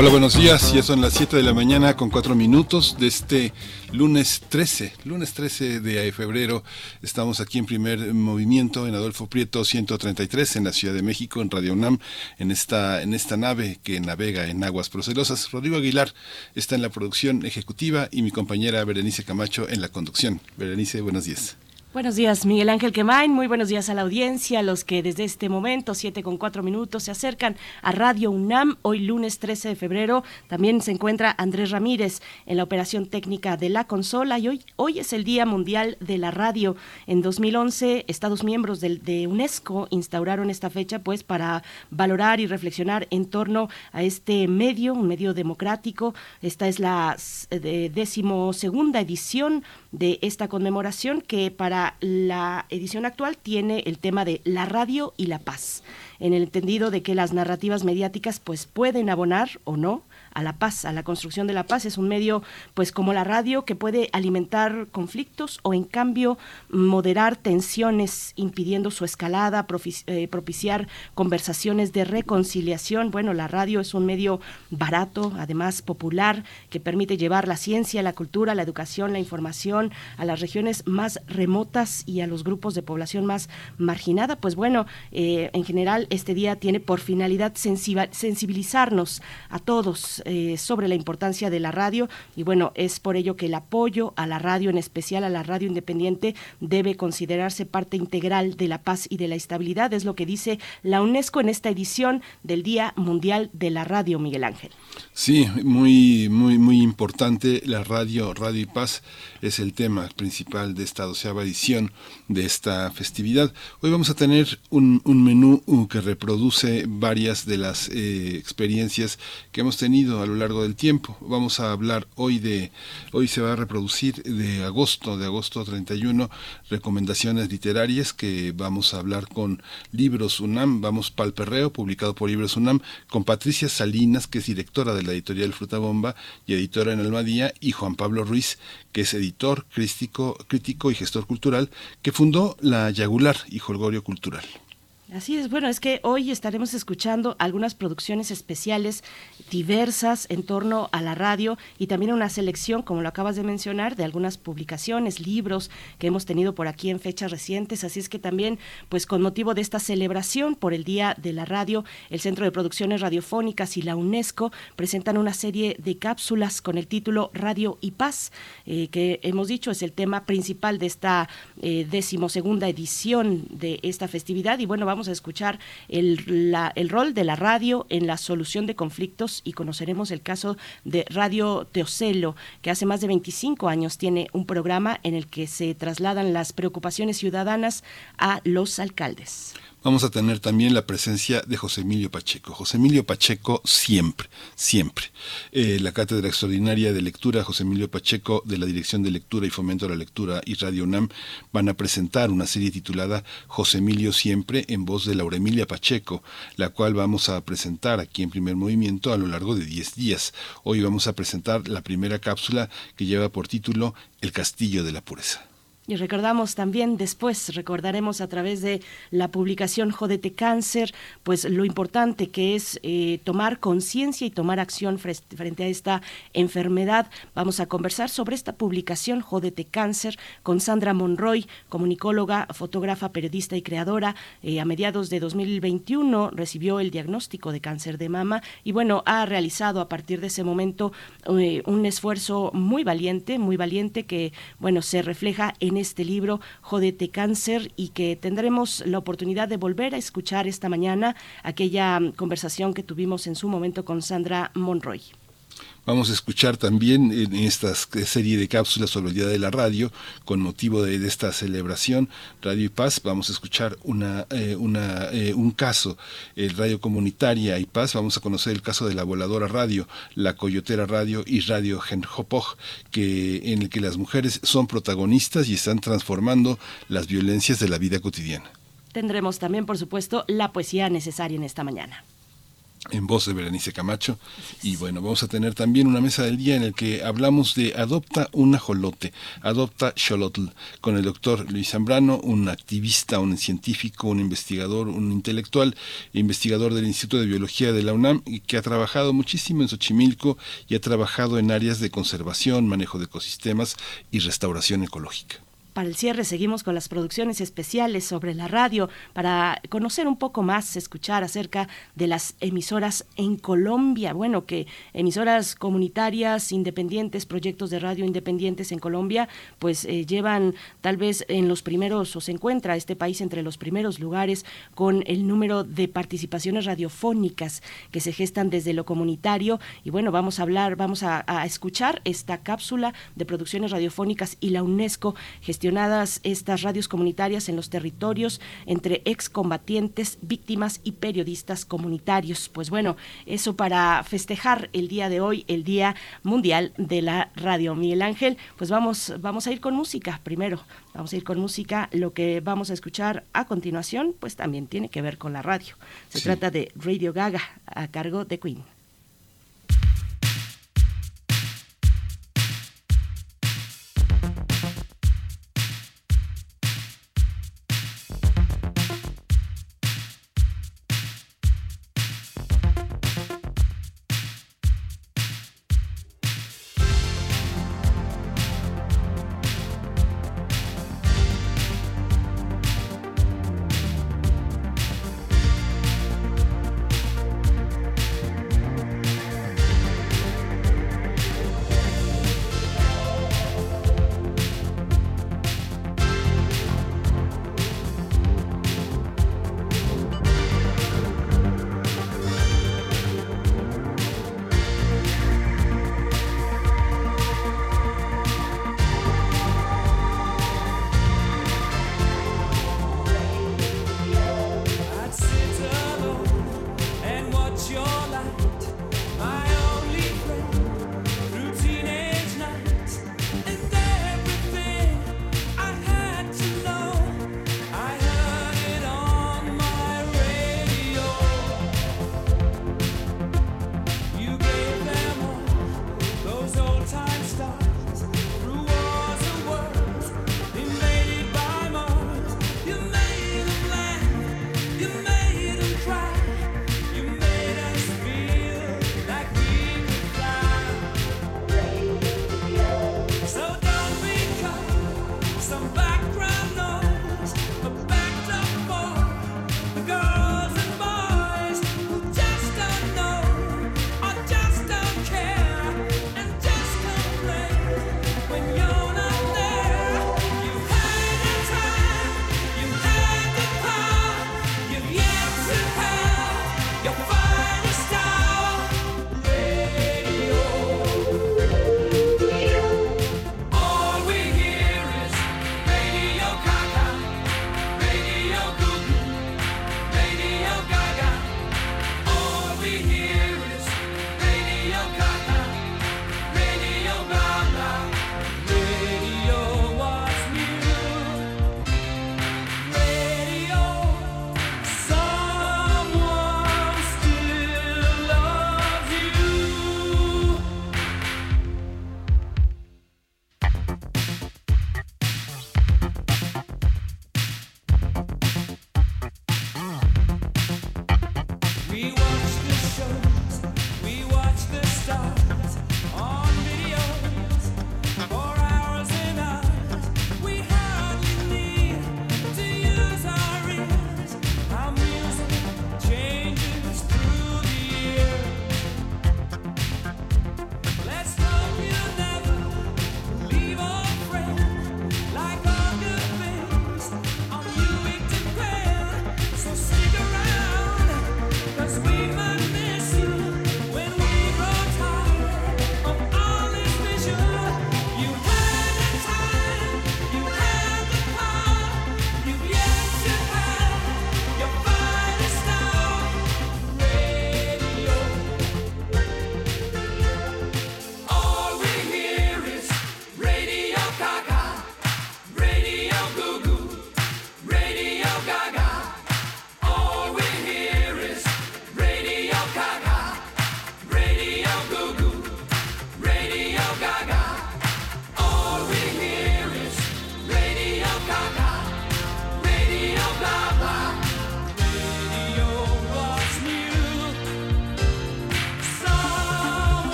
Hola, buenos días. Ya son las 7 de la mañana con 4 minutos de este lunes 13, lunes 13 de febrero. Estamos aquí en primer movimiento en Adolfo Prieto 133 en la Ciudad de México, en Radio UNAM, en esta, en esta nave que navega en aguas procelosas. Rodrigo Aguilar está en la producción ejecutiva y mi compañera Berenice Camacho en la conducción. Berenice, buenos días. Buenos días, Miguel Ángel Quemain. Muy buenos días a la audiencia, los que desde este momento, 7 con 4 minutos, se acercan a Radio UNAM. Hoy, lunes 13 de febrero, también se encuentra Andrés Ramírez en la operación técnica de la consola. Y hoy, hoy es el Día Mundial de la Radio. En 2011, Estados miembros de, de UNESCO instauraron esta fecha pues para valorar y reflexionar en torno a este medio, un medio democrático. Esta es la decimosegunda edición de esta conmemoración que para la edición actual tiene el tema de la radio y la paz, en el entendido de que las narrativas mediáticas pues pueden abonar o no a la paz, a la construcción de la paz. Es un medio, pues como la radio, que puede alimentar conflictos o en cambio moderar tensiones, impidiendo su escalada, eh, propiciar conversaciones de reconciliación. Bueno, la radio es un medio barato, además popular, que permite llevar la ciencia, la cultura, la educación, la información a las regiones más remotas y a los grupos de población más marginada. Pues bueno, eh, en general este día tiene por finalidad sensibilizarnos a todos eh, sobre la importancia de la radio y bueno, es por ello que el apoyo a la radio, en especial a la radio independiente, debe considerarse parte integral de la paz y de la estabilidad, es lo que dice la UNESCO en esta edición del Día Mundial de la Radio, Miguel Ángel. Sí, muy, muy, muy importante. La radio, Radio y Paz es el tema principal de esta doceava edición de esta festividad. Hoy vamos a tener un, menú que reproduce varias de las eh, experiencias que hemos tenido a lo largo del tiempo. Vamos a hablar hoy de, hoy se va a reproducir de agosto, de agosto 31, recomendaciones literarias que vamos a hablar con Libros UNAM, vamos Palperreo, publicado por Libros UNAM, con Patricia Salinas, que es directora de la editorial Fruta Bomba y editora en Almadía, y Juan Pablo Ruiz, que es editor, crítico, crítico y gestor cultural, que fundó la Yagular y Jolgorio Cultural. Así es, bueno, es que hoy estaremos escuchando algunas producciones especiales diversas en torno a la radio y también una selección, como lo acabas de mencionar, de algunas publicaciones, libros que hemos tenido por aquí en fechas recientes. Así es que también, pues con motivo de esta celebración por el Día de la Radio, el Centro de Producciones Radiofónicas y la UNESCO presentan una serie de cápsulas con el título Radio y Paz, eh, que hemos dicho es el tema principal de esta eh, decimosegunda edición de esta festividad. Y bueno, vamos a escuchar el, el rol de la radio en la solución de conflictos y conoceremos el caso de Radio Teocelo, que hace más de 25 años tiene un programa en el que se trasladan las preocupaciones ciudadanas a los alcaldes vamos a tener también la presencia de José Emilio Pacheco. José Emilio Pacheco siempre, siempre. Eh, la Cátedra Extraordinaria de Lectura, José Emilio Pacheco, de la Dirección de Lectura y Fomento a la Lectura y Radio UNAM, van a presentar una serie titulada José Emilio siempre en voz de Laura Emilia Pacheco, la cual vamos a presentar aquí en primer movimiento a lo largo de 10 días. Hoy vamos a presentar la primera cápsula que lleva por título El Castillo de la Pureza. Y recordamos también después, recordaremos a través de la publicación Jodete Cáncer, pues lo importante que es eh, tomar conciencia y tomar acción frente a esta enfermedad. Vamos a conversar sobre esta publicación Jodete Cáncer con Sandra Monroy, comunicóloga, fotógrafa, periodista y creadora. Eh, a mediados de 2021 recibió el diagnóstico de cáncer de mama y bueno, ha realizado a partir de ese momento eh, un esfuerzo muy valiente, muy valiente que bueno, se refleja en este libro, Jodete Cáncer, y que tendremos la oportunidad de volver a escuchar esta mañana aquella conversación que tuvimos en su momento con Sandra Monroy. Vamos a escuchar también en esta serie de cápsulas sobre el Día de la Radio, con motivo de, esta celebración, Radio y Paz, vamos a escuchar una, eh, eh, un caso, el Radio Comunitaria y Paz, vamos a conocer el caso de la Voladora Radio, la Coyotera Radio y Radio Genjopoj, que, en el que las mujeres son protagonistas y están transformando las violencias de la vida cotidiana. Tendremos también, por supuesto, la poesía necesaria en esta mañana en voz de Berenice Camacho. Y bueno, vamos a tener también una mesa del día en el que hablamos de Adopta un ajolote, Adopta Xolotl, con el doctor Luis Zambrano, un activista, un científico, un investigador, un intelectual, investigador del Instituto de Biología de la UNAM, y que ha trabajado muchísimo en Xochimilco y ha trabajado en áreas de conservación, manejo de ecosistemas y restauración ecológica. Para el cierre seguimos con las producciones especiales sobre la radio para conocer un poco más, escuchar acerca de las emisoras en Colombia. Bueno, que emisoras comunitarias, independientes, proyectos de radio independientes en Colombia, pues eh, llevan tal vez en los primeros, o se encuentra este país entre los primeros lugares con el número de participaciones radiofónicas que se gestan desde lo comunitario. Y bueno, vamos a hablar, vamos a, escuchar esta cápsula de producciones radiofónicas y la UNESCO gestionadas estas radios comunitarias en los territorios entre excombatientes, víctimas y periodistas comunitarios. Pues bueno, eso para festejar el día de hoy, el Día Mundial de la Radio. Miguel Ángel, pues vamos, vamos a ir con música primero. Vamos a ir con música. Lo que vamos a escuchar a continuación, pues también tiene que ver con la radio. Se trata de Radio Gaga a cargo de Queen.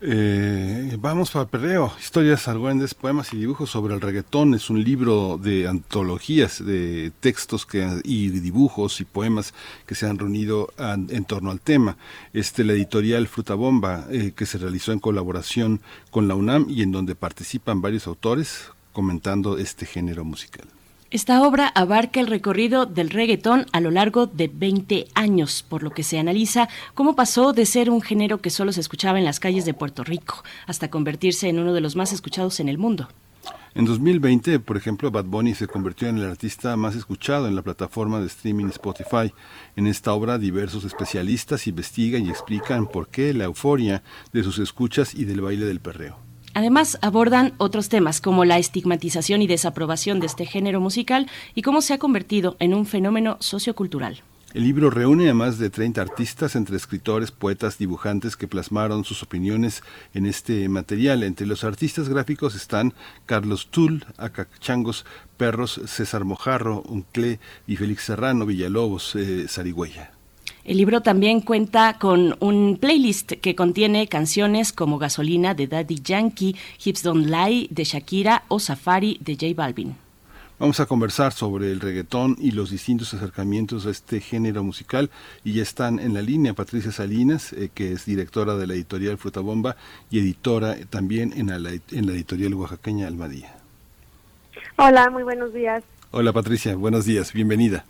Eh, vamos para perreo. Historias, argüendes, poemas y dibujos sobre el reggaetón. Es un libro de antologías, de textos que, y dibujos y poemas que se han reunido en torno al tema. Este, la editorial Fruta Bomba, eh, que se realizó en colaboración con la UNAM y en donde participan varios autores comentando este género musical. Esta obra abarca el recorrido del reggaetón a lo largo de 20 años, por lo que se analiza cómo pasó de ser un género que solo se escuchaba en las calles de Puerto Rico hasta convertirse en uno de los más escuchados en el mundo. En 2020, por ejemplo, Bad Bunny se convirtió en el artista más escuchado en la plataforma de streaming Spotify. En esta obra, diversos especialistas investigan y explican por qué la euforia de sus escuchas y del baile del perreo. Además, abordan otros temas como la estigmatización y desaprobación de este género musical y cómo se ha convertido en un fenómeno sociocultural. El libro reúne a más de 30 artistas, entre escritores, poetas, dibujantes, que plasmaron sus opiniones en este material. Entre los artistas gráficos están Carlos Tull, Acachangos, Perros, César Mojarro, Uncle y Félix Serrano, Villalobos, eh. El libro también cuenta con un playlist que contiene canciones como Gasolina de Daddy Yankee, Hips Don't Lie de Shakira o Safari de J Balvin. Vamos a conversar sobre el reggaetón y los distintos acercamientos a este género musical y ya están en la línea Patricia Salinas, eh, que es directora de la editorial Fruta Bomba y editora también en la, en la editorial oaxaqueña Almadía. Hola, muy buenos días. Hola Patricia, buenos días, bienvenida.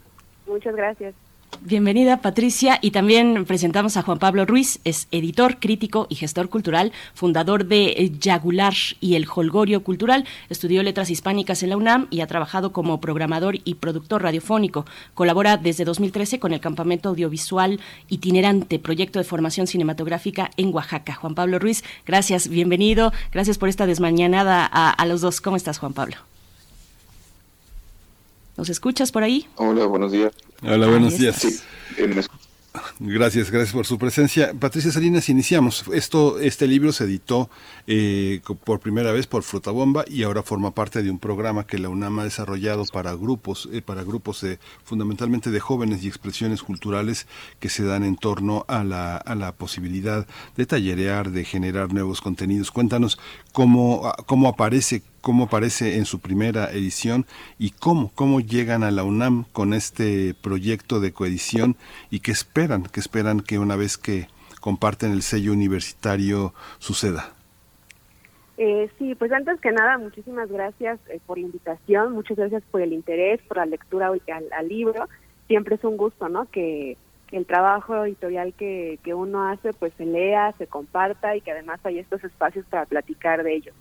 Muchas gracias. Bienvenida Patricia y también presentamos a Juan Pablo Ruiz, es editor, crítico y gestor cultural, fundador de Yagular y el Holgorio Cultural, estudió letras hispánicas en la UNAM y ha trabajado como programador y productor radiofónico. Colabora desde 2013 con el Campamento Audiovisual Itinerante, proyecto de formación cinematográfica en Oaxaca. Juan Pablo Ruiz, gracias, bienvenido, gracias por esta desmañanada a, a los dos. ¿Cómo estás Juan Pablo? ¿Nos escuchas por ahí? Hola, buenos días. Hola, buenos días. Sí, Gracias, gracias por su presencia. Patricia Salinas, iniciamos. Esto, este libro se editó eh, por primera vez por Frutabomba y ahora forma parte de un programa que la UNAM ha desarrollado para grupos, eh, para grupos fundamentalmente de jóvenes y expresiones culturales que se dan en torno a la, a la posibilidad de tallerear, de generar nuevos contenidos. Cuéntanos cómo, cómo aparece cómo aparece en su primera edición y cómo, cómo llegan a la UNAM con este proyecto de coedición y qué esperan, qué esperan que una vez que comparten el sello universitario suceda. Eh, sí, pues antes que nada, muchísimas gracias eh, por la invitación, muchas gracias por el interés, por la lectura al, libro. Siempre es un gusto, ¿no? Que, que el trabajo editorial que, que uno hace, pues se lea, se comparta y que además hay estos espacios para platicar de ellos.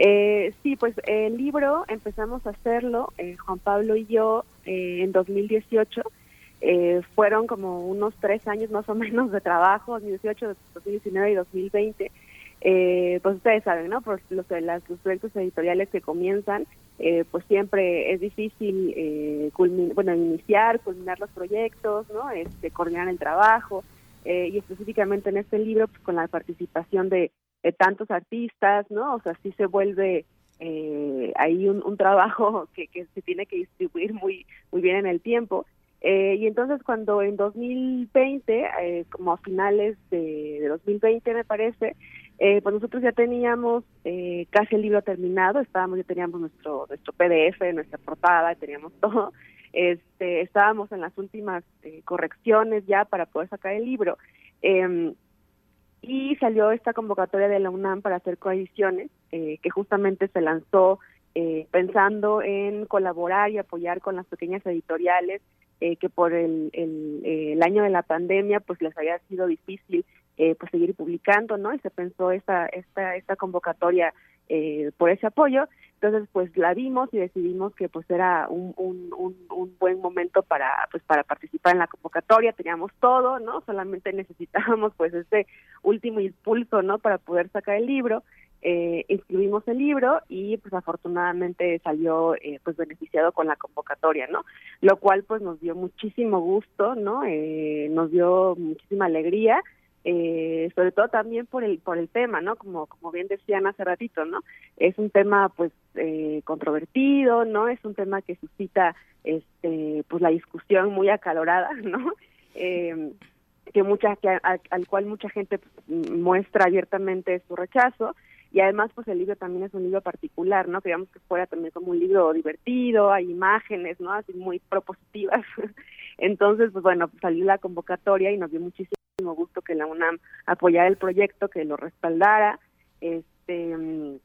Eh, sí, pues el libro empezamos a hacerlo, eh, Juan Pablo y yo, eh, en 2018. Eh, fueron como unos tres años más o menos de trabajo, 2018, 2019 y 2020. Eh, pues ustedes saben, ¿no? Por los, las, los proyectos editoriales que comienzan, eh, pues siempre es difícil, eh, bueno, iniciar, culminar los proyectos, ¿no? Este, coordinar el trabajo. Y específicamente en este libro, pues, con la participación de tantos artistas, ¿no? O sea, sí se vuelve eh, ahí un, trabajo que, que, se tiene que distribuir muy, muy bien en el tiempo. Eh, y entonces cuando en 2020, eh, como a finales de, de 2020 me parece, eh, pues nosotros ya teníamos eh, casi el libro terminado, estábamos ya teníamos nuestro nuestro PDF, nuestra portada, teníamos todo, este, estábamos en las últimas eh, correcciones ya para poder sacar el libro. Eh, y salió esta convocatoria de la UNAM para hacer coediciones, eh, que justamente se lanzó eh, pensando en colaborar y apoyar con las pequeñas editoriales eh, que por el, el, el, año de la pandemia pues les había sido difícil eh, pues seguir publicando, ¿no? Y se pensó esta, esta, esta convocatoria eh, por ese apoyo. Entonces, pues la vimos y decidimos que pues era un, un, un, un, buen momento para pues para participar en la convocatoria. Teníamos todo, ¿no? Solamente necesitábamos pues este último impulso, ¿no? Para poder sacar el libro. eh, inscribimos el libro y pues afortunadamente salió eh, pues beneficiado con la convocatoria, ¿no? Lo cual pues nos dio muchísimo gusto, ¿no? Eh, nos dio muchísima alegría, eh, sobre todo también por el por el tema, ¿no? Como como bien decían hace ratito, ¿no? Es un tema pues eh, controvertido, ¿no? Es un tema que suscita este pues la discusión muy acalorada, ¿no? Eh, que mucha que al cual mucha gente pues, muestra abiertamente su rechazo y además pues el libro también es un libro particular, ¿no? Queríamos que fuera también como un libro divertido, hay imágenes, ¿no? Así muy propositivas. Entonces, pues bueno, salió la convocatoria y nos dio muchísimo gusto que la UNAM apoyara el proyecto, que lo respaldara, este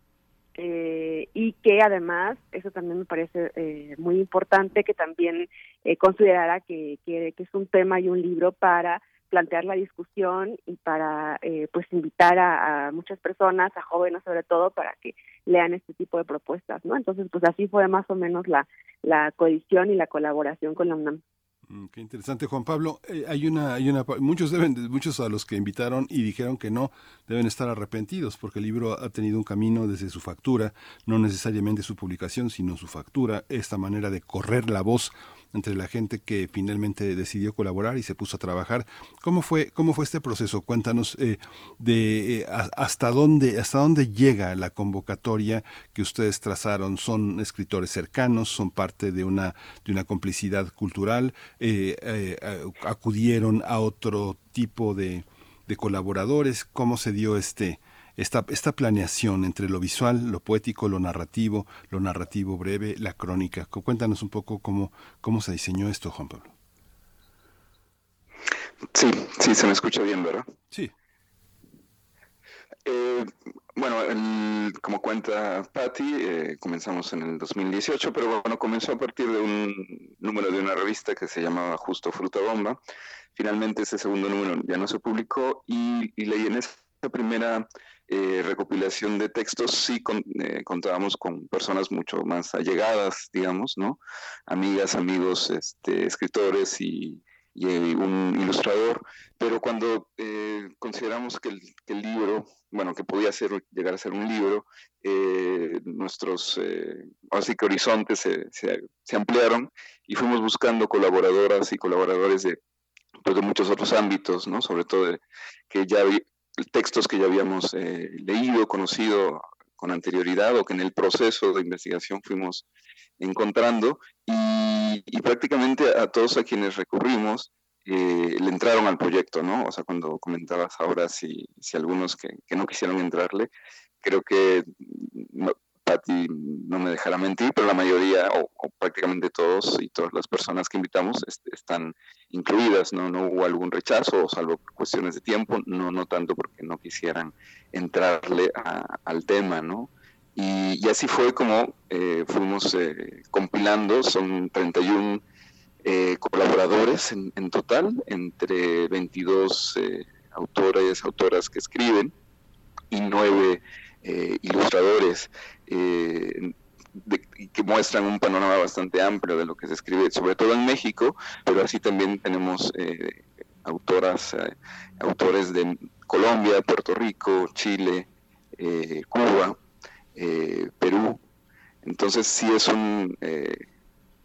eh, y que además, eso también me parece eh, muy importante, que también eh, considerara que, que, es un tema y un libro para plantear la discusión y para eh, pues invitar a, muchas personas, a jóvenes sobre todo, para que lean este tipo de propuestas, ¿no? Entonces, pues así fue más o menos la, la coedición y la colaboración con la UNAM. Mm, qué interesante, Juan Pablo. Eh, hay una, hay una, muchos deben, muchos a los que invitaron y dijeron que no deben estar arrepentidos porque el libro ha tenido un camino desde su factura, no necesariamente su publicación, sino su factura, esta manera de correr la voz entre la gente que finalmente decidió colaborar y se puso a trabajar. ¿Cómo fue, cómo fue este proceso? Cuéntanos eh, de eh, hasta dónde, hasta dónde llega la convocatoria que ustedes trazaron. ¿Son escritores cercanos? ¿Son parte de una, de una complicidad cultural? Eh, ¿Acudieron a otro tipo de, de colaboradores? ¿Cómo se dio este, esta, esta planeación entre lo visual, lo poético, lo narrativo, lo narrativo breve, la crónica. Cuéntanos un poco cómo, cómo se diseñó esto, Juan Pablo. Sí, sí, se me escucha bien, ¿verdad? Sí. Eh, bueno, el, como cuenta Patti, eh, comenzamos en el 2018, pero bueno, comenzó a partir de un número de una revista que se llamaba Justo Fruta Bomba. Finalmente ese segundo número ya no se publicó y, y leí en esa primera eh, recopilación de textos sí con, eh, contábamos con personas mucho más allegadas, digamos, ¿no? Amigas, amigos, este, escritores y, eh, un ilustrador, pero cuando eh, consideramos que el, que el, libro, bueno, que podía ser, llegar a ser un libro, nuestros, así que horizontes se, ampliaron y fuimos buscando colaboradoras y colaboradores de, pues, de muchos otros ámbitos, ¿no? Sobre todo de, que ya textos que ya habíamos eh, leído, conocido con anterioridad o que en el proceso de investigación fuimos encontrando y, y prácticamente a todos a quienes recurrimos eh, le entraron al proyecto, ¿no? O sea, cuando comentabas ahora si, si algunos que, que no quisieron entrarle, creo que Patti no me dejará mentir, pero la mayoría o, prácticamente todos y todas las personas que invitamos est están incluidas, ¿no? Hubo algún rechazo, salvo cuestiones de tiempo, no, no tanto porque no quisieran entrarle al tema, ¿no? Y, así fue como eh, fuimos eh, compilando, son 31 eh, colaboradores en, total, entre 22 eh, autores, autoras que escriben y nueve eh, ilustradores eh, que muestran un panorama bastante amplio de lo que se escribe, sobre todo en México, pero así también tenemos eh, autoras, eh, autores de Colombia, Puerto Rico, Chile, Cuba, Perú. Entonces sí es un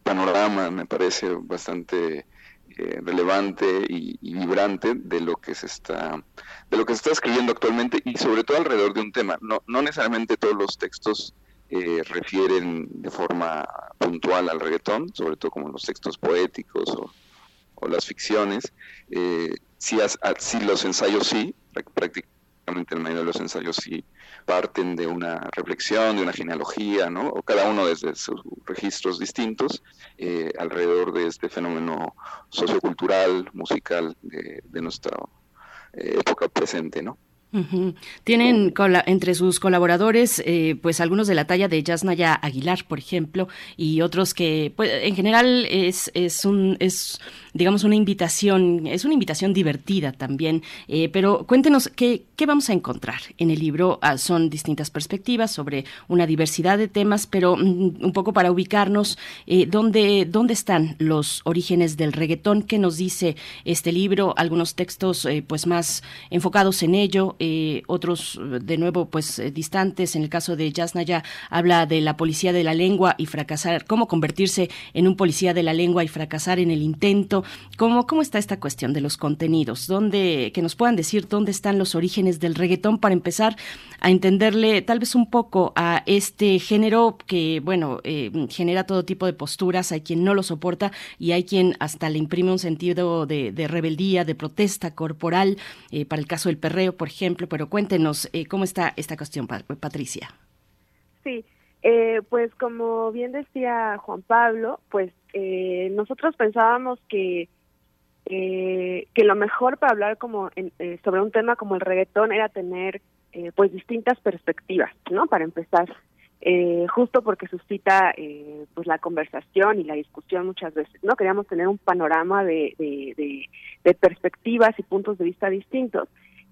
panorama, me parece, bastante eh, relevante y, vibrante de lo que se está de lo que se está escribiendo actualmente y sobre todo alrededor de un tema. No, no necesariamente todos los textos eh, refieren de forma puntual al reggaetón, sobre todo como los textos poéticos o, las ficciones. Eh, sí, as, sí, los ensayos sí, prácticamente el medio de los ensayos sí parten de una reflexión, de una genealogía, ¿no? O cada uno desde sus registros distintos eh, alrededor de este fenómeno sociocultural, musical de, de nuestra eh, época presente, ¿no? Uh -huh. Tienen entre sus colaboradores, eh, pues algunos de la talla de Yasnaya Aguilar, por ejemplo, y otros que, pues, en general es, es un, es, digamos, una invitación, es una invitación divertida también. Eh, pero cuéntenos qué, qué vamos a encontrar en el libro. Ah, son distintas perspectivas sobre una diversidad de temas, pero mm, un poco para ubicarnos, eh, ¿dónde, dónde están los orígenes del reggaetón? ¿Qué nos dice este libro? Algunos textos, pues, más enfocados en ello otros de nuevo pues distantes. En el caso de Yasnaya habla de la policía de la lengua y fracasar, cómo convertirse en un policía de la lengua y fracasar en el intento. ¿Cómo, cómo está esta cuestión de los contenidos? ¿Dónde, que nos puedan decir dónde están los orígenes del reggaetón para empezar a entenderle tal vez un poco a este género que, bueno, eh, genera todo tipo de posturas. Hay quien no lo soporta y hay quien hasta le imprime un sentido de, rebeldía, de protesta corporal, eh, para el caso del perreo, por ejemplo. Pero cuéntenos eh, cómo está esta cuestión, Patricia. Sí, pues como bien decía Juan Pablo, pues nosotros pensábamos que que lo mejor para hablar como sobre un tema como el reggaetón era tener pues distintas perspectivas, ¿no? Para empezar, eh, justo porque suscita eh, pues la conversación y la discusión muchas veces no queríamos tener un panorama de, de, perspectivas y puntos de vista distintos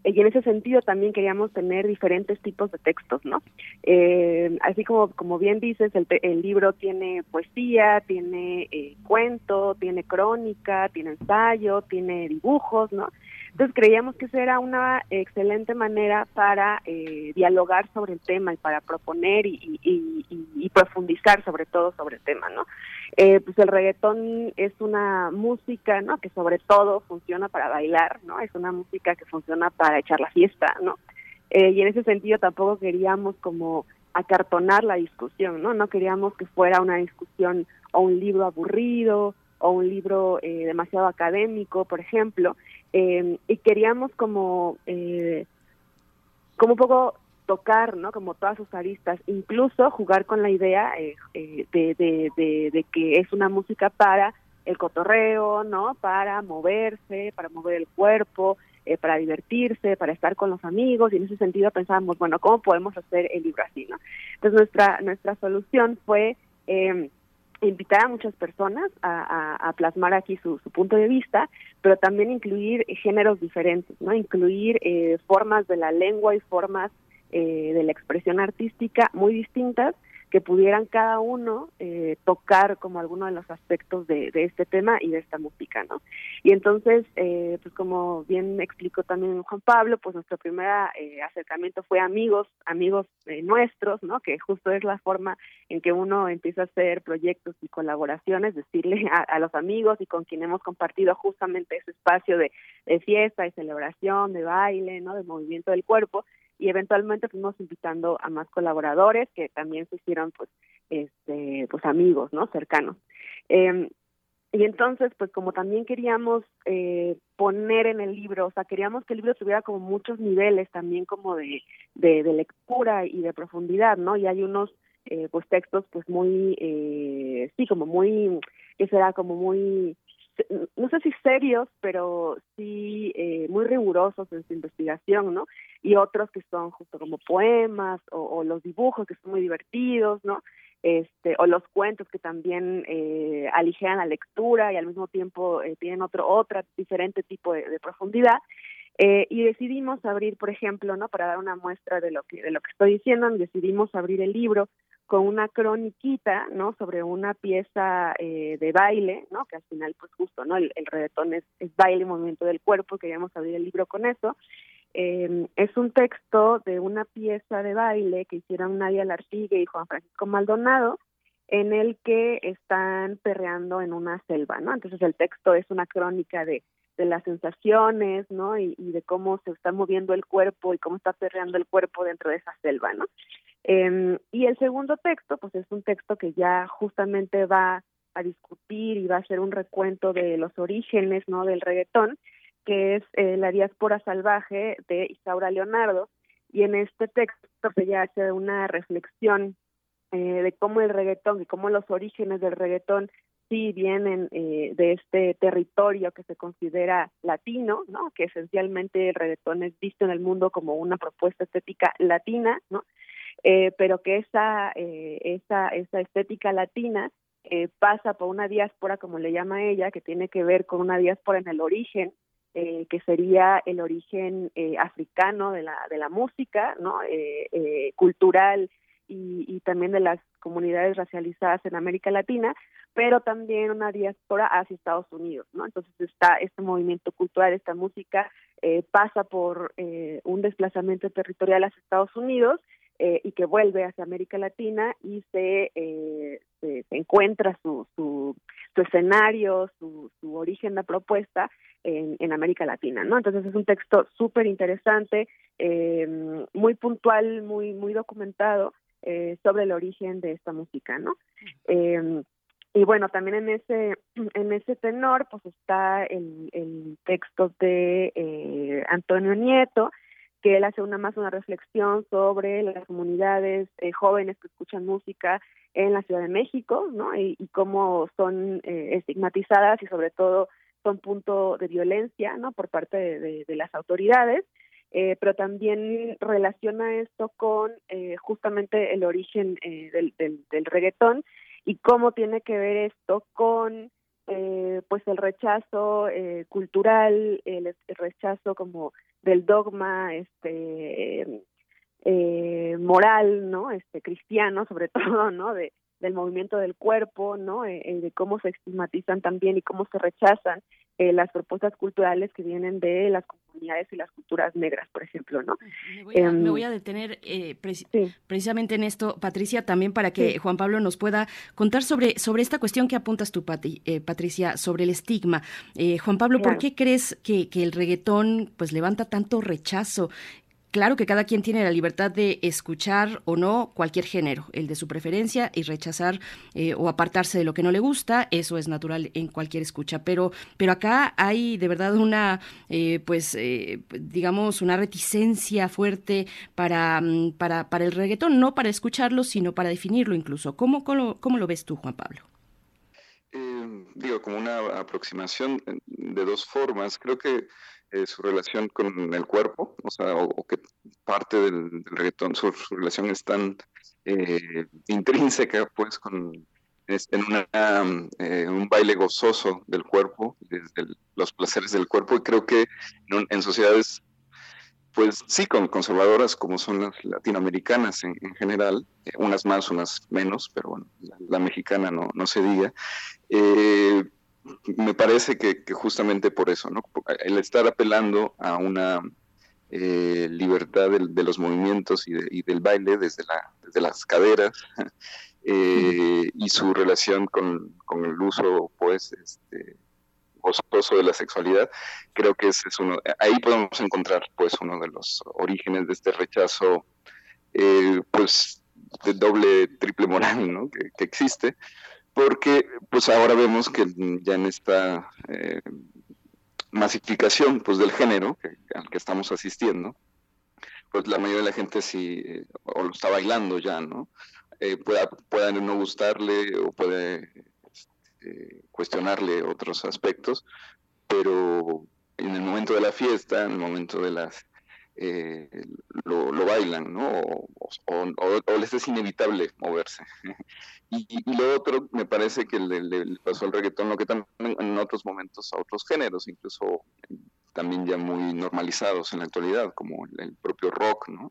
y en ese sentido también queríamos tener diferentes tipos de textos no eh, así como como bien dices el, el libro tiene poesía tiene cuento tiene crónica tiene ensayo tiene dibujos no entonces creíamos que esa era una excelente manera para eh, dialogar sobre el tema y para proponer y, profundizar sobre todo sobre el tema, ¿no? Eh, pues el reggaetón es una música, ¿no? Que sobre todo funciona para bailar, ¿no? Es una música que funciona para echar la fiesta, ¿no? Eh, y en ese sentido tampoco queríamos como acartonar la discusión, ¿no? No queríamos que fuera una discusión o un libro aburrido o un libro demasiado académico, por ejemplo, eh, y queríamos como, eh, como un poco tocar, ¿no? Como todas sus aristas, incluso jugar con la idea eh, de, de, de, que es una música para el cotorreo, ¿no? Para moverse, para mover el cuerpo, para divertirse, para estar con los amigos, y en ese sentido pensábamos, bueno, ¿cómo podemos hacer el libro así, ¿no? Entonces nuestra, nuestra solución fue eh, invitar a muchas personas a, plasmar aquí su, punto de vista, pero también incluir géneros diferentes, ¿no? Incluir eh, formas de la lengua y formas eh, de la expresión artística muy distintas que pudieran cada uno eh, tocar como alguno de los aspectos de, este tema y de esta música, ¿no? Y entonces, eh, pues como bien explicó también Juan Pablo, pues nuestro primer eh, acercamiento fue amigos, amigos nuestros, ¿no? Que justo es la forma en que uno empieza a hacer proyectos y colaboraciones, decirle a, los amigos y con quien hemos compartido justamente ese espacio de, de fiesta, de celebración, de baile, ¿no? De movimiento del cuerpo, y eventualmente fuimos invitando a más colaboradores que también se hicieron pues este pues amigos no cercanos. Eh, y entonces pues como también queríamos eh, poner en el libro o sea queríamos que el libro tuviera como muchos niveles también como de, de, lectura y de profundidad no y hay unos eh, pues textos pues muy eh, sí como muy que será como muy no sé si serios, pero sí eh, muy rigurosos en su investigación, ¿no? Y otros que son justo como poemas o, los dibujos que son muy divertidos, ¿no? Este, o los cuentos que también eh, la lectura y al mismo tiempo eh, tienen otro otra diferente tipo de, profundidad. Eh, y decidimos abrir, por ejemplo, ¿no? Para dar una muestra de lo que de lo que estoy diciendo, decidimos abrir el libro con una croniquita, ¿no? Sobre una pieza eh, de baile, ¿no? Que al final, pues justo, ¿no? El, el reggaetón es, es baile, movimiento del cuerpo, queríamos abrir el libro con eso. Eh, es un texto de una pieza de baile que hicieron Nadia Lartigue y Juan Francisco Maldonado, en el que están perreando en una selva, ¿no? Entonces el texto es una crónica de, de las sensaciones, ¿no? Y, y de cómo se está moviendo el cuerpo y cómo está perreando el cuerpo dentro de esa selva, ¿no? Eh, y el segundo texto, pues es un texto que ya justamente va a discutir y va a hacer un recuento de los orígenes, ¿no? Del reggaetón, que es eh, La diáspora salvaje de Isaura Leonardo. Y en este texto que ya hace una reflexión eh, de cómo el reggaetón y cómo los orígenes del reggaetón sí vienen eh, de este territorio que se considera latino, ¿no? Que esencialmente el reggaetón es visto en el mundo como una propuesta estética latina, ¿no? Eh, pero que esa, eh, esa, esa estética latina eh, pasa por una diáspora, como le llama ella, que tiene que ver con una diáspora en el origen, eh, que sería el origen eh, africano de la, de la música, ¿no? Eh, cultural y, y también de las comunidades racializadas en América Latina, pero también una diáspora hacia Estados Unidos, ¿no? Entonces está este movimiento cultural, esta música eh, pasa por eh, un desplazamiento territorial hacia Estados Unidos eh, y que vuelve hacia América Latina y se, se, encuentra su, su, su escenario, su, su origen, la propuesta en, en, América Latina, ¿no? Entonces es un texto súper interesante, muy puntual, muy muy documentado sobre el origen de esta música, ¿no? y bueno, también en ese, en ese tenor, pues está el, el texto de eh, Antonio Nieto, que él hace una más una reflexión sobre las comunidades eh, jóvenes que escuchan música en la Ciudad de México, ¿no? Y, cómo son eh, estigmatizadas y sobre todo son punto de violencia, ¿no? Por parte de, de, las autoridades. Eh, pero también relaciona esto con eh, justamente el origen eh, del, del, del reggaetón y cómo tiene que ver esto con eh, pues el rechazo eh, cultural, el, rechazo como del dogma este eh, moral, ¿no? Este cristiano sobre todo, ¿no? De del movimiento del cuerpo, ¿no? Eh, eh, de cómo se estigmatizan también y cómo se rechazan eh, las propuestas culturales que vienen de las comunidades y las culturas negras, por ejemplo, ¿no? Me voy a, me voy a detener precisamente en esto, Patricia, también para que Juan Pablo nos pueda contar sobre, sobre esta cuestión que apuntas tú, Patricia, sobre el estigma. Juan Pablo, ¿por qué crees que, que el reggaetón pues levanta tanto rechazo? Claro que cada quien tiene la libertad de escuchar o no cualquier género, el de su preferencia, y rechazar eh, o apartarse de lo que no le gusta, eso es natural en cualquier escucha. Pero, pero acá hay de verdad una, eh, pues, eh, digamos, una reticencia fuerte para, mm, para, para el reggaetón, no para escucharlo, sino para definirlo incluso. ¿Cómo, cómo, cómo lo ves tú, Juan Pablo? digo, como una aproximación de dos formas. Creo que eh, su relación con el cuerpo, o sea, o, que parte del, reggaetón, su, relación es tan eh, intrínseca, pues, en una, eh, un baile gozoso del cuerpo, desde los placeres del cuerpo, y creo que en, sociedades, pues sí, con conservadoras como son las latinoamericanas en, general, unas más, unas menos, pero bueno, la, mexicana no, no se diga, me parece que, justamente por eso. El estar apelando a una eh, libertad de, los movimientos y, del baile desde, la, desde las caderas eh, y su relación con, el uso, pues, este, de la sexualidad, creo que ese es uno, ahí podemos encontrar, pues, uno de los orígenes de este rechazo, eh, pues, de doble, triple moral, ¿no? que existe porque pues ahora vemos que ya en esta eh, masificación pues del género al que estamos asistiendo, pues la mayoría de la gente sí eh, o lo está bailando ya, ¿no? Eh, pueda, no gustarle o puede este, cuestionarle otros aspectos, pero en el momento de la fiesta, en el momento de las eh, lo, bailan, ¿no? O, les es inevitable moverse. y, lo otro, me parece que le, pasó al reggaetón lo que también en otros momentos a otros géneros, incluso también ya muy normalizados en la actualidad, como el, propio rock, ¿no?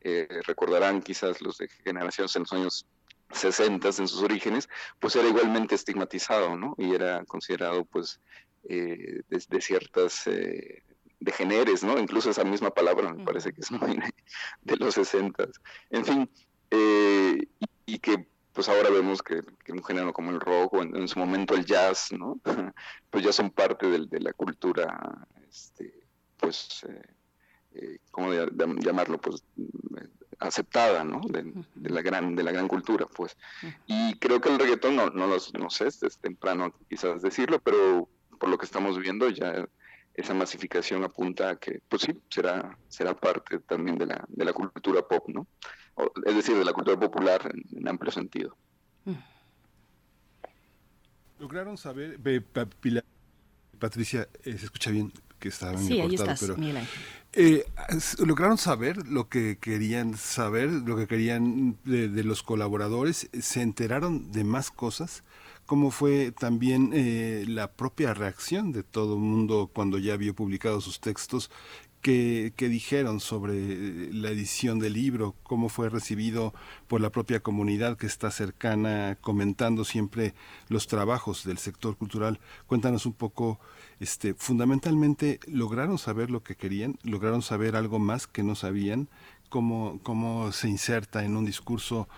Eh, recordarán quizás los de generaciones en los años 60 en sus orígenes, pues era igualmente estigmatizado, ¿no? Y era considerado, pues, eh, de, ciertas degeneres, ¿no? Incluso esa misma palabra me parece que es muy de los 60. En fin, eh, y, que pues ahora vemos que, un género como el rock o en, su momento el jazz, ¿no? pues ya son parte de, la cultura, este, pues, eh, eh, ¿cómo llamarlo? Pues aceptada, ¿no? De, la gran, de la gran cultura, pues. Y creo que el reggaetón, no, no, los, no sé, es temprano quizás decirlo, pero por lo que estamos viendo ya esa masificación apunta a que, pues sí, será, será parte también de la, de la cultura pop, ¿no? es decir, de la cultura popular en, amplio sentido. Lograron saber, Patricia, eh, se escucha bien que estaba sí, ahí estás, pero eh, lograron saber lo que querían saber, lo que querían de, de, los colaboradores, se enteraron de más cosas cómo fue también eh, la propia reacción de todo el mundo cuando ya vio publicados sus textos ¿Qué, dijeron sobre eh, la edición del libro? ¿Cómo fue recibido por la propia comunidad que está cercana, comentando siempre los trabajos del sector cultural? Cuéntanos un poco, este, fundamentalmente, ¿lograron saber lo que querían? ¿Lograron saber algo más que no sabían? ¿Cómo, cómo se inserta en un discurso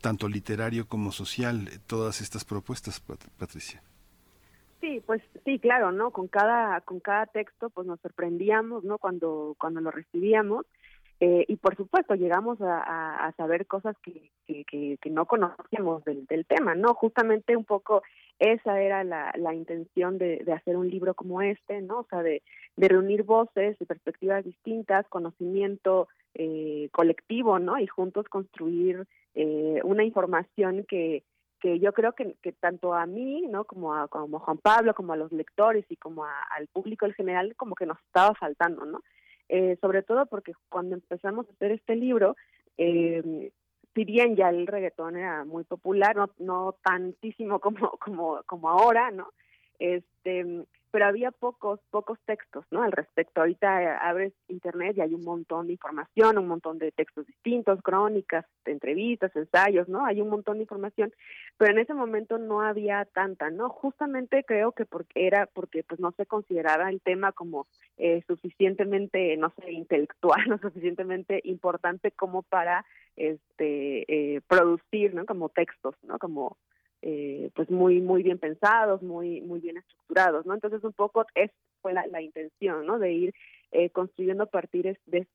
tanto literario como social todas estas propuestas, Patricia? Sí, pues sí, claro, ¿no? Con cada con cada texto, pues nos sorprendíamos, ¿no? Cuando cuando lo recibíamos eh, y por supuesto llegamos a, saber cosas que, que, que, no conocíamos del, del, tema, ¿no? Justamente un poco esa era la, la intención de, de, hacer un libro como este, ¿no? O sea, de, de reunir voces y perspectivas distintas, conocimiento eh, colectivo, ¿no? Y juntos construir eh, una información que, que yo creo que, tanto a mí, ¿no? Como a, como Juan Pablo, como a los lectores y como al público en general, como que nos estaba faltando, ¿no? Eh, sobre todo porque cuando empezamos a hacer este libro, eh, si bien ya el reggaetón era muy popular, no, no tantísimo como, como, como ahora, ¿no? Este, pero había pocos, pocos textos, ¿no? Al respecto. Ahorita abres internet y hay un montón de información, un montón de textos distintos, crónicas, entrevistas, ensayos, ¿no? Hay un montón de información, pero en ese momento no había tanta, ¿no? Justamente creo que porque era porque pues no se consideraba el tema como eh, suficientemente, no sé, intelectual, no suficientemente importante como para este eh, producir, ¿no? Como textos, ¿no? Como eh, pues muy muy bien pensados, muy muy bien estructurados, ¿no? Entonces un poco es fue la, la intención, ¿no? De ir eh, construyendo a partir de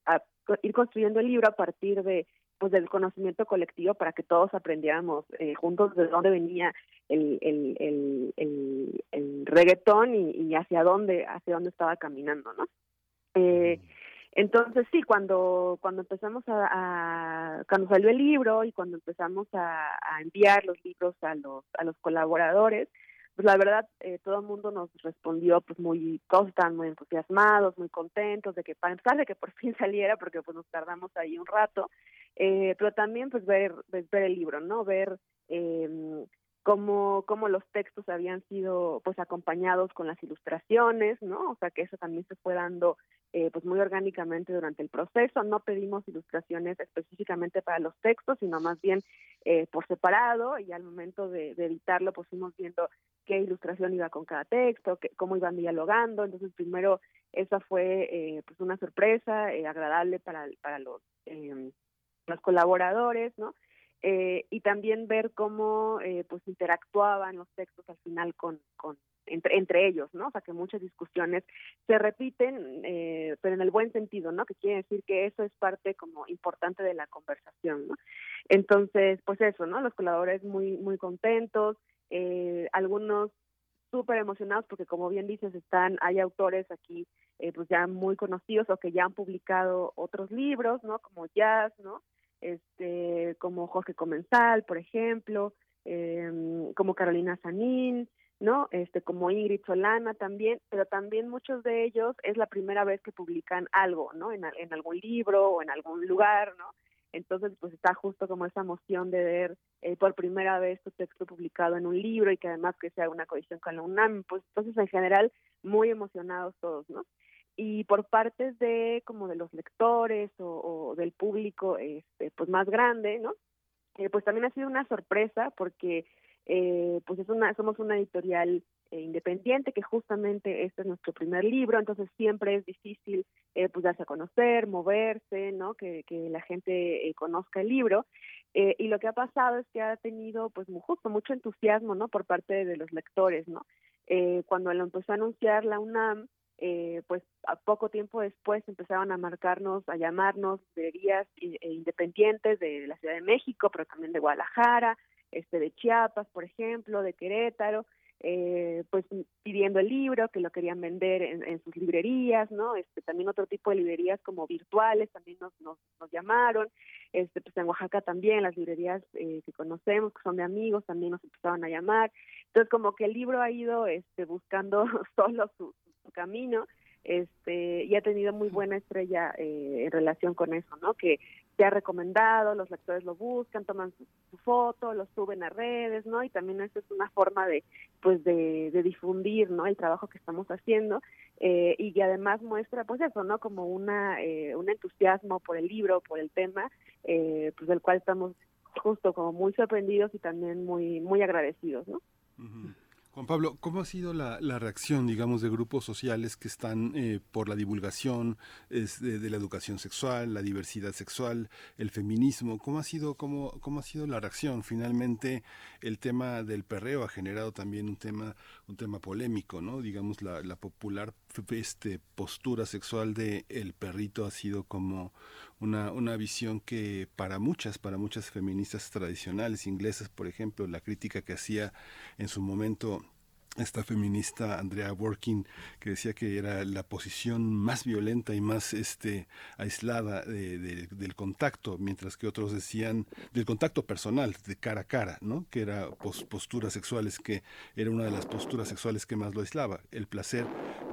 ir construyendo el libro a partir de pues del conocimiento colectivo para que todos aprendiéramos eh, juntos de dónde venía el el, el, el, reggaetón y, y, hacia dónde hacia dónde estaba caminando, ¿no? Eh, entonces sí, cuando cuando empezamos a, cuando salió el libro y cuando empezamos a, enviar los libros a los a los colaboradores, pues la verdad eh, todo el mundo nos respondió pues muy todos estaban muy entusiasmados, muy contentos de que para de que por fin saliera porque pues nos tardamos ahí un rato, eh, pero también pues ver pues, ver el libro, no ver eh, cómo, cómo los textos habían sido pues acompañados con las ilustraciones, ¿no? O sea que eso también se fue dando eh, pues muy orgánicamente durante el proceso. No pedimos ilustraciones específicamente para los textos, sino más bien eh, por separado y al momento de, editarlo pues fuimos viendo qué ilustración iba con cada texto, qué, cómo iban dialogando. Entonces primero esa fue eh, pues una sorpresa agradable para, para los, los colaboradores, ¿no? eh, y también ver cómo eh, pues interactuaban los textos al final con, con entre, entre ellos, ¿no? O sea, que muchas discusiones se repiten, eh, pero en el buen sentido, ¿no? Que quiere decir que eso es parte como importante de la conversación, ¿no? Entonces, pues eso, ¿no? Los colaboradores muy, muy contentos, eh, algunos súper emocionados porque como bien dices, están, hay autores aquí eh, pues ya muy conocidos o que ya han publicado otros libros, ¿no? Como Jazz, ¿no? este, como Jorge Comensal, por ejemplo, eh, como Carolina Sanín, ¿no? Este, como Ingrid Solana también, pero también muchos de ellos es la primera vez que publican algo, ¿no? En, en algún libro o en algún lugar, ¿no? Entonces, pues está justo como esa emoción de ver eh, por primera vez tu texto publicado en un libro y que además que sea una cohesión con la UNAM, pues entonces en general muy emocionados todos, ¿no? y por parte de como de los lectores o, del público este pues más grande no eh, pues también ha sido una sorpresa porque eh, pues es una somos una editorial eh, independiente que justamente este es nuestro primer libro entonces siempre es difícil eh, pues darse a conocer moverse no que, que la gente eh, conozca el libro. Eh, y lo que ha pasado es que ha tenido pues justo mucho entusiasmo no por parte de los lectores no eh, cuando lo empezó a anunciar la UNAM eh, pues a poco tiempo después empezaron a marcarnos, a llamarnos librerías independientes de la Ciudad de México, pero también de Guadalajara, este de Chiapas, por ejemplo, de Querétaro, eh, pues pidiendo el libro, que lo querían vender en, sus librerías, ¿no? Este, también otro tipo de librerías como virtuales también nos, nos, nos llamaron, este, pues en Oaxaca también las librerías eh, que conocemos, que son de amigos, también nos empezaron a llamar, entonces como que el libro ha ido este, buscando solo su, su camino este y ha tenido muy buena estrella eh, en relación con eso, ¿no? Que ha recomendado, los lectores lo buscan, toman su, foto, lo suben a redes, ¿no? Y también eso es una forma de, pues, de, de, difundir, ¿no? El trabajo que estamos haciendo eh, y además muestra pues eso, ¿no? Como una eh, un entusiasmo por el libro, por el tema, eh, pues del cual estamos justo como muy sorprendidos y también muy muy agradecidos, ¿no? Juan Pablo, ¿cómo ha sido la, reacción, digamos, de grupos sociales que están eh, por la divulgación de, la educación sexual, la diversidad sexual, el feminismo? ¿Cómo ha sido, cómo, cómo ha sido la reacción? Finalmente, el tema del perreo ha generado también un tema, un tema polémico, ¿no? Digamos, la, la popular este, postura sexual de el perrito ha sido como una, una visión que para muchas, para muchas feministas tradicionales inglesas, por ejemplo, la crítica que hacía en su momento esta feminista Andrea Working que decía que era la posición más violenta y más este aislada del contacto mientras que otros decían del contacto personal de cara a cara no que era posturas sexuales que era una de las posturas sexuales que más lo aislaba. El placer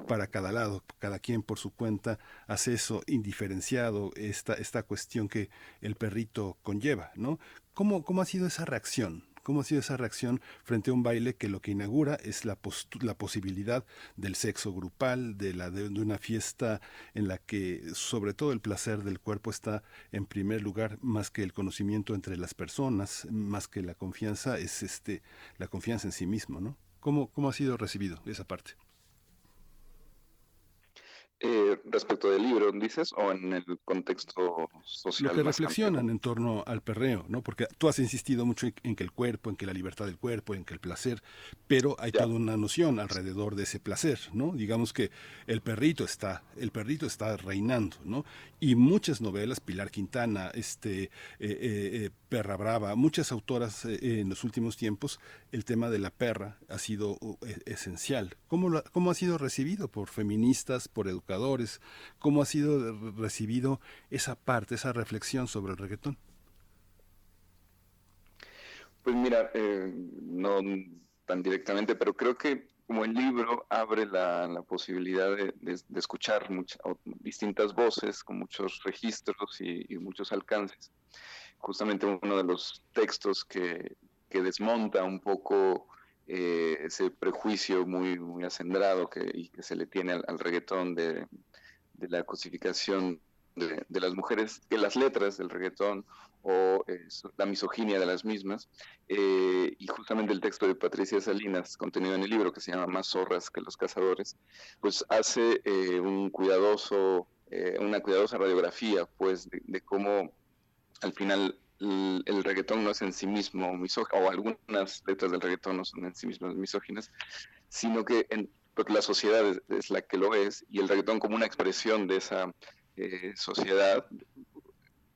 para cada lado cada quien por su cuenta hace eso indiferenciado esta esta cuestión que el perrito conlleva no cómo cómo ha sido esa reacción ¿Cómo ha sido esa reacción frente a un baile que lo que inaugura es la, la posibilidad del sexo grupal, de, la, de, una fiesta en la que sobre todo el placer del cuerpo está en primer lugar más que el conocimiento entre las personas, más que la confianza, es este, la confianza en sí mismo, ¿no? ¿Cómo, cómo ha sido recibido esa parte? Eh, respecto del libro, dices, o en el contexto social. Lo que reflexionan en torno al perreo, ¿no? Porque tú has insistido mucho en, que el cuerpo, en que la libertad del cuerpo, en que el placer, pero hay toda una noción alrededor de ese placer, ¿no? Digamos que el perrito está, el perrito está reinando, ¿no? Y muchas novelas, Pilar Quintana, este, eh, eh, Perra Brava, muchas autoras en los últimos tiempos, el tema de la perra ha sido esencial. ¿Cómo, ¿Cómo ha sido recibido por feministas, por educadores? ¿Cómo ha sido recibido esa parte, esa reflexión sobre el reggaetón? Pues mira, eh, no tan directamente, pero creo que como el libro abre la, posibilidad de, escuchar distintas voces con muchos registros y, y, muchos alcances. Justamente uno de los textos que, que desmonta un poco eh, ese prejuicio muy, muy acendrado que, se le tiene al, reggaetón de, la cosificación de, las mujeres, que las letras del reggaetón o eh, la misoginia de las mismas. Eh, y justamente el texto de Patricia Salinas, contenido en el libro, que se llama Más zorras que los cazadores, pues hace un cuidadoso, una cuidadosa radiografía pues, de cómo al final el, reggaetón no es en sí mismo misógino, o algunas letras del reggaetón no son en sí mismas misóginas, sino que en, porque la sociedad es, la que lo es, y el reggaetón como una expresión de esa eh, sociedad,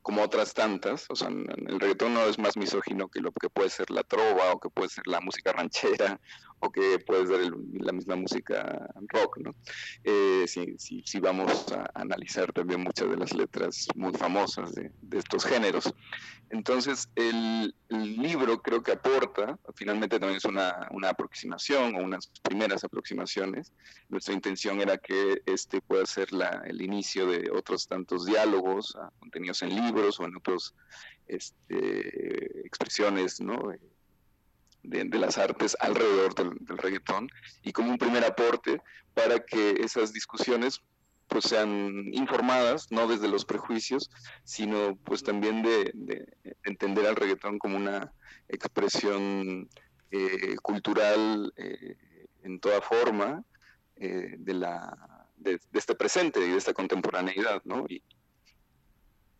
como otras tantas, o sea, el reggaetón no es más misógino que lo que puede ser la trova, o que puede ser la música ranchera, o que puede ser la misma música rock, ¿no? Eh, si, si, vamos a analizar también muchas de las letras muy famosas de, de estos géneros. Entonces, el, libro creo que aporta, finalmente también es una, una, aproximación o unas primeras aproximaciones. Nuestra intención era que este pueda ser la, el inicio de otros tantos diálogos contenidos en o en otras este, expresiones ¿no? de, las artes alrededor del, reggaetón y como un primer aporte para que esas discusiones pues sean informadas, no desde los prejuicios, sino pues también de, entender al reggaetón como una expresión eh, cultural eh, en toda forma eh, de la de, este presente y de esta contemporaneidad, ¿no?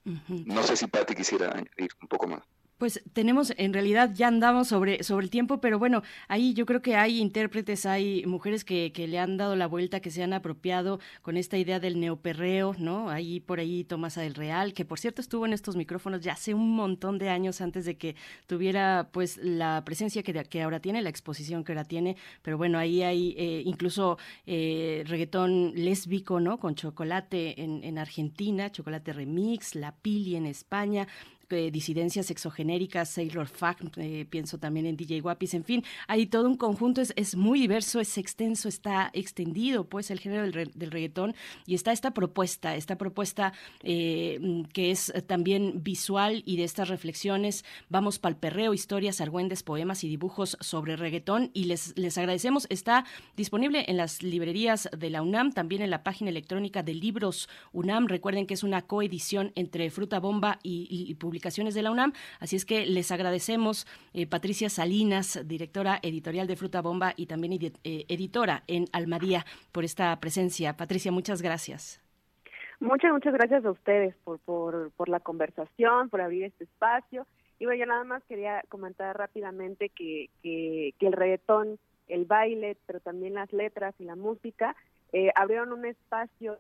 No sé si Patti quisiera añadir un poco más. Pues tenemos, en realidad ya andamos sobre, sobre el tiempo, pero bueno, ahí yo creo que hay intérpretes, hay mujeres que, que le han dado la vuelta, que se han apropiado con esta idea del neoperreo, ¿no? Ahí por ahí Tomasa del Real, que por cierto estuvo en estos micrófonos ya hace un montón de años antes de que tuviera pues la presencia que, que ahora tiene, la exposición que ahora tiene, pero bueno, ahí hay eh, incluso eh, reggaetón lésbico, ¿no? Con chocolate en, en Argentina, chocolate remix, la pili en España, eh, disidencias exogenéricas, Sailor Fact, eh, pienso también en DJ Guapis, en fin, hay todo un conjunto, es, es muy diverso, es extenso, está extendido pues el género del, reggaetón y está esta propuesta, esta propuesta eh, que es también visual y de estas reflexiones, vamos pal perreo, historias, argüendes, poemas y dibujos sobre reggaetón y les, les agradecemos, está disponible en las librerías de la UNAM, también en la página electrónica de Libros UNAM, recuerden que es una coedición entre Fruta Bomba y, y, y publicaciones de la UNAM. Así es que les agradecemos, eh, Patricia Salinas, directora editorial de Fruta Bomba y también eh, editora en Almadía, por esta presencia. Patricia, muchas gracias. Muchas, muchas gracias a ustedes por, por, por la conversación, por abrir este espacio. Y bueno, yo nada más quería comentar rápidamente que, que, que el reggaetón, el baile, pero también las letras y la música, eh, abrieron un espacio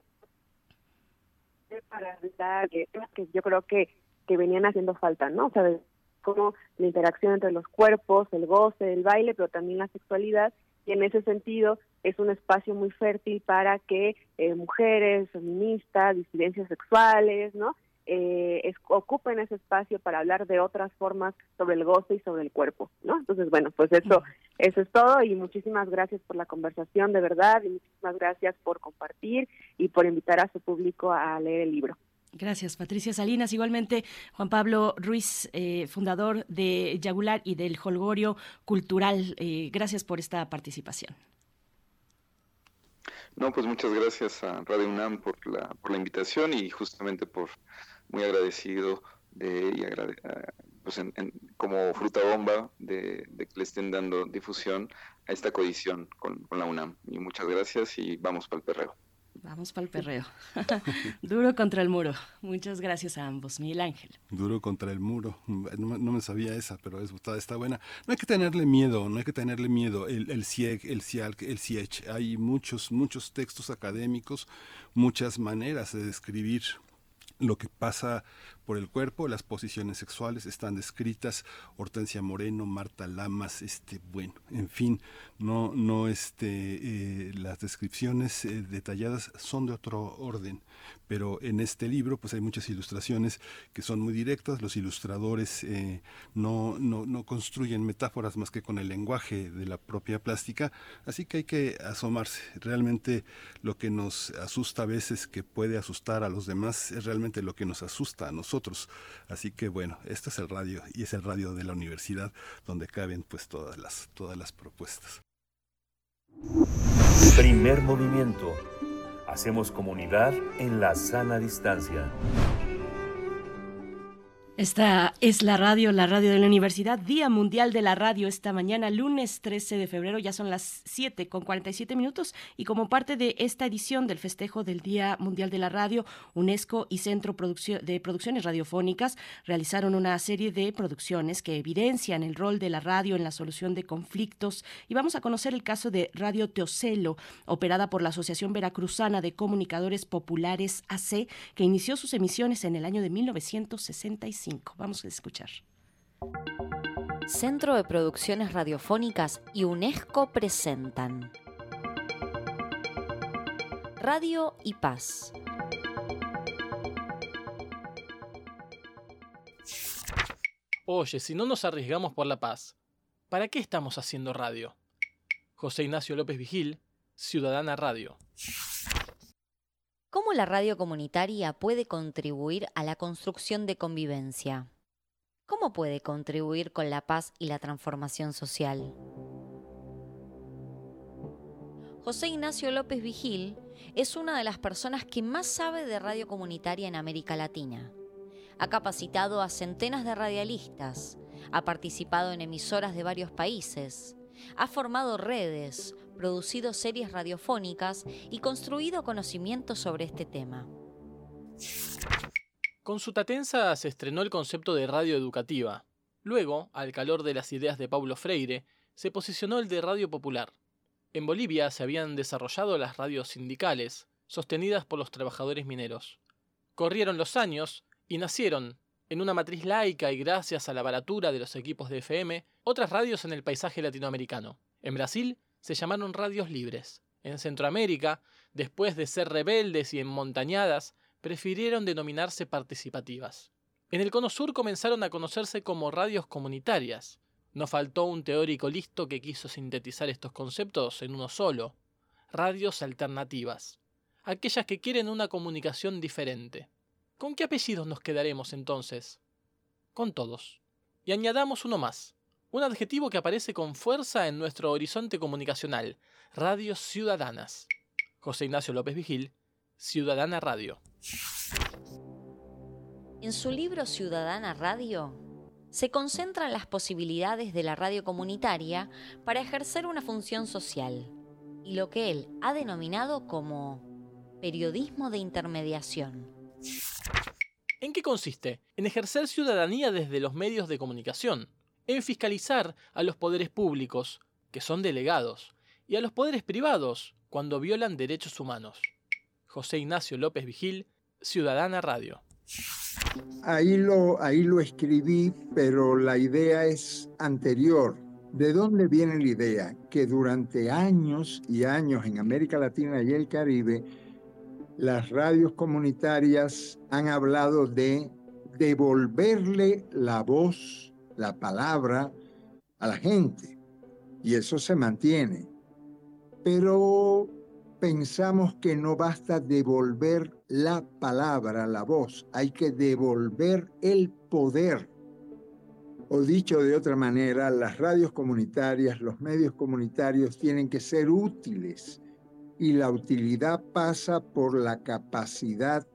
para dar que yo creo que que venían haciendo falta, ¿no? O sea, como la interacción entre los cuerpos, el goce, el baile, pero también la sexualidad, y en ese sentido es un espacio muy fértil para que eh, mujeres, feministas, disidencias sexuales, ¿no? Eh, es, ocupen ese espacio para hablar de otras formas sobre el goce y sobre el cuerpo, ¿no? Entonces, bueno, pues eso, eso es todo y muchísimas gracias por la conversación, de verdad, y muchísimas gracias por compartir y por invitar a su público a leer el libro. Gracias, Patricia Salinas. Igualmente, Juan Pablo Ruiz, eh, fundador de Yagular y del Holgorio Cultural. Eh, gracias por esta participación. No, pues muchas gracias a Radio UNAM por la, por la invitación y justamente por muy agradecido de y agrade, pues como fruta bomba de, de, que le estén dando difusión a esta coedición con, con la UNAM. Y muchas gracias y vamos para el perreo. Vamos para el perreo. Duro contra el muro. Muchas gracias a ambos, Miguel Ángel. Duro contra el muro. No, me sabía esa, pero es, está, está, buena. No hay que tenerle miedo, no hay que tenerle miedo. El, el CIEG, el CIALC, el CIECH. Hay muchos, muchos textos académicos, muchas maneras de describir lo que pasa por el cuerpo, las posiciones sexuales están descritas, Hortensia Moreno, Marta Lamas, este, bueno, en fin, no, no, este, eh, las descripciones eh, detalladas son de otro orden, pero en este libro pues hay muchas ilustraciones que son muy directas, los ilustradores eh, no, no, no construyen metáforas más que con el lenguaje de la propia plástica, así que hay que asomarse, realmente lo que nos asusta a veces que puede asustar a los demás es realmente lo que nos asusta a nosotros Así que bueno, este es el radio y es el radio de la universidad donde caben pues todas las, todas las propuestas. Primer movimiento. Hacemos comunidad en la sana distancia. Esta es la radio, la radio de la universidad, Día Mundial de la Radio esta mañana, lunes 13 de febrero, ya son las 7 con 47 minutos y como parte de esta edición del festejo del Día Mundial de la Radio, UNESCO y Centro de Producciones Radiofónicas realizaron una serie de producciones que evidencian el rol de la radio en la solución de conflictos y vamos a conocer el caso de Radio Teocelo, operada por la Asociación Veracruzana de Comunicadores Populares AC, que inició sus emisiones en el año de 1965. Vamos a escuchar. Centro de Producciones Radiofónicas y UNESCO presentan Radio y Paz. Oye, si no nos arriesgamos por la paz, ¿para qué estamos haciendo radio? José Ignacio López Vigil, Ciudadana Radio. ¿Cómo la radio comunitaria puede contribuir a la construcción de convivencia? ¿Cómo puede contribuir con la paz y la transformación social? José Ignacio López Vigil es una de las personas que más sabe de radio comunitaria en América Latina. Ha capacitado a centenas de radialistas, ha participado en emisoras de varios países, ha formado redes, producido series radiofónicas y construido conocimiento sobre este tema. Con su Tatensa se estrenó el concepto de radio educativa. Luego, al calor de las ideas de Paulo Freire, se posicionó el de radio popular. En Bolivia se habían desarrollado las radios sindicales, sostenidas por los trabajadores mineros. Corrieron los años y nacieron, en una matriz laica y gracias a la baratura de los equipos de FM, otras radios en el paisaje latinoamericano. En Brasil se llamaron radios libres. En Centroamérica, después de ser rebeldes y enmontañadas, prefirieron denominarse participativas. En el Cono Sur comenzaron a conocerse como radios comunitarias. No faltó un teórico listo que quiso sintetizar estos conceptos en uno solo, radios alternativas, aquellas que quieren una comunicación diferente. ¿Con qué apellidos nos quedaremos entonces? Con todos. Y añadamos uno más, un adjetivo que aparece con fuerza en nuestro horizonte comunicacional, radios ciudadanas. José Ignacio López Vigil, Ciudadana Radio. En su libro Ciudadana Radio, se concentran las posibilidades de la radio comunitaria para ejercer una función social y lo que él ha denominado como periodismo de intermediación. ¿En qué consiste? En ejercer ciudadanía desde los medios de comunicación, en fiscalizar a los poderes públicos, que son delegados, y a los poderes privados, cuando violan derechos humanos. José Ignacio López Vigil, Ciudadana Radio. Ahí lo, ahí lo escribí, pero la idea es anterior. ¿De dónde viene la idea? Que durante años y años en América Latina y el Caribe, las radios comunitarias han hablado de devolverle la voz, la palabra a la gente. Y eso se mantiene. Pero pensamos que no basta devolver la palabra, la voz, hay que devolver el poder. O dicho de otra manera, las radios comunitarias, los medios comunitarios tienen que ser útiles y la utilidad pasa por la capacidad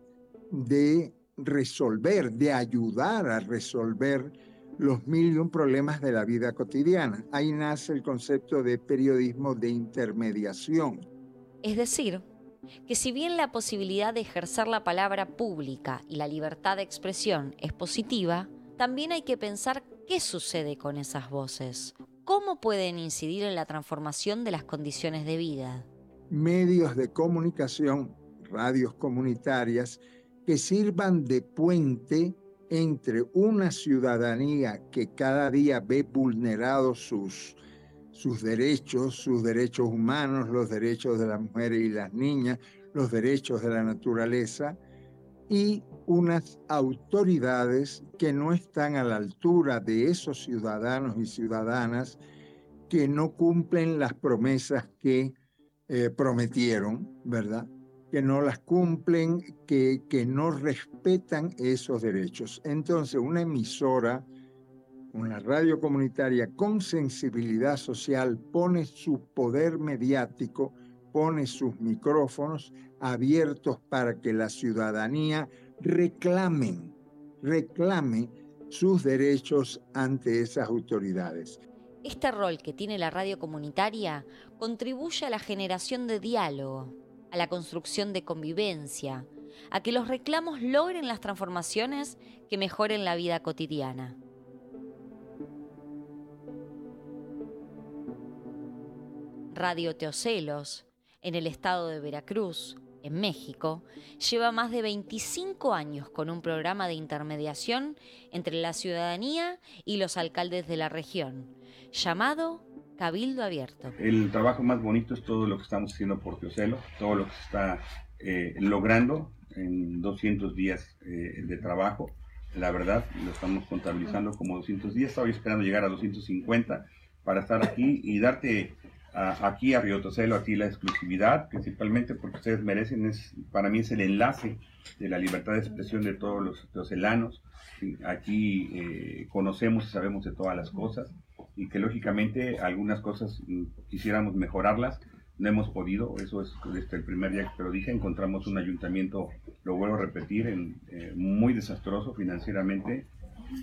de resolver, de ayudar a resolver los mil y un problemas de la vida cotidiana. Ahí nace el concepto de periodismo de intermediación es decir, que si bien la posibilidad de ejercer la palabra pública y la libertad de expresión es positiva, también hay que pensar qué sucede con esas voces, cómo pueden incidir en la transformación de las condiciones de vida. Medios de comunicación, radios comunitarias, que sirvan de puente entre una ciudadanía que cada día ve vulnerados sus sus derechos, sus derechos humanos, los derechos de las mujeres y las niñas, los derechos de la naturaleza y unas autoridades que no están a la altura de esos ciudadanos y ciudadanas que no cumplen las promesas que eh, prometieron, ¿verdad? Que no las cumplen, que, que no respetan esos derechos. Entonces, una emisora una radio comunitaria con sensibilidad social pone su poder mediático, pone sus micrófonos abiertos para que la ciudadanía reclamen, reclame sus derechos ante esas autoridades. Este rol que tiene la radio comunitaria contribuye a la generación de diálogo, a la construcción de convivencia, a que los reclamos logren las transformaciones que mejoren la vida cotidiana. Radio Teocelos, en el estado de Veracruz, en México, lleva más de 25 años con un programa de intermediación entre la ciudadanía y los alcaldes de la región, llamado Cabildo Abierto. El trabajo más bonito es todo lo que estamos haciendo por Teocelo, todo lo que se está eh, logrando en 200 días eh, de trabajo. La verdad, lo estamos contabilizando como 200 días, estaba esperando llegar a 250 para estar aquí y darte aquí a Río Tocelo, aquí la exclusividad, principalmente porque ustedes merecen, es, para mí es el enlace de la libertad de expresión de todos los teocelanos. Aquí eh, conocemos y sabemos de todas las cosas y que lógicamente algunas cosas mm, quisiéramos mejorarlas, no hemos podido, eso es desde el primer día que te lo dije, encontramos un ayuntamiento, lo vuelvo a repetir, eh, muy desastroso financieramente.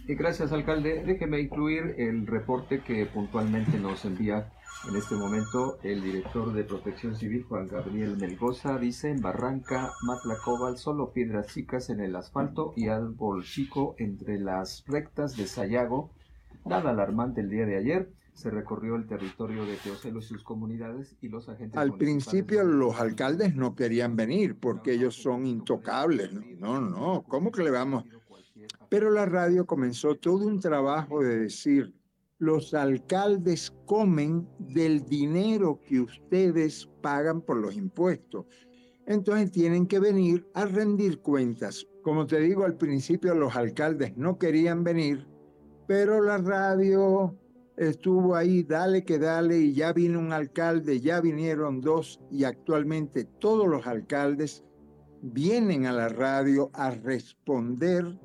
Y gracias, alcalde. Déjeme incluir el reporte que puntualmente nos envía en este momento, el director de Protección Civil, Juan Gabriel Melgoza, dice en Barranca, Matlacobal, solo piedras chicas en el asfalto y árbol chico entre las rectas de Sayago. Nada alarmante el día de ayer. Se recorrió el territorio de Teocelo y sus comunidades y los agentes. Al principio los alcaldes no querían venir porque ellos son intocables. No, no, ¿cómo que le vamos? Pero la radio comenzó todo un trabajo de decir, los alcaldes comen del dinero que ustedes pagan por los impuestos. Entonces tienen que venir a rendir cuentas Como te digo, al principio los alcaldes no querían venir, pero la radio estuvo ahí, dale que dale, y ya vino un alcalde, ya vinieron dos, y actualmente todos los alcaldes vienen a la radio a responder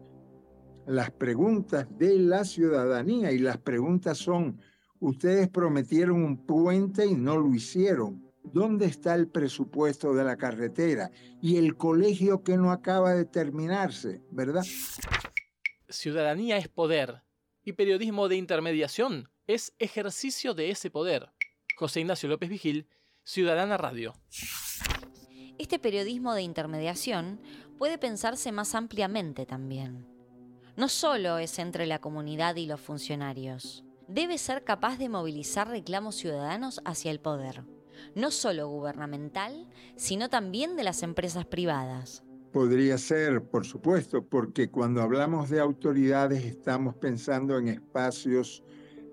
las preguntas de la ciudadanía, y las preguntas son, ustedes prometieron un puente y no lo hicieron. ¿Dónde está el presupuesto de la carretera? Y el colegio que no acaba de terminarse, ¿verdad? Ciudadanía es poder y periodismo de intermediación es ejercicio de ese poder. José Ignacio López Vigil, Ciudadana Radio. Este periodismo de intermediación puede pensarse más ampliamente también. No solo es entre la comunidad y los funcionarios. Debe ser capaz de movilizar reclamos ciudadanos hacia el poder no solo gubernamental, sino también de las empresas privadas. Podría ser, por supuesto, porque cuando hablamos de autoridades estamos pensando en espacios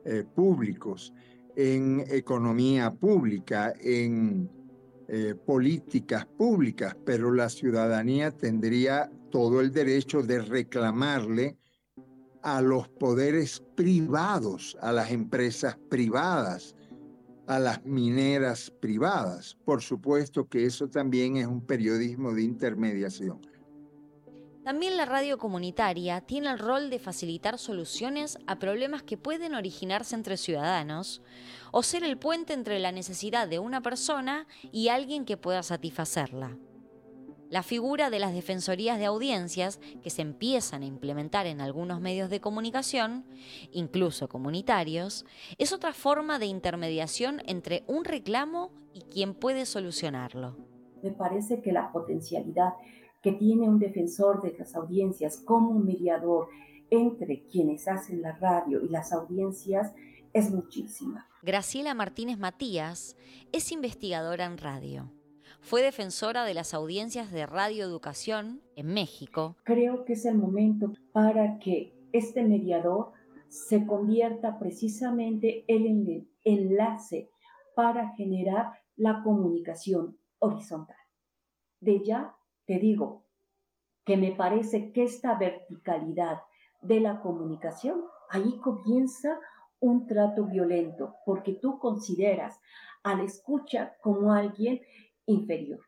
eh, públicos, en economía pública, en eh, políticas públicas, pero la ciudadanía tendría todo el derecho de reclamarle a los poderes privados, a las empresas privadas, a las mineras privadas. Por supuesto que eso también es un periodismo de intermediación. También la radio comunitaria tiene el rol de facilitar soluciones a problemas que pueden originarse entre ciudadanos o ser el puente entre la necesidad de una persona y alguien que pueda satisfacerla. La figura de las defensorías de audiencias que se empiezan a implementar en algunos medios de comunicación, incluso comunitarios, es otra forma de intermediación entre un reclamo y quien puede solucionarlo. Me parece que la potencialidad que tiene un defensor de las audiencias como un mediador entre quienes hacen la radio y las audiencias es muchísima. Graciela Martínez Matías es investigadora en radio fue defensora de las audiencias de radioeducación en México. Creo que es el momento para que este mediador se convierta precisamente en el enlace para generar la comunicación horizontal. De ya te digo que me parece que esta verticalidad de la comunicación, ahí comienza un trato violento, porque tú consideras al escucha como alguien inferior,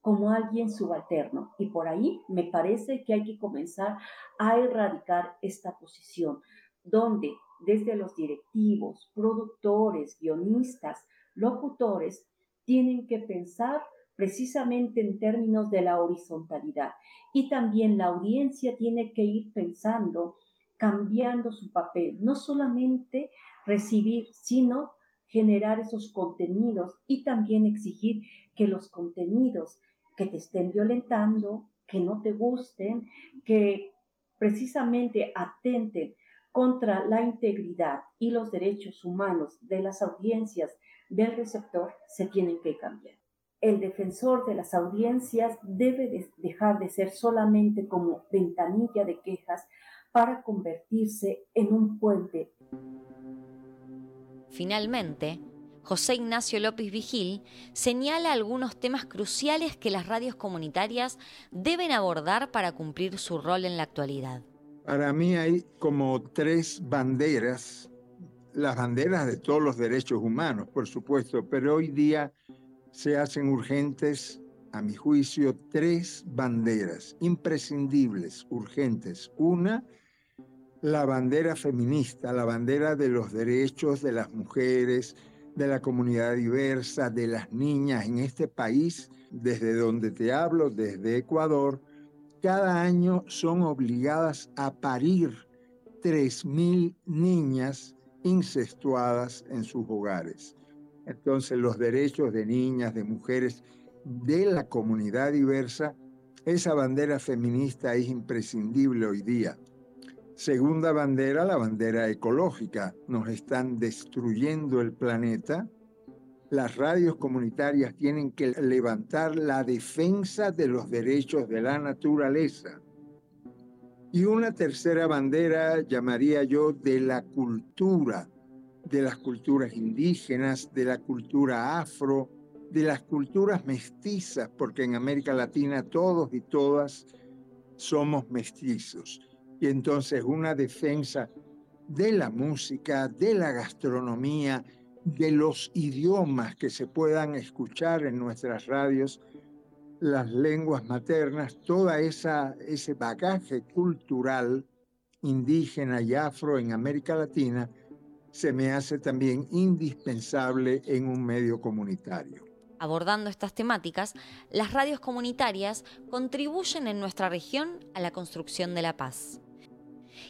como alguien subalterno. Y por ahí me parece que hay que comenzar a erradicar esta posición, donde desde los directivos, productores, guionistas, locutores, tienen que pensar precisamente en términos de la horizontalidad. Y también la audiencia tiene que ir pensando, cambiando su papel, no solamente recibir, sino generar esos contenidos y también exigir que los contenidos que te estén violentando, que no te gusten, que precisamente atenten contra la integridad y los derechos humanos de las audiencias del receptor, se tienen que cambiar. El defensor de las audiencias debe dejar de ser solamente como ventanilla de quejas para convertirse en un puente Finalmente, José Ignacio López Vigil señala algunos temas cruciales que las radios comunitarias deben abordar para cumplir su rol en la actualidad. Para mí hay como tres banderas, las banderas de todos los derechos humanos, por supuesto, pero hoy día se hacen urgentes, a mi juicio, tres banderas imprescindibles, urgentes. Una, la bandera feminista, la bandera de los derechos de las mujeres, de la comunidad diversa, de las niñas en este país, desde donde te hablo, desde Ecuador, cada año son obligadas a parir 3.000 niñas incestuadas en sus hogares. Entonces los derechos de niñas, de mujeres, de la comunidad diversa, esa bandera feminista es imprescindible hoy día. Segunda bandera, la bandera ecológica. Nos están destruyendo el planeta. Las radios comunitarias tienen que levantar la defensa de los derechos de la naturaleza. Y una tercera bandera, llamaría yo, de la cultura, de las culturas indígenas, de la cultura afro, de las culturas mestizas, porque en América Latina todos y todas somos mestizos. Y entonces una defensa de la música, de la gastronomía, de los idiomas que se puedan escuchar en nuestras radios, las lenguas maternas, esa ese bagaje cultural indígena y afro en América Latina se me hace también indispensable en un medio comunitario. Abordando estas temáticas, las radios comunitarias contribuyen en nuestra región a la construcción de la paz.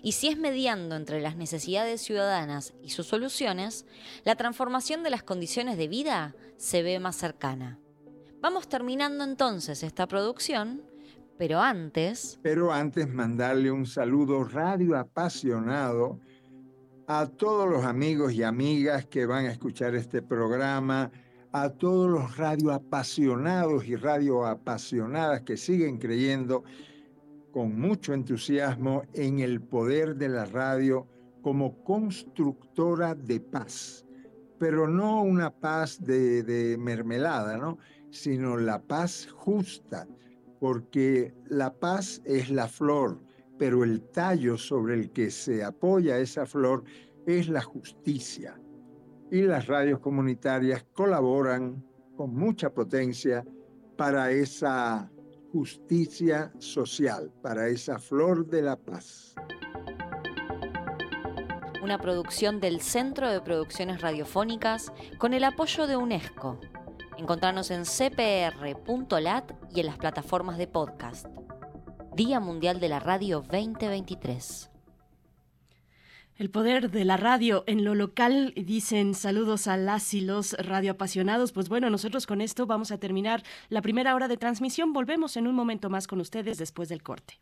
Y si es mediando entre las necesidades ciudadanas y sus soluciones, la transformación de las condiciones de vida se ve más cercana. Vamos terminando entonces esta producción, pero antes... Pero antes mandarle un saludo radio apasionado a todos los amigos y amigas que van a escuchar este programa, a todos los radioapasionados y radioapasionadas que siguen creyendo con mucho entusiasmo en el poder de la radio como constructora de paz, pero no una paz de, mermelada, ¿no? sino la paz justa, porque la paz es la flor, pero el tallo sobre el que se apoya esa flor es la justicia. Y las radios comunitarias colaboran con mucha potencia para esa justicia social, para esa flor de la paz. Una producción del Centro de Producciones Radiofónicas con el apoyo de UNESCO. Encontrarnos en cpr.lat y en las plataformas de podcast. Día Mundial de la Radio 2023. El poder de la radio en lo local, dicen saludos a las y los radioapasionados. Pues bueno, nosotros con esto vamos a terminar la primera hora de transmisión. Volvemos en un momento más con ustedes después del corte.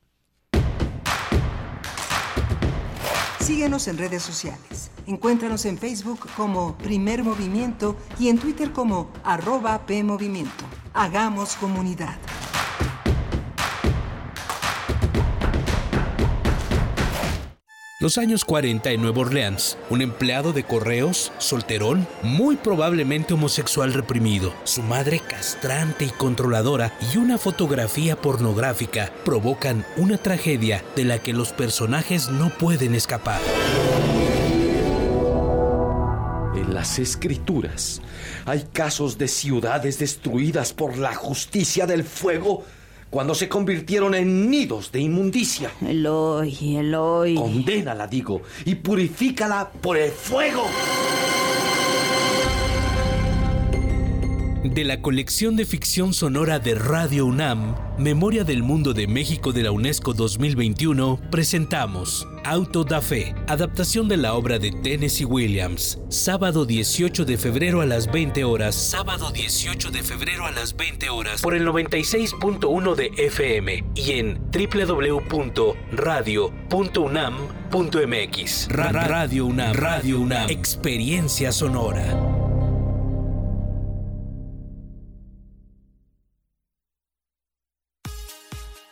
Síguenos en redes sociales. Encuéntranos en Facebook como Primer Movimiento y en Twitter como arroba PMovimiento. Hagamos comunidad. Los años 40 en Nueva Orleans, un empleado de correos, solterón, muy probablemente homosexual reprimido, su madre castrante y controladora y una fotografía pornográfica provocan una tragedia de la que los personajes no pueden escapar. En las escrituras hay casos de ciudades destruidas por la justicia del fuego cuando se convirtieron en nidos de inmundicia. Eloy, Eloy. Condénala, digo, y purifícala por el fuego. De la colección de ficción sonora de Radio UNAM, Memoria del Mundo de México de la UNESCO 2021, presentamos Auto da Fe, adaptación de la obra de Tennessee Williams, sábado 18 de febrero a las 20 horas, sábado 18 de febrero a las 20 horas, por el 96.1 de FM y en www.radio.unam.mx. Radio UNAM, Radio UNAM, experiencia sonora.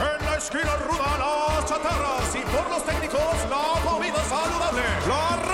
en la esquina ruda, las chatarras y por los técnicos, la comida saludable.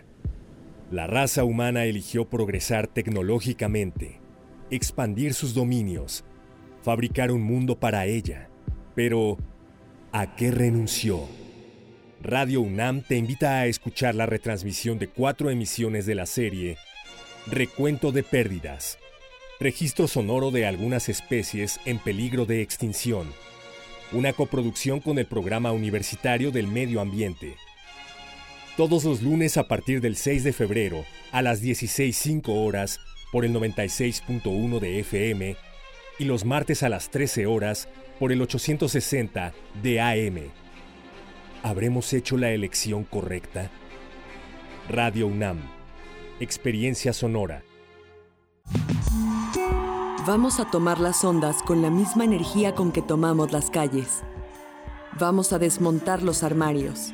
La raza humana eligió progresar tecnológicamente, expandir sus dominios, fabricar un mundo para ella. Pero, ¿a qué renunció? Radio UNAM te invita a escuchar la retransmisión de cuatro emisiones de la serie Recuento de Pérdidas, registro sonoro de algunas especies en peligro de extinción, una coproducción con el Programa Universitario del Medio Ambiente. Todos los lunes a partir del 6 de febrero a las 16.05 horas por el 96.1 de FM y los martes a las 13 horas por el 860 de AM. ¿Habremos hecho la elección correcta? Radio UNAM. Experiencia sonora. Vamos a tomar las ondas con la misma energía con que tomamos las calles. Vamos a desmontar los armarios.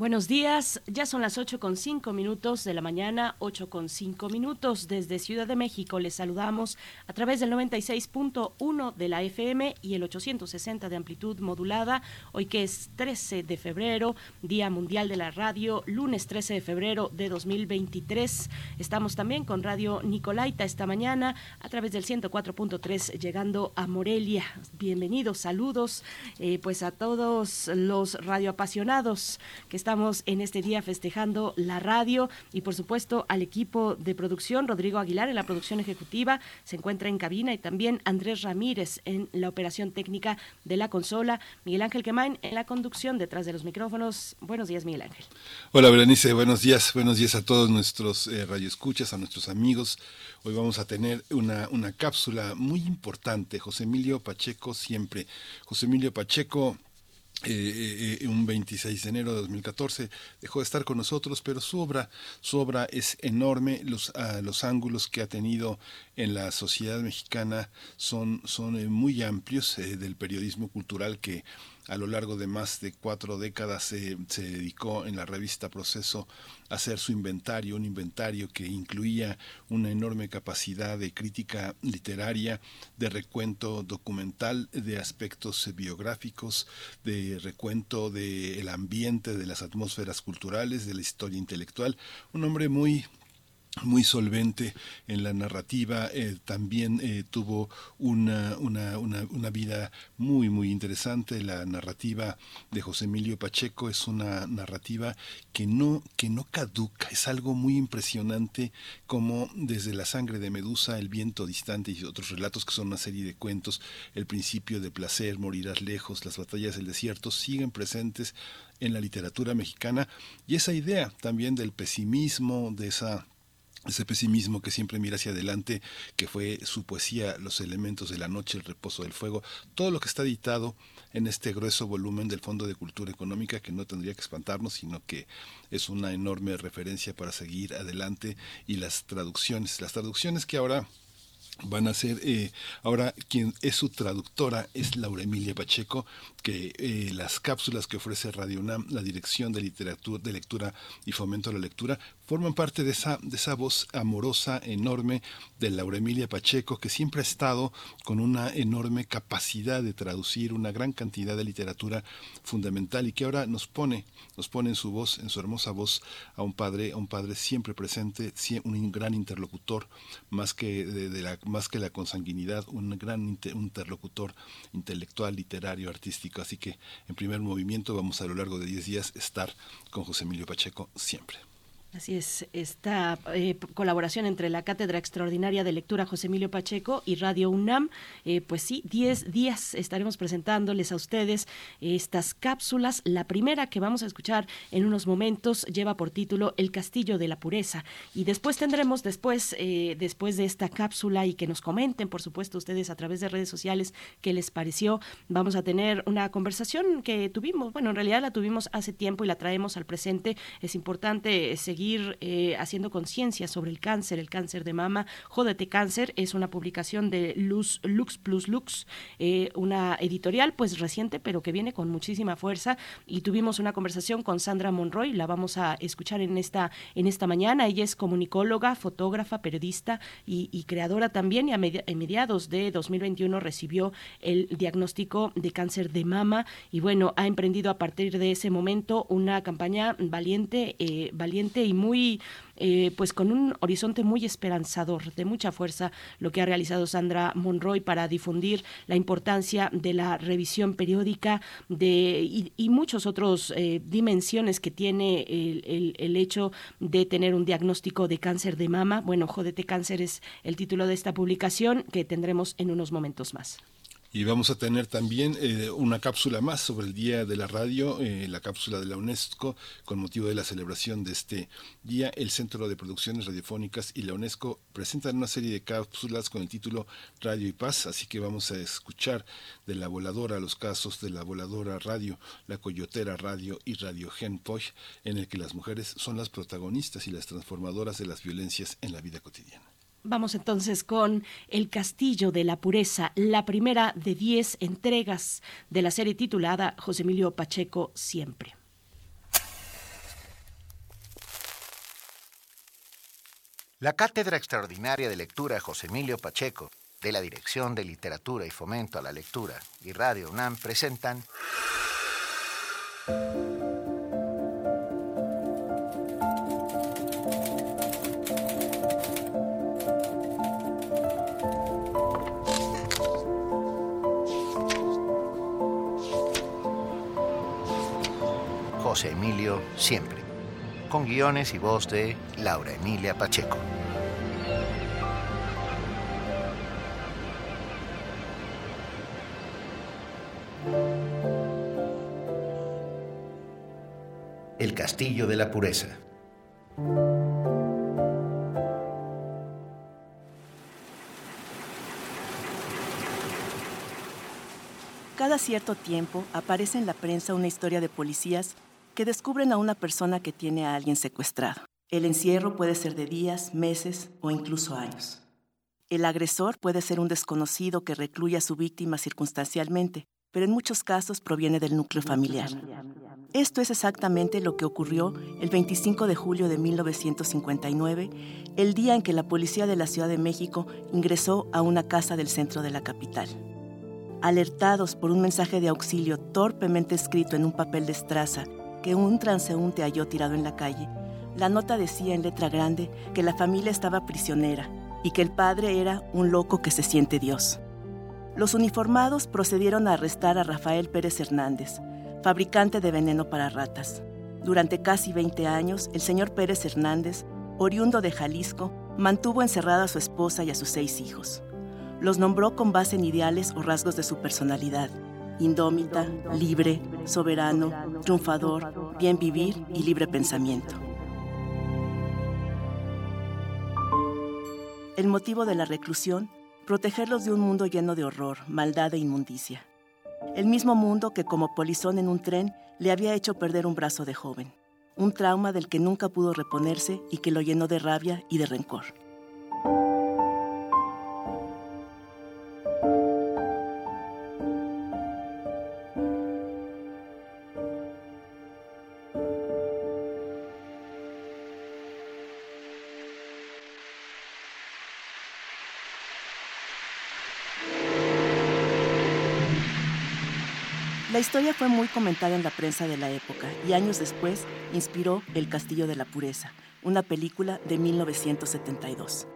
Buenos días, ya son las 8 con 5 minutos de la mañana, 8 con 5 minutos desde Ciudad de México. Les saludamos a través del 96.1 de la FM y el 860 de amplitud modulada. Hoy que es 13 de febrero, Día Mundial de la Radio, lunes 13 de febrero de 2023. Estamos también con Radio Nicolaita esta mañana a través del 104.3 llegando a Morelia. Bienvenidos, saludos eh, pues a todos los radioapasionados que están estamos en este día festejando la radio y por supuesto al equipo de producción, Rodrigo Aguilar en la producción ejecutiva, se encuentra en cabina y también Andrés Ramírez en la operación técnica de la consola, Miguel Ángel Quemain en la conducción detrás de los micrófonos. Buenos días, Miguel Ángel. Hola, Berenice, buenos días, buenos días a todos nuestros eh, radioescuchas, a nuestros amigos. Hoy vamos a tener una, una cápsula muy importante, José Emilio Pacheco siempre. José Emilio Pacheco eh, eh, un 26 de enero de 2014 dejó de estar con nosotros, pero su obra, su obra es enorme, los, ah, los ángulos que ha tenido en la sociedad mexicana son, son eh, muy amplios del periodismo cultural que a lo largo de más de cuatro décadas se, se dedicó en la revista Proceso a hacer su inventario, un inventario que incluía una enorme capacidad de crítica literaria, de recuento documental, de aspectos biográficos, de recuento del ambiente, de las atmósferas culturales, de la historia intelectual. Un hombre muy muy solvente en la narrativa, eh, también eh, tuvo una, una, una, una, vida muy, muy interesante. La narrativa de José Emilio Pacheco es una narrativa que no, que no caduca, es algo muy impresionante como desde La sangre de Medusa, El viento distante y otros relatos que son una serie de cuentos, El principio de placer, Morirás lejos, Las batallas del desierto, siguen presentes en la literatura mexicana y esa idea también del pesimismo, de esa ese pesimismo que siempre mira hacia adelante, que fue su poesía, Los elementos de la noche, El reposo del fuego, todo lo que está editado en este grueso volumen del Fondo de Cultura Económica, que no tendría que espantarnos, sino que es una enorme referencia para seguir adelante, y las traducciones, las traducciones que ahora van a ser eh, ahora quien es su traductora es Laura Emilia Pacheco que eh, las cápsulas que ofrece Radio UNAM la dirección de literatura de lectura y fomento a la lectura forman parte de esa, de esa voz amorosa, enorme de Laura Emilia Pacheco, que siempre ha estado con una enorme capacidad de traducir una gran cantidad de literatura fundamental y que ahora nos pone, nos pone en su voz, en su hermosa voz, a un padre, a un padre siempre presente, un gran interlocutor, más que, la, más que la consanguinidad, un gran interlocutor intelectual, literario, artístico. Así que en primer movimiento vamos a lo largo de 10 días estar con José Emilio Pacheco siempre. Así es, esta eh, colaboración entre la Cátedra Extraordinaria de Lectura José Emilio Pacheco y Radio UNAM, eh, pues sí, 10 días estaremos presentándoles a ustedes estas cápsulas. La primera que vamos a escuchar en unos momentos lleva por título El Castillo de la Pureza y después tendremos, después, eh, después de esta cápsula y que nos comenten, por supuesto, ustedes a través de redes sociales qué les pareció, vamos a tener una conversación que tuvimos, bueno, en realidad la tuvimos hace tiempo y la traemos al presente. Es importante seguir seguir eh, haciendo conciencia sobre el cáncer, el cáncer de mama. Jódete Cáncer es una publicación de Luz, Lux Plus Lux, eh, una editorial pues reciente, pero que viene con muchísima fuerza. Y tuvimos una conversación con Sandra Monroy, la vamos a escuchar en esta, en esta mañana. Ella es comunicóloga, fotógrafa, periodista y, creadora también. Y a, mediados de 2021 recibió el diagnóstico de cáncer de mama. Y bueno, ha emprendido a partir de ese momento una campaña valiente, eh, valiente y muy, eh, pues con un horizonte muy esperanzador, de mucha fuerza, lo que ha realizado Sandra Monroy para difundir la importancia de la revisión periódica de, y, y muchos otros eh, dimensiones que tiene el, el, hecho de tener un diagnóstico de cáncer de mama. Bueno, Jodete Cáncer es el título de esta publicación que tendremos en unos momentos más. Y vamos a tener también eh, una cápsula más sobre el Día de la Radio, eh, la cápsula de la UNESCO, con motivo de la celebración de este día. El Centro de Producciones Radiofónicas y la UNESCO presentan una serie de cápsulas con el título Radio y Paz, así que vamos a escuchar de la voladora los casos de la voladora radio, la coyotera radio y Radio Gen en el que las mujeres son las protagonistas y las transformadoras de las violencias en la vida cotidiana. Vamos entonces con El Castillo de la Pureza, la primera de diez entregas de la serie titulada José Emilio Pacheco Siempre. La Cátedra Extraordinaria de Lectura José Emilio Pacheco, de la Dirección de Literatura y Fomento a la Lectura y Radio UNAM presentan Emilio Siempre, con guiones y voz de Laura Emilia Pacheco. El Castillo de la Pureza. Cada cierto tiempo aparece en la prensa una historia de policías que descubren a una persona que tiene a alguien secuestrado. El encierro puede ser de días, meses o incluso años. El agresor puede ser un desconocido que recluye a su víctima circunstancialmente, pero en muchos casos proviene del núcleo familiar. Esto es exactamente lo que ocurrió el 25 de julio de 1959, el día en que la policía de la Ciudad de México ingresó a una casa del centro de la capital. Alertados por un mensaje de auxilio torpemente escrito en un papel de estraza que un transeúnte halló tirado en la calle, la nota decía en letra grande que la familia estaba prisionera y que el padre era un loco que se siente Dios. Los uniformados procedieron a arrestar a Rafael Pérez Hernández, fabricante de veneno para ratas. Durante casi 20 años, el señor Pérez Hernández, oriundo de Jalisco, mantuvo encerrada a su esposa y a sus seis hijos. Los nombró con base en ideales o rasgos de su personalidad indómita, libre, soberano, triunfador, bien vivir y libre pensamiento. El motivo de la reclusión, protegerlos de un mundo lleno de horror, maldad e inmundicia. El mismo mundo que como polizón en un tren le había hecho perder un brazo de joven, un trauma del que nunca pudo reponerse y que lo llenó de rabia y de rencor. La historia fue muy comentada en la prensa de la época y años después inspiró El Castillo de la Pureza, una película de 1972.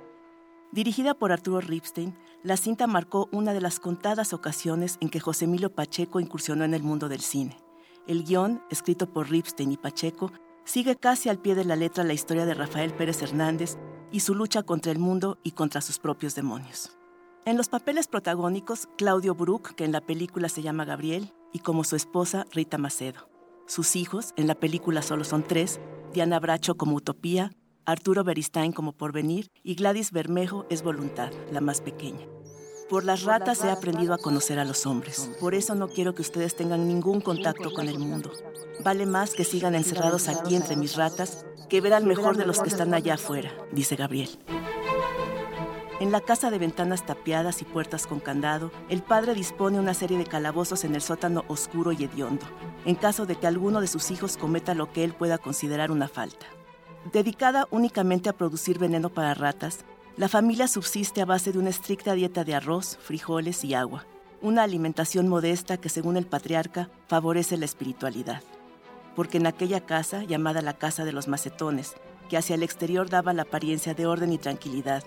Dirigida por Arturo Ripstein, la cinta marcó una de las contadas ocasiones en que José Emilio Pacheco incursionó en el mundo del cine. El guion, escrito por Ripstein y Pacheco, sigue casi al pie de la letra la historia de Rafael Pérez Hernández y su lucha contra el mundo y contra sus propios demonios. En los papeles protagónicos, Claudio Brook, que en la película se llama Gabriel, y como su esposa, Rita Macedo. Sus hijos, en la película solo son tres, Diana Bracho como Utopía, Arturo Beristain como Porvenir y Gladys Bermejo es Voluntad, la más pequeña. Por las ratas he aprendido a conocer a los hombres. Por eso no quiero que ustedes tengan ningún contacto con el mundo. Vale más que sigan encerrados aquí entre mis ratas que ver al mejor de los que están allá afuera, dice Gabriel. En la casa de ventanas tapiadas y puertas con candado, el padre dispone una serie de calabozos en el sótano oscuro y hediondo, en caso de que alguno de sus hijos cometa lo que él pueda considerar una falta. Dedicada únicamente a producir veneno para ratas, la familia subsiste a base de una estricta dieta de arroz, frijoles y agua, una alimentación modesta que según el patriarca favorece la espiritualidad. Porque en aquella casa, llamada la Casa de los Macetones, que hacia el exterior daba la apariencia de orden y tranquilidad,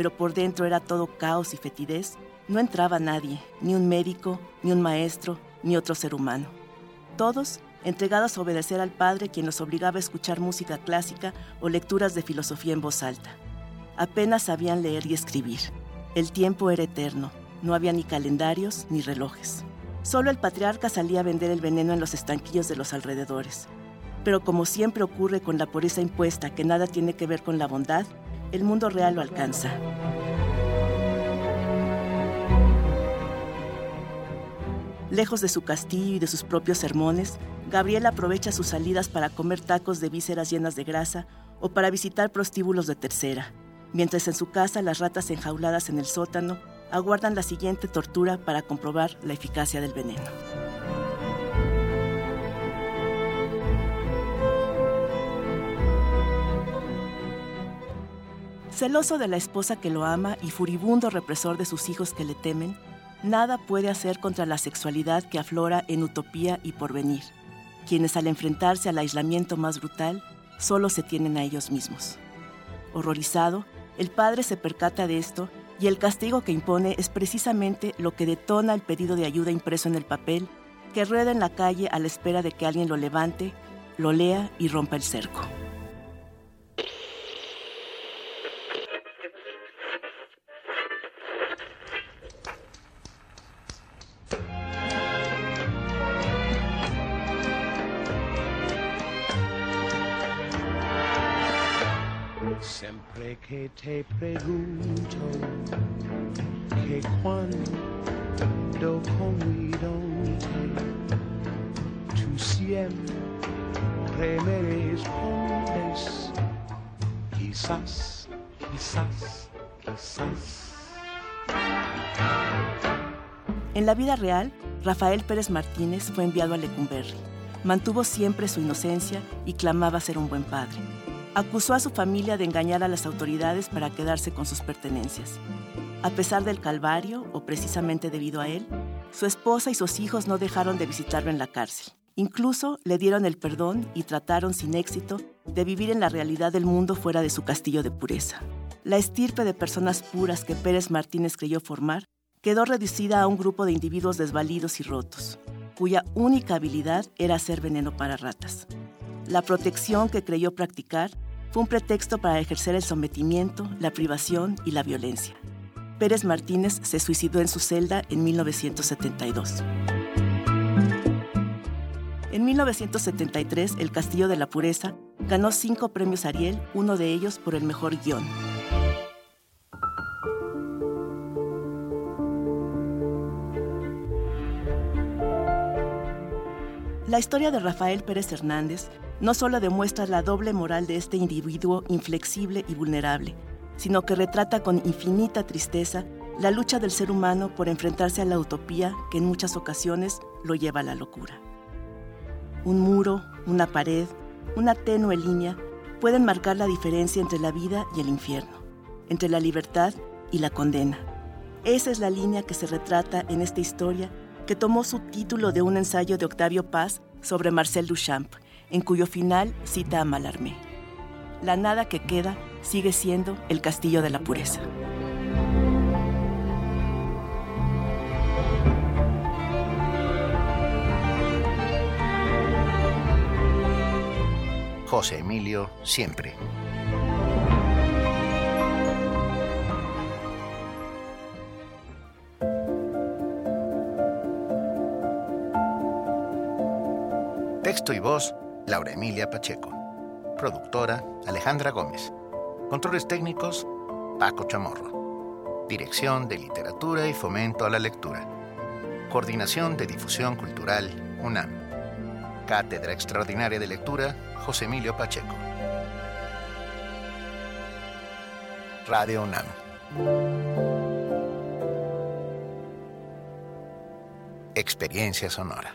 pero por dentro era todo caos y fetidez, no entraba nadie, ni un médico, ni un maestro, ni otro ser humano. Todos entregados a obedecer al Padre quien los obligaba a escuchar música clásica o lecturas de filosofía en voz alta. Apenas sabían leer y escribir. El tiempo era eterno, no había ni calendarios ni relojes. Solo el patriarca salía a vender el veneno en los estanquillos de los alrededores. Pero como siempre ocurre con la pureza impuesta que nada tiene que ver con la bondad, el mundo real lo alcanza. Lejos de su castillo y de sus propios sermones, Gabriel aprovecha sus salidas para comer tacos de vísceras llenas de grasa o para visitar prostíbulos de tercera, mientras en su casa las ratas enjauladas en el sótano aguardan la siguiente tortura para comprobar la eficacia del veneno. Celoso de la esposa que lo ama y furibundo represor de sus hijos que le temen, nada puede hacer contra la sexualidad que aflora en utopía y porvenir, quienes al enfrentarse al aislamiento más brutal solo se tienen a ellos mismos. Horrorizado, el padre se percata de esto y el castigo que impone es precisamente lo que detona el pedido de ayuda impreso en el papel que rueda en la calle a la espera de que alguien lo levante, lo lea y rompa el cerco. Que te pregunto que cuando convidonte, tú siempre me respondes, quizás, quizás, quizás. En la vida real, Rafael Pérez Martínez fue enviado a Lecumberri. Mantuvo siempre su inocencia y clamaba ser un buen padre acusó a su familia de engañar a las autoridades para quedarse con sus pertenencias. A pesar del calvario, o precisamente debido a él, su esposa y sus hijos no dejaron de visitarlo en la cárcel. Incluso le dieron el perdón y trataron sin éxito de vivir en la realidad del mundo fuera de su castillo de pureza. La estirpe de personas puras que Pérez Martínez creyó formar quedó reducida a un grupo de individuos desvalidos y rotos, cuya única habilidad era hacer veneno para ratas. La protección que creyó practicar fue un pretexto para ejercer el sometimiento, la privación y la violencia. Pérez Martínez se suicidó en su celda en 1972. En 1973, El Castillo de la Pureza ganó cinco premios Ariel, uno de ellos por el mejor guion. La historia de Rafael Pérez Hernández no solo demuestra la doble moral de este individuo inflexible y vulnerable, sino que retrata con infinita tristeza la lucha del ser humano por enfrentarse a la utopía que en muchas ocasiones lo lleva a la locura. Un muro, una pared, una tenue línea pueden marcar la diferencia entre la vida y el infierno, entre la libertad y la condena. Esa es la línea que se retrata en esta historia que tomó su título de un ensayo de Octavio Paz sobre Marcel Duchamp, en cuyo final cita a Mallarmé. La nada que queda sigue siendo el castillo de la pureza. José Emilio siempre. Texto y voz, Laura Emilia Pacheco. Productora, Alejandra Gómez. Controles técnicos, Paco Chamorro. Dirección de Literatura y Fomento a la Lectura. Coordinación de Difusión Cultural, UNAM. Cátedra Extraordinaria de Lectura, José Emilio Pacheco. Radio UNAM. Experiencia sonora.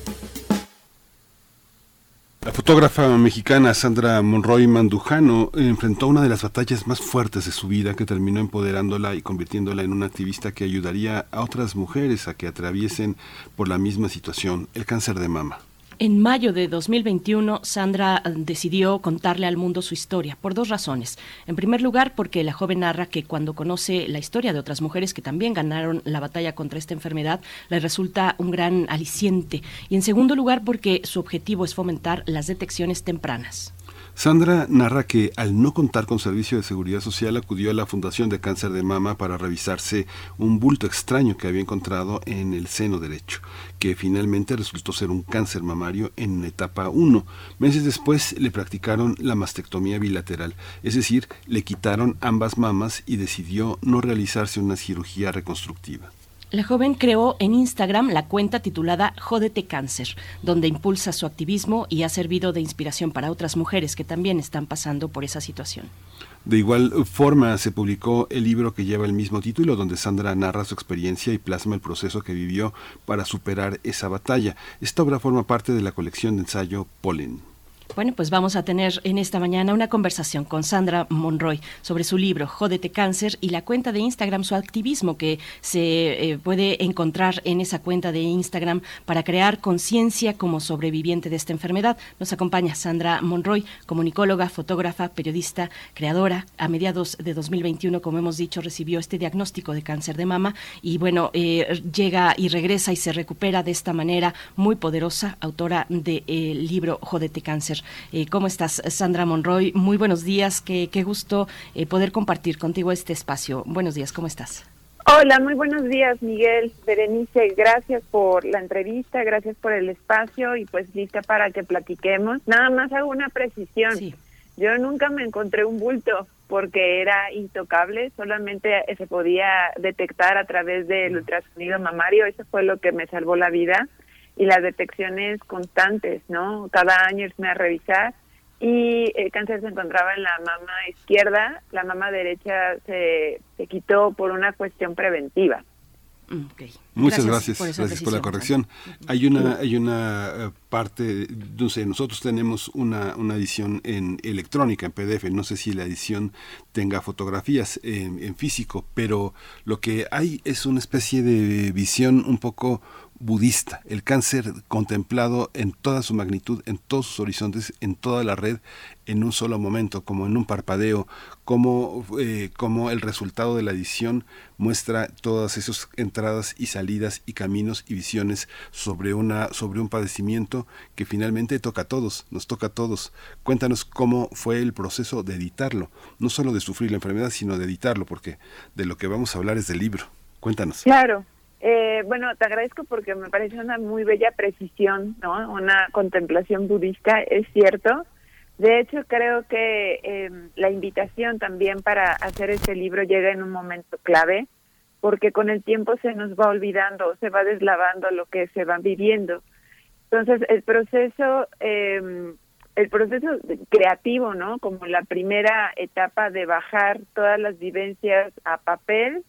La fotógrafa mexicana Sandra Monroy Mandujano enfrentó una de las batallas más fuertes de su vida que terminó empoderándola y convirtiéndola en una activista que ayudaría a otras mujeres a que atraviesen por la misma situación, el cáncer de mama. En mayo de 2021, Sandra eh, decidió contarle al mundo su historia por dos razones. En primer lugar, porque la joven narra que cuando conoce la historia de otras mujeres que también ganaron la batalla contra esta enfermedad, le resulta un gran aliciente. Y en segundo lugar, porque su objetivo es fomentar las detecciones tempranas. Sandra narra que al no contar con servicio de seguridad social acudió a la Fundación de Cáncer de Mama para revisarse un bulto extraño que había encontrado en el seno derecho, que finalmente resultó ser un cáncer mamario en etapa 1. Meses después le practicaron la mastectomía bilateral, es decir, le quitaron ambas mamas y decidió no realizarse una cirugía reconstructiva. La joven creó en Instagram la cuenta titulada Jódete Cáncer, donde impulsa su activismo y ha servido de inspiración para otras mujeres que también están pasando por esa situación. De igual forma, se publicó el libro que lleva el mismo título, donde Sandra narra su experiencia y plasma el proceso que vivió para superar esa batalla. Esta obra forma parte de la colección de ensayo Polen. Bueno, pues vamos a tener en esta mañana una conversación con Sandra Monroy sobre su libro Jódete Cáncer y la cuenta de Instagram, su activismo que se eh, puede encontrar en esa cuenta de Instagram para crear conciencia como sobreviviente de esta enfermedad. Nos acompaña Sandra Monroy, comunicóloga, fotógrafa, periodista, creadora. A mediados de 2021, como hemos dicho, recibió este diagnóstico de cáncer de mama y bueno, eh, llega y regresa y se recupera de esta manera muy poderosa, autora del libro Jódete Cáncer. Eh, ¿Cómo estás, Sandra Monroy? Muy buenos días, qué, qué gusto eh, poder compartir contigo este espacio. Buenos días, ¿cómo estás? Hola, muy buenos días, Miguel, Berenice, gracias por la entrevista, gracias por el espacio y pues lista para que platiquemos. Nada más hago una precisión. Yo nunca me encontré un bulto porque era intocable, solamente se podía detectar a través del ultrasonido mamario, eso fue lo que me salvó la vida y las detecciones constantes, ¿no? Cada año irme a revisar y el cáncer se encontraba en la mama izquierda, la mama derecha se, se quitó por una cuestión preventiva. Mm, Muchas gracias, gracias por, la corrección. Hay una, hay una eh, parte, no sé, nosotros tenemos una, una edición en electrónica, en PDF, no sé si la edición tenga fotografías en, en físico, pero lo que hay es una especie de visión un poco budista, el cáncer contemplado en toda su magnitud, en todos sus horizontes, en toda la red, en un solo momento, como en un parpadeo, como, eh, como el resultado de la edición muestra todas esas entradas y salidas y caminos y visiones sobre, una, sobre un padecimiento que finalmente toca a todos, nos toca a todos. Cuéntanos cómo fue el proceso de editarlo, no solo de sufrir la enfermedad, sino de editarlo, porque de lo que vamos a hablar es del libro. Cuéntanos. Claro, eh, bueno, te agradezco porque me parece una muy bella precisión, ¿no? Una contemplación budista, es cierto. De hecho, creo que em, la invitación también para hacer este libro llega en un momento clave, porque con el tiempo se nos va olvidando, se va deslavando lo que se va viviendo. Entonces, el proceso, eh, el proceso creativo, ¿no? Como la primera etapa de bajar todas las vivencias a papel,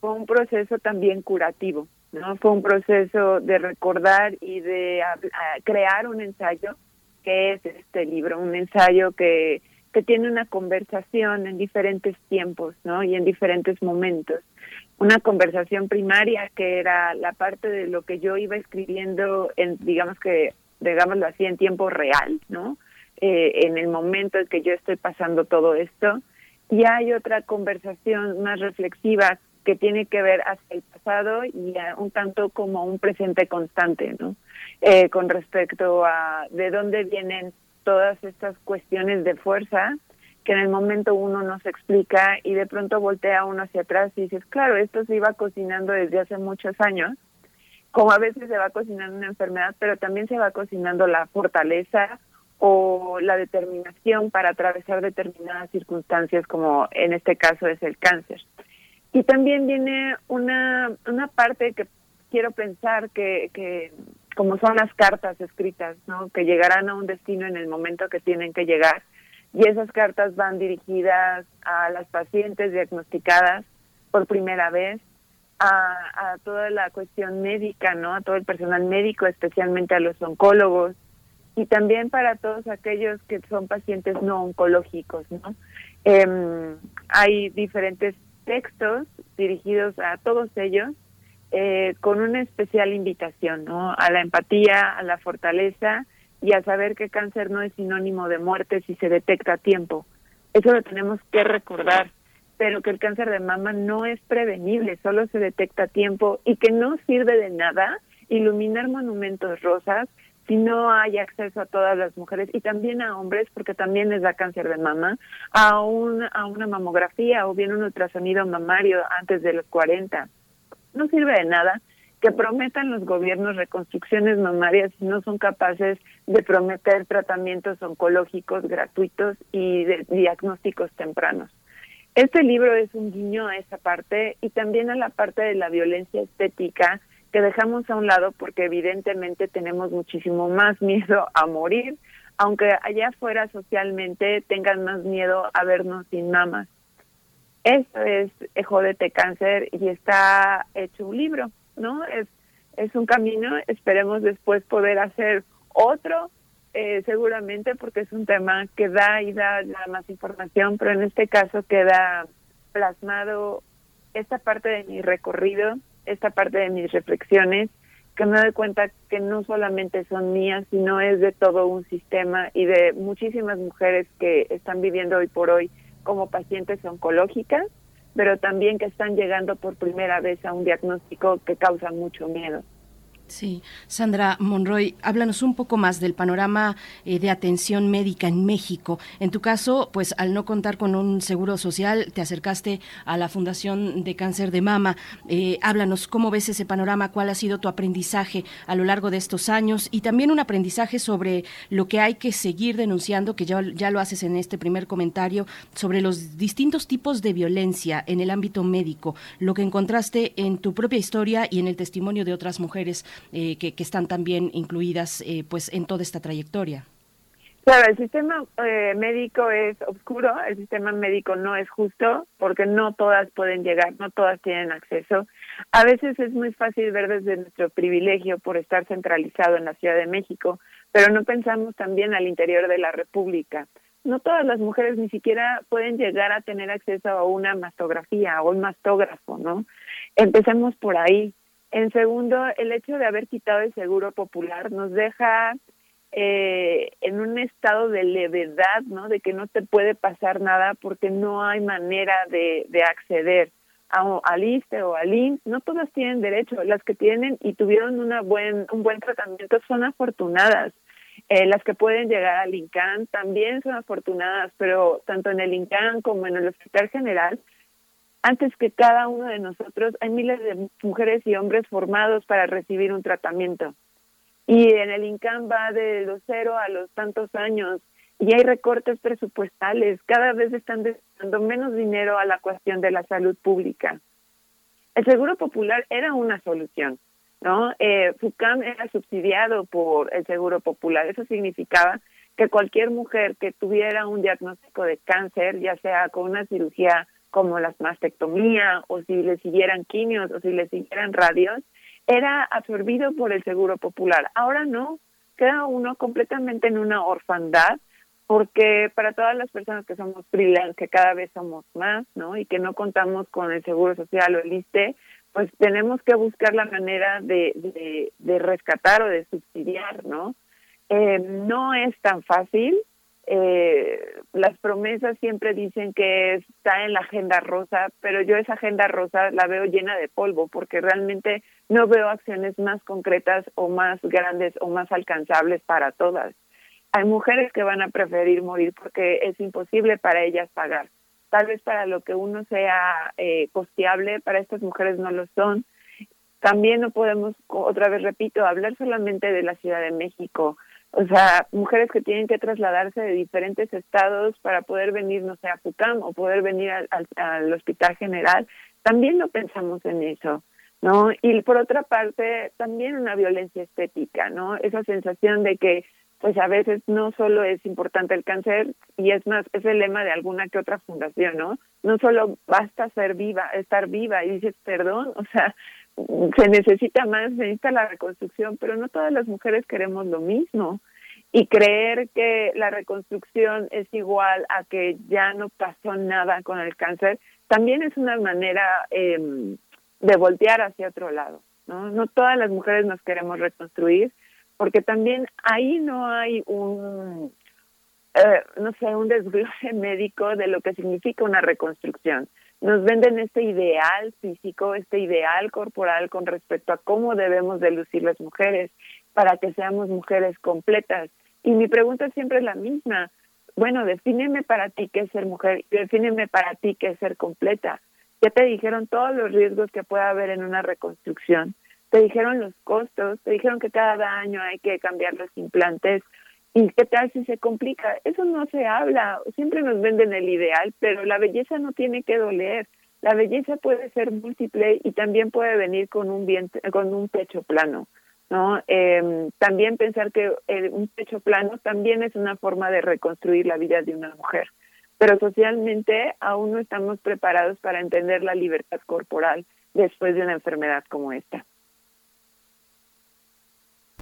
fue un proceso también curativo, ¿no? Fue un proceso de recordar y de crear un ensayo que es este libro, un ensayo que, que tiene una conversación en diferentes tiempos, ¿no? Y en diferentes momentos. una conversación primaria que era la parte de lo que yo iba escribiendo en digamos que digámoslo así en tiempo real no eh, en el momento en que yo estoy pasando todo esto y hay otra conversación más reflexiva que tiene que ver hacia el pasado y un tanto como un presente constante no eh, con respecto a de dónde vienen todas estas cuestiones de fuerza que en el momento uno no se explica y de pronto voltea uno hacia atrás y dices, claro, esto se iba cocinando desde hace muchos años, como a veces se va cocinando una enfermedad, pero también se va cocinando la fortaleza o la determinación para atravesar determinadas circunstancias, como en este caso es el cáncer. Y también viene una, una parte que quiero pensar que, que como son las cartas escritas, ¿no? que llegarán a un destino en el momento que tienen que llegar, y esas cartas van dirigidas a las pacientes diagnosticadas por primera vez, a, toda la cuestión médica, ¿no? A todo el personal médico, especialmente a los oncólogos y también para todos aquellos que son pacientes no oncológicos, ¿no? Eh, hay diferentes textos dirigidos a todos ellos eh, con una especial invitación, ¿no? A la empatía, a la fortaleza y a saber que cáncer no es sinónimo de muerte si se detecta a tiempo. Eso lo tenemos que recordar, pero que el cáncer de mama no es prevenible, solo se detecta a tiempo y que no sirve de nada iluminar monumentos rosas si no hay acceso a todas las mujeres y también a hombres, porque también les da cáncer de mama, a, un, a una mamografía o bien un ultrasonido mamario antes de los 40. No sirve de nada que prometan los gobiernos reconstrucciones mamarias si no son capaces de prometer tratamientos oncológicos gratuitos y de diagnósticos tempranos. Este libro es un guiño a esa parte y también a la parte de la violencia estética que dejamos a un lado porque evidentemente tenemos muchísimo más miedo a morir, aunque allá afuera socialmente tengan más miedo a vernos sin mamas. Esto es Jodete Cáncer y está hecho un libro. ¿no? Es, es un camino, esperemos después poder hacer otro, eh, seguramente porque es un tema que da y da, más información, pero en este caso queda plasmado esta parte de mi recorrido, esta parte de mis reflexiones, que me doy cuenta que no solamente son mías, sino es de todo un sistema y de muchísimas mujeres que están viviendo hoy por hoy como pacientes oncológicas pero también que están llegando por primera vez a un diagnóstico que causa mucho miedo. Sí, Sandra Monroy, háblanos un poco más del panorama eh, de atención médica en México. En tu caso, pues al no contar con un seguro social, te acercaste a la Fundación de Cáncer de Mama. Eh, háblanos cómo ves ese panorama, cuál ha sido tu aprendizaje a lo largo de estos años y también un aprendizaje sobre lo que hay que seguir denunciando, que ya, ya lo haces en este primer comentario, sobre los distintos tipos de violencia en el ámbito médico, lo que encontraste en tu propia historia y en el testimonio de otras mujeres eh, que, están también incluidas eh, pues en toda esta trayectoria. Claro, el sistema eh, médico es oscuro, el sistema médico no es justo porque no todas pueden llegar, no todas tienen acceso. A veces es muy fácil ver desde nuestro privilegio por estar centralizado en la Ciudad de México, pero no pensamos también al interior de la República. No todas las mujeres ni siquiera pueden llegar a tener acceso a una mastografía o un mastógrafo, ¿no? Empecemos por ahí. En segundo, el hecho de haber quitado el seguro popular nos deja eh, en un estado de levedad, ¿no? De que no te puede pasar nada porque no hay manera de, de acceder a, al ISTE o al INS. No todas tienen derecho. Las que tienen y tuvieron una buen, un buen tratamiento son afortunadas. Eh, las que pueden llegar al INCAN también son afortunadas, pero tanto en el INCAN como en el Hospital General antes que cada uno de nosotros, hay miles de mujeres y hombres formados para recibir un tratamiento. Y en el INCAM va de los cero a los tantos años y hay recortes presupuestales. Cada vez están destinando menos dinero a la cuestión de la salud pública. El Seguro Popular era una solución, ¿no? Eh, FUCAM era subsidiado por el Seguro Popular. Eso significaba que cualquier mujer que tuviera un diagnóstico de cáncer, ya sea con una cirugía como la mastectomía o si le siguieran quimios o si le siguieran radios, era absorbido por el Seguro Popular. Ahora no, queda uno completamente en una orfandad porque para todas las personas que somos freelance, que cada vez somos más, ¿no? Y que no contamos con el Seguro Social o el ISTE, pues tenemos que buscar la manera de, de, rescatar o de subsidiar, ¿no? Eh, no es tan fácil. Eh, las promesas siempre dicen que está en la agenda rosa, pero yo esa agenda rosa la veo llena de polvo porque realmente no veo acciones más concretas o más grandes o más alcanzables para todas. Hay mujeres que van a preferir morir porque es imposible para ellas pagar. Tal vez para lo que uno sea eh, costeable, para estas mujeres no lo son. También no podemos, otra vez repito, hablar solamente de la Ciudad de México. O sea, mujeres que tienen que trasladarse de diferentes estados para poder venir, no sé, a Pucam o poder venir al, al Hospital General. También no pensamos en eso. ¿no? Y por otra parte, también una violencia estética, ¿no? Esa sensación de que pues a veces no solo es importante el cáncer y es más es el lema de alguna que otra fundación no no solo basta ser viva estar viva y dices perdón o sea se necesita más se necesita la reconstrucción pero no todas las mujeres queremos lo mismo y creer que la reconstrucción es igual a que ya no pasó nada con el cáncer también es una manera eh, de voltear hacia otro lado no no todas las mujeres nos queremos reconstruir porque también ahí no hay un, eh, no sé, un desglose médico de lo que significa una reconstrucción. Nos venden este ideal físico, este ideal corporal con respecto a cómo debemos de lucir las mujeres para que seamos mujeres completas. Y mi pregunta siempre es la misma. Bueno, defíneme para ti qué es ser mujer, defíneme para ti qué es ser completa. Ya te dijeron todos los riesgos que puede haber en una reconstrucción te dijeron los costos, te dijeron que cada año hay que cambiar los implantes. ¿Y qué tal si se complica? Eso no se habla. Siempre nos venden el ideal, pero la belleza no tiene que doler. La belleza puede ser múltiple y también puede venir con un vientre, con un pecho plano. ¿no? Eh, también pensar que un pecho plano también es una forma de reconstruir la vida de una mujer. Pero socialmente aún no estamos preparados para entender la libertad corporal después de una enfermedad como esta.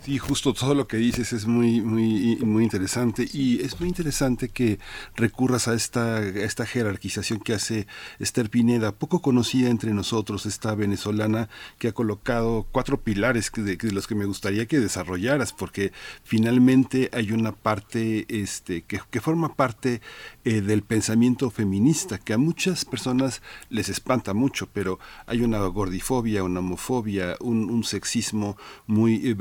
Sí, justo todo lo que dices es muy, muy, muy interesante. Y es muy interesante que recurras a esta, esta jerarquización que hace Esther Pineda, poco conocida entre nosotros, esta venezolana que ha colocado cuatro pilares de, los que me gustaría que desarrollaras, porque finalmente hay una parte este, que, que forma parte eh, del pensamiento feminista, que a muchas personas les espanta mucho, pero hay una gordifobia, una homofobia, un, sexismo muy eh,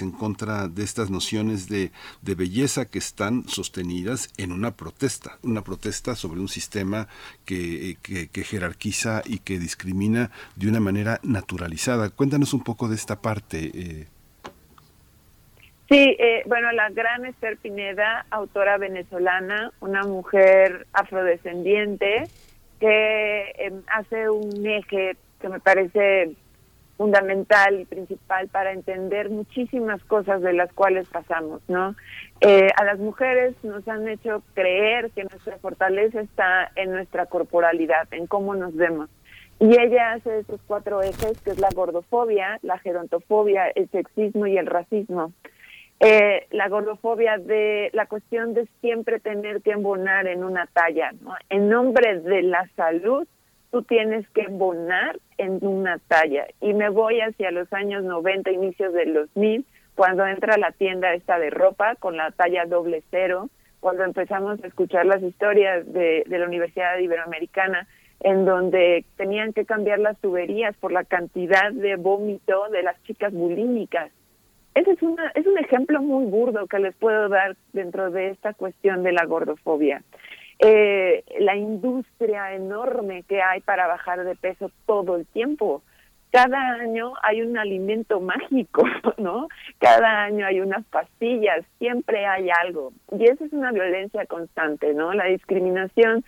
en contra de estas nociones de, belleza que están sostenidas en una protesta, una protesta sobre un sistema que, jerarquiza y que discrimina de una manera naturalizada. Cuéntanos un poco de esta parte. Eh. Sí, eh, bueno, la gran Esther Pineda, autora venezolana, una mujer afrodescendiente que em, hace un eje que me parece fundamental y principal para entender muchísimas cosas de las cuales pasamos, ¿no? Eh, a las mujeres nos han hecho creer que nuestra fortaleza está en nuestra corporalidad, en cómo nos vemos. Y ella hace esos cuatro ejes, que es la gordofobia, la gerontofobia, el sexismo y el racismo. Eh, la gordofobia de la cuestión de siempre tener que embonar en una talla, ¿no? En nombre de la salud tú tienes que embonar en una talla. Y me voy hacia los años 90, inicios del 2000, cuando entra la tienda esta de ropa con la talla doble cero, cuando empezamos a escuchar las historias de, de la Universidad Iberoamericana, en donde tenían que cambiar las tuberías por la cantidad de vómito de las chicas bulímicas. Ese es, una, es un ejemplo muy burdo que les puedo dar dentro de esta cuestión de la gordofobia eh, la industria enorme que hay para bajar de peso todo el tiempo. Cada año hay un alimento mágico, ¿no? Cada año hay unas pastillas, siempre hay algo. Y eso es una violencia constante, ¿no? La discriminación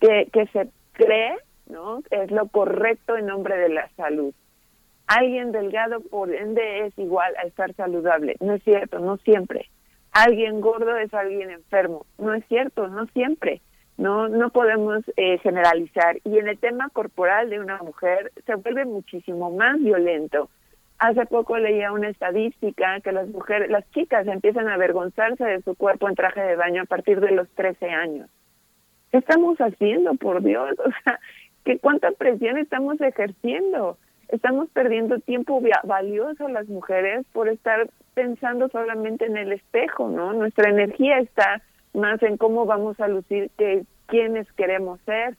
que, que se cree, ¿no? Es lo correcto en nombre de la salud. Alguien delgado, por ende, es igual a estar saludable. No es cierto, no siempre alguien gordo es alguien enfermo. No es cierto, no siempre. No, no podemos eh, generalizar. Y en el tema corporal de una mujer se vuelve muchísimo más violento. Hace poco leía una estadística que las mujeres, las chicas empiezan a avergonzarse de su cuerpo en traje de baño a partir de los 13 años. ¿Qué estamos haciendo, por Dios? O sea, ¿qué cuánta presión estamos ejerciendo? Estamos perdiendo tiempo valioso las mujeres por estar pensando solamente en el espejo, ¿no? Nuestra energía está más en cómo vamos a lucir que quiénes queremos ser.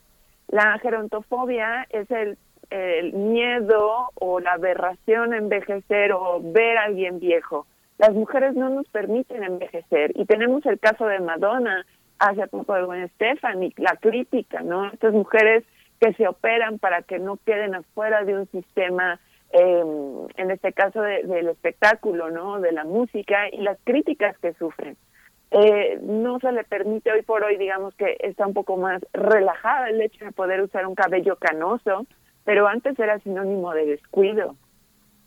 La gerontofobia es el, el miedo o la aberración a envejecer o ver a alguien viejo. Las mujeres no nos permiten envejecer y tenemos el caso de Madonna hace poco de Gwen Stefani, la crítica, ¿no? Estas mujeres que se operan para que no queden afuera de un sistema, eh, en este caso del espectáculo, ¿no? De la música y las críticas que sufren. Eh, no se le permite hoy por hoy, digamos que está un poco más relajada el hecho de poder usar un cabello canoso, pero antes era sinónimo de descuido.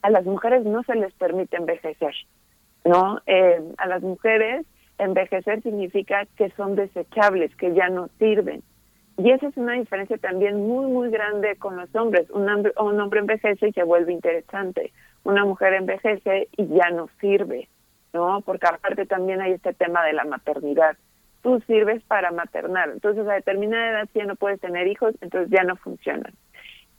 A las mujeres no se les permite envejecer, ¿no? Eh, a las mujeres envejecer significa que son desechables, que ya no sirven. Y esa es una diferencia también muy, muy grande con los hombres. Un hombre, un hombre envejece y se vuelve interesante. Una mujer envejece y ya no sirve, ¿no? Porque aparte también hay este tema de la maternidad. Tú sirves para maternar. Entonces a determinada edad ya no puedes tener hijos, entonces ya no funcionan.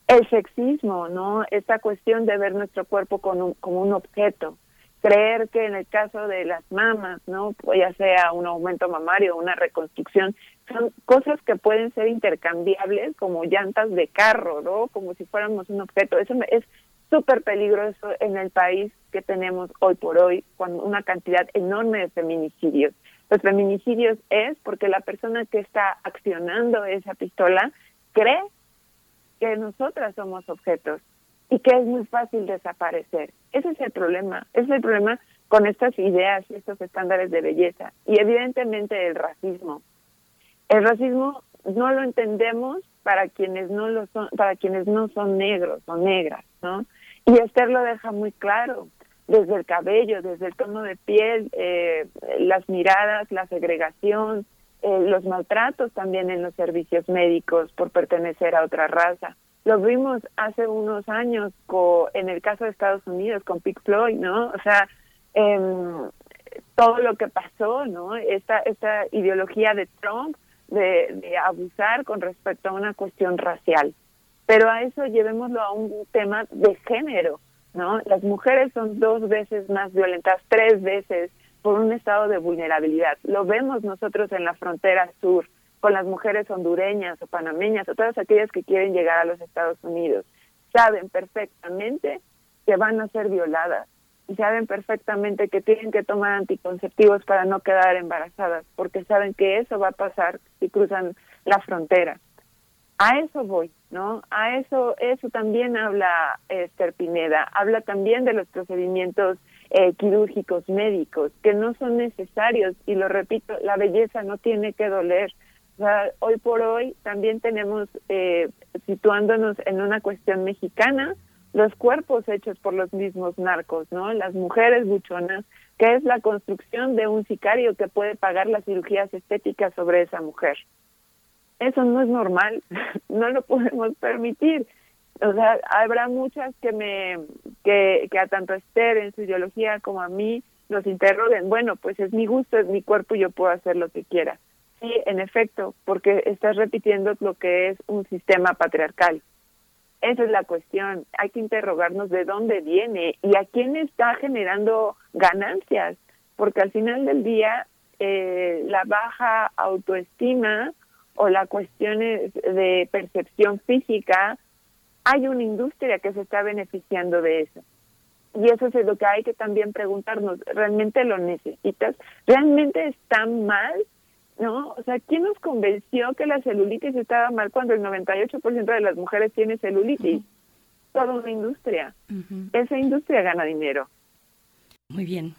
El sexismo, ¿no? Esta cuestión de ver nuestro cuerpo como como un objeto creer que en el caso de las mamas, ¿no? ya sea un aumento mamario una reconstrucción, son cosas que pueden ser intercambiables como llantas de carro, ¿no? Como si fuéramos un objeto. Eso es súper peligroso en el país que tenemos hoy por hoy, con una cantidad enorme de feminicidios. Los feminicidios es porque la persona que está accionando esa pistola cree que nosotras somos objetos y que es muy fácil desaparecer. Ese es el problema, ese es el problema con estas ideas y estos estándares de belleza. Y evidentemente el racismo. El racismo no lo entendemos para quienes no lo son, para quienes no son negros o negras, ¿no? Y Esther lo deja muy claro, desde el cabello, desde el tono de piel, eh, las miradas, la segregación, eh, los maltratos también en los servicios médicos por pertenecer a otra raza. Lo vimos hace unos años en el caso de Estados Unidos con Pink Floyd, ¿no? O sea, em, todo lo que pasó, ¿no? Esta, esta ideología de Trump de, de abusar con respecto a una cuestión racial. Pero a eso llevémoslo a un tema de género, ¿no? Las mujeres son dos veces más violentas, tres veces por un estado de vulnerabilidad. Lo vemos nosotros en la frontera sur con las mujeres hondureñas o panameñas o todas aquellas que quieren llegar a los Estados Unidos. Saben perfectamente que van a ser violadas saben perfectamente que tienen que tomar anticonceptivos para no quedar embarazadas, porque saben que eso va a pasar si cruzan la frontera. A eso voy, ¿no? A eso, eso también habla Esther Pineda, habla también de los procedimientos eh, quirúrgicos médicos que no son necesarios y lo repito, la belleza no tiene que doler, hoy por hoy también tenemos, eh, situándonos en una cuestión mexicana, los cuerpos hechos por los mismos narcos, ¿no? Las mujeres buchonas, que es la construcción de un sicario que puede pagar las cirugías estéticas sobre esa mujer. Eso no es normal, no lo podemos permitir. O sea, habrá muchas que me, que, que a tanto Esther en su ideología como a mí nos interroguen, bueno, pues es mi gusto, es mi cuerpo y yo puedo hacer lo que quiera. Sí, en efecto, porque estás repitiendo lo que es un sistema patriarcal. Esa es la cuestión. Hay que interrogarnos de dónde viene y a quién está generando ganancias, porque al final del día eh, la baja autoestima o la cuestión de percepción física, hay una industria que se está beneficiando de eso. Y eso es lo que hay que también preguntarnos, ¿realmente lo necesitas? ¿Realmente está mal ¿no? O sea, ¿quién nos convenció que la celulitis estaba mal cuando el 98% de las mujeres tiene celulitis? Toda una industria. Esa industria gana dinero. Muy bien.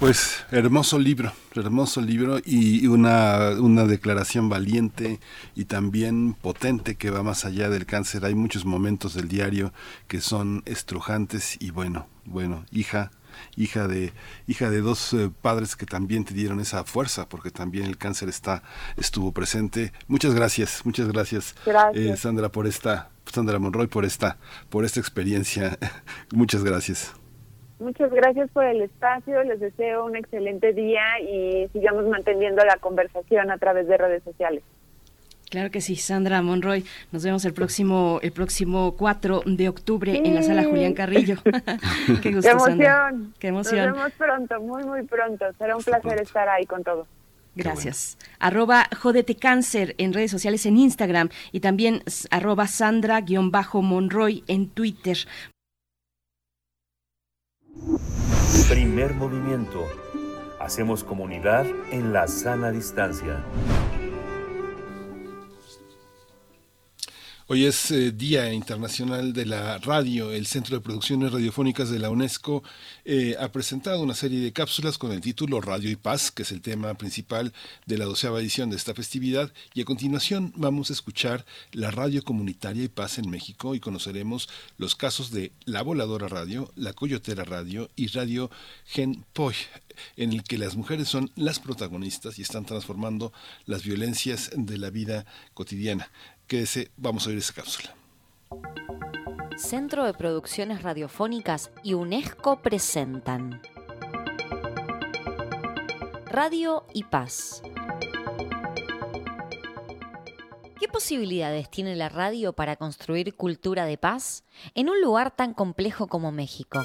Pues hermoso libro, hermoso libro y una, una declaración valiente y también potente que va más allá del cáncer. Hay muchos momentos del diario que son estrujantes y bueno, bueno, hija, hija de, hija de dos eh, padres que también te dieron esa fuerza, porque también el cáncer está, estuvo presente. Muchas gracias, muchas gracias, gracias. Eh, Sandra, por esta, Sandra Monroy, por esta, por esta experiencia. muchas gracias. Muchas gracias por el espacio, les deseo un excelente día y sigamos manteniendo la conversación a través de redes sociales. Claro que sí, Sandra Monroy. Nos vemos el próximo el próximo 4 de octubre en la sala Julián Carrillo. Qué gusto, Qué emoción. Qué emoción. Nos vemos pronto, muy, muy pronto. Será un placer estar ahí con todos. Gracias. Arroba Jodete Cáncer en redes sociales en Instagram y también arroba Sandra-Monroy en Twitter. Primer movimiento. Hacemos comunidad en la sana distancia. Hoy es eh, Día Internacional de la Radio. El Centro de Producciones Radiofónicas de la UNESCO eh, ha presentado una serie de cápsulas con el título Radio y Paz, que es el tema principal de la doceava edición de esta festividad. Y a continuación vamos a escuchar la radio comunitaria y paz en México y conoceremos los casos de La Voladora Radio, La Coyotera Radio y Radio Gen Poy en el que las mujeres son las protagonistas y están transformando las violencias de la vida cotidiana. Quédese, vamos a oír esa cápsula. Centro de Producciones Radiofónicas y UNESCO presentan Radio y Paz. ¿Qué posibilidades tiene la radio para construir cultura de paz en un lugar tan complejo como México?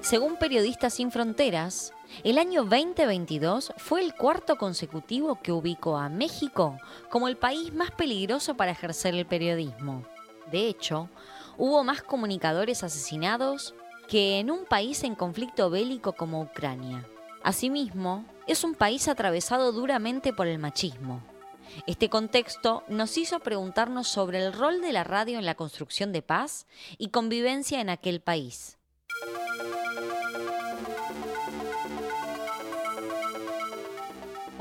Según Periodistas Sin Fronteras, el año 2022 fue el cuarto consecutivo que ubicó a México como el país más peligroso para ejercer el periodismo. De hecho, hubo más comunicadores asesinados que en un país en conflicto bélico como Ucrania. Asimismo, es un país atravesado duramente por el machismo. Este contexto nos hizo preguntarnos sobre el rol de la radio en la construcción de paz y convivencia en aquel país.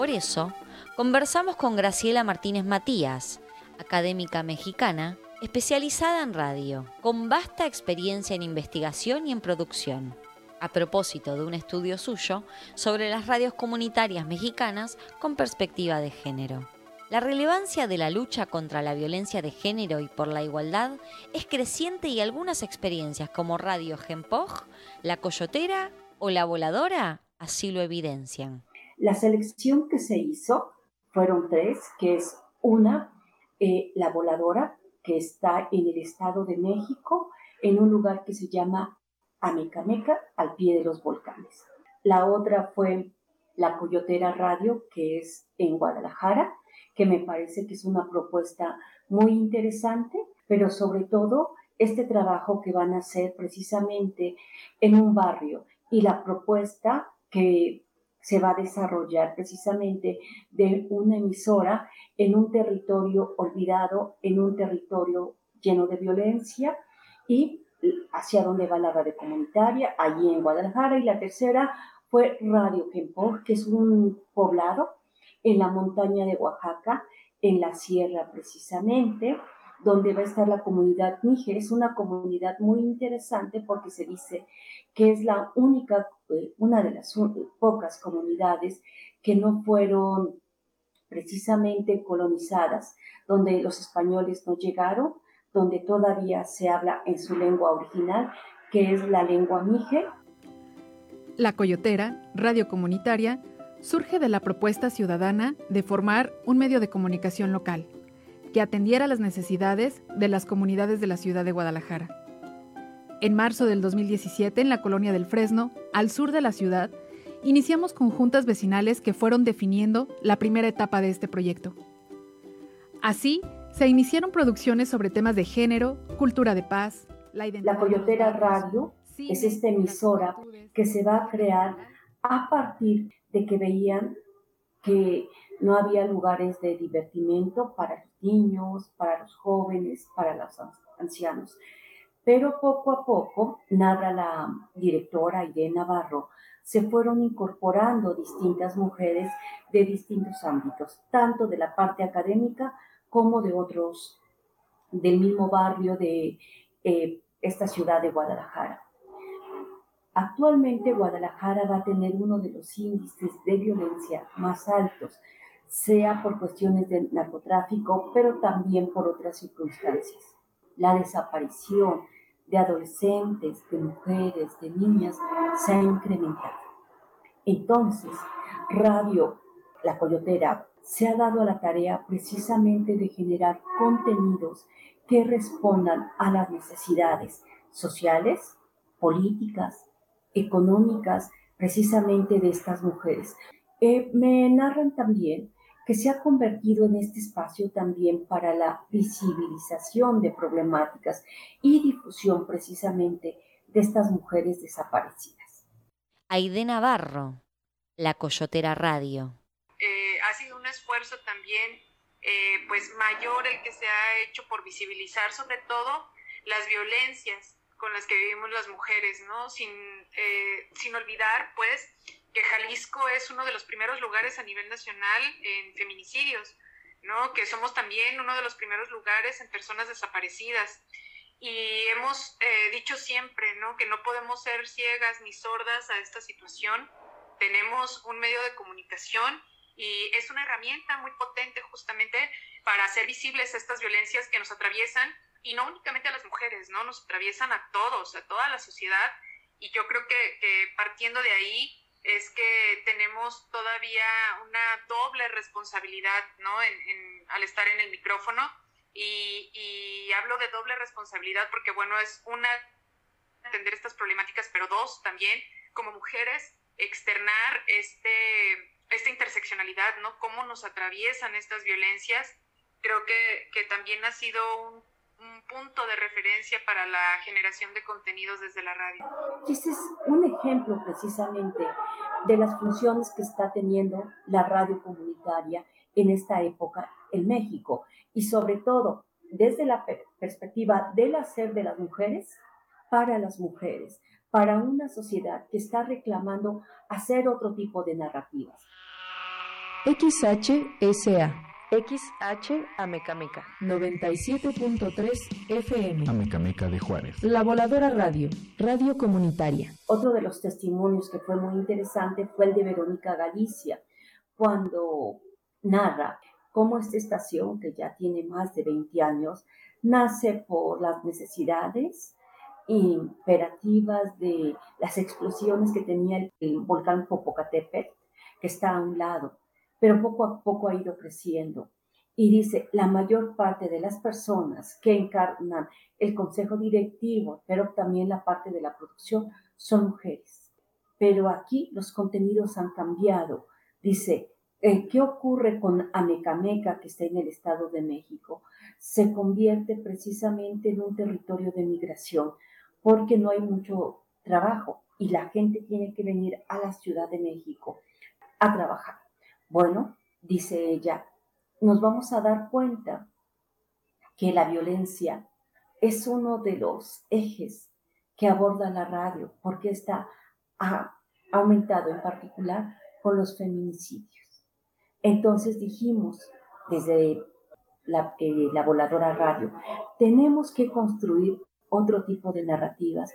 Por eso, conversamos con Graciela Martínez Matías, académica mexicana, especializada en radio, con vasta experiencia en investigación y en producción, a propósito de un estudio suyo sobre las radios comunitarias mexicanas con perspectiva de género. La relevancia de la lucha contra la violencia de género y por la igualdad es creciente y algunas experiencias como Radio Genpoj, La Coyotera o La Voladora así lo evidencian. La selección que se hizo fueron tres, que es una, eh, la voladora, que está en el Estado de México, en un lugar que se llama Amecameca, al pie de los volcanes. La otra fue la Coyotera Radio, que es en Guadalajara, que me parece que es una propuesta muy interesante, pero sobre todo este trabajo que van a hacer precisamente en un barrio y la propuesta que se va a desarrollar precisamente de una emisora en un territorio olvidado, en un territorio lleno de violencia y hacia dónde va la radio comunitaria, allí en Guadalajara. Y la tercera fue Radio Kempor, que es un poblado en la montaña de Oaxaca, en la sierra precisamente, donde va a estar la comunidad Níger. Es una comunidad muy interesante porque se dice que es la única, eh, una de las pocas comunidades que no fueron precisamente colonizadas, donde los españoles no llegaron, donde todavía se habla en su lengua original, que es la lengua mije. La Coyotera, radio comunitaria, surge de la propuesta ciudadana de formar un medio de comunicación local que atendiera las necesidades de las comunidades de la ciudad de Guadalajara. En marzo del 2017, en la colonia del Fresno, al sur de la ciudad, iniciamos conjuntas vecinales que fueron definiendo la primera etapa de este proyecto. Así, se iniciaron producciones sobre temas de género, cultura de paz, la identidad. La Coyotera Radio es esta emisora que se va a crear a partir de que veían que no había lugares de divertimento para niños, para los jóvenes, para los ancianos. Pero poco a poco, narra la directora Irene Navarro, se fueron incorporando distintas mujeres de distintos ámbitos, tanto de la parte académica como de otros, del mismo barrio de eh, esta ciudad de Guadalajara. Actualmente Guadalajara va a tener uno de los índices de violencia más altos. Sea por cuestiones de narcotráfico, pero también por otras circunstancias. La desaparición de adolescentes, de mujeres, de niñas se ha incrementado. Entonces, Radio La Coyotera se ha dado a la tarea precisamente de generar contenidos que respondan a las necesidades sociales, políticas, económicas, precisamente de estas mujeres. Eh, me narran también que se ha convertido en este espacio también para la visibilización de problemáticas y difusión precisamente de estas mujeres desaparecidas. Aide Navarro, La Coyotera Radio. Eh, ha sido un esfuerzo también eh, pues mayor el que se ha hecho por visibilizar sobre todo las violencias con las que vivimos las mujeres, ¿no? Sin, eh, sin olvidar, pues, que Jalisco es uno de los primeros lugares a nivel nacional en feminicidios, ¿no? Que somos también uno de los primeros lugares en personas desaparecidas. Y hemos eh, dicho siempre, ¿no? Que no podemos ser ciegas ni sordas a esta situación. Tenemos un medio de comunicación y es una herramienta muy potente justamente para hacer visibles estas violencias que nos atraviesan y no únicamente a las mujeres, ¿no? Nos atraviesan a todos, a toda la sociedad y yo creo que, que partiendo de ahí es que tenemos todavía una doble responsabilidad, ¿no? En, al estar en el micrófono. Y, hablo de doble responsabilidad porque, bueno, es una, atender estas problemáticas, pero dos, también, como mujeres, externar este, esta interseccionalidad, ¿no? Cómo nos atraviesan estas violencias. Creo que, que también ha sido un un punto de referencia para la generación de contenidos desde la radio. Este es un ejemplo precisamente de las funciones que está teniendo la radio comunitaria en esta época en México y sobre todo desde la perspectiva del hacer de las mujeres para las mujeres, para una sociedad que está reclamando hacer otro tipo de narrativas. XHSA XH Amecameca. 97.3 FM. Amecameca de Juárez. La Voladora Radio, radio comunitaria. Otro de los testimonios que fue muy interesante fue el de Verónica Galicia, cuando narra cómo esta estación, que ya tiene más de 20 años, nace por las necesidades imperativas de las explosiones que tenía el, volcán Popocatépetl, que está a un lado pero poco a poco ha ido creciendo. Y dice, la mayor parte de las personas que encarnan el consejo directivo, pero también la parte de la producción, son mujeres. Pero aquí los contenidos han cambiado. Dice, eh, ¿qué ocurre con Amecameca, que está en el Estado de México? Se convierte precisamente en un territorio de migración, porque no hay mucho trabajo y la gente tiene que venir a la Ciudad de México a trabajar. Bueno, dice ella, nos vamos a dar cuenta que la violencia es uno de los ejes que aborda la radio, porque está ha aumentado en particular con los feminicidios. Entonces dijimos desde la, eh, la voladora radio, tenemos que construir otro tipo de narrativas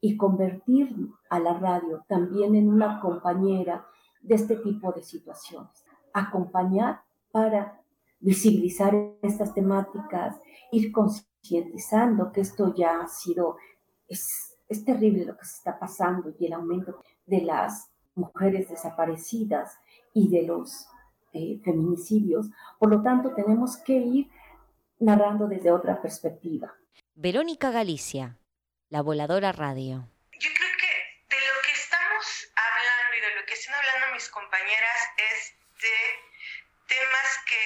y convertir a la radio también en una compañera de este tipo de situaciones. Acompañar para visibilizar estas temáticas, ir concientizando que esto ya ha sido, es, es terrible lo que se está pasando y el aumento de las mujeres desaparecidas y de los eh, feminicidios. Por lo tanto, tenemos que ir narrando desde otra perspectiva. Verónica Galicia, La Voladora Radio. compañeras es de temas que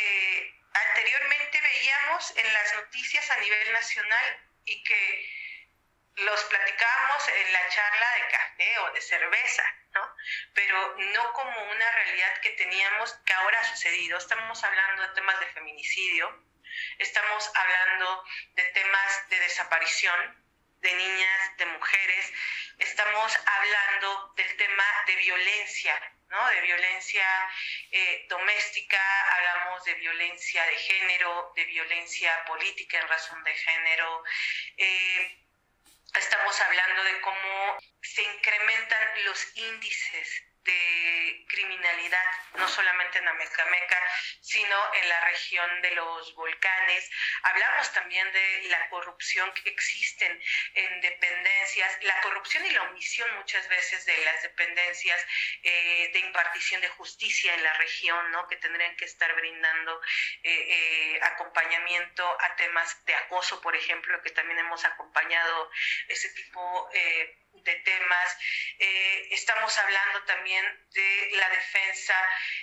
anteriormente veíamos en las noticias a nivel nacional y que los platicábamos en la charla de café o de cerveza, ¿no? Pero no como una realidad que teníamos que ahora ha sucedido. Estamos hablando de temas de feminicidio, estamos hablando de temas de desaparición de niñas, de mujeres, estamos hablando del tema de violencia De violencia eh, doméstica, hablamos de violencia de género, de violencia política en razón de género. Eh, estamos hablando de cómo se incrementan los índices de criminalidad, no solamente en Amecameca, sino en la región de los volcanes. Hablamos también de la corrupción que existen en dependencias, la corrupción y la omisión muchas veces de las dependencias eh, de impartición de justicia en la región, ¿no? que tendrían que estar brindando eh, eh, acompañamiento a temas de acoso, por ejemplo, que también hemos acompañado ese tipo de temas. estamos hablando también de la defensa,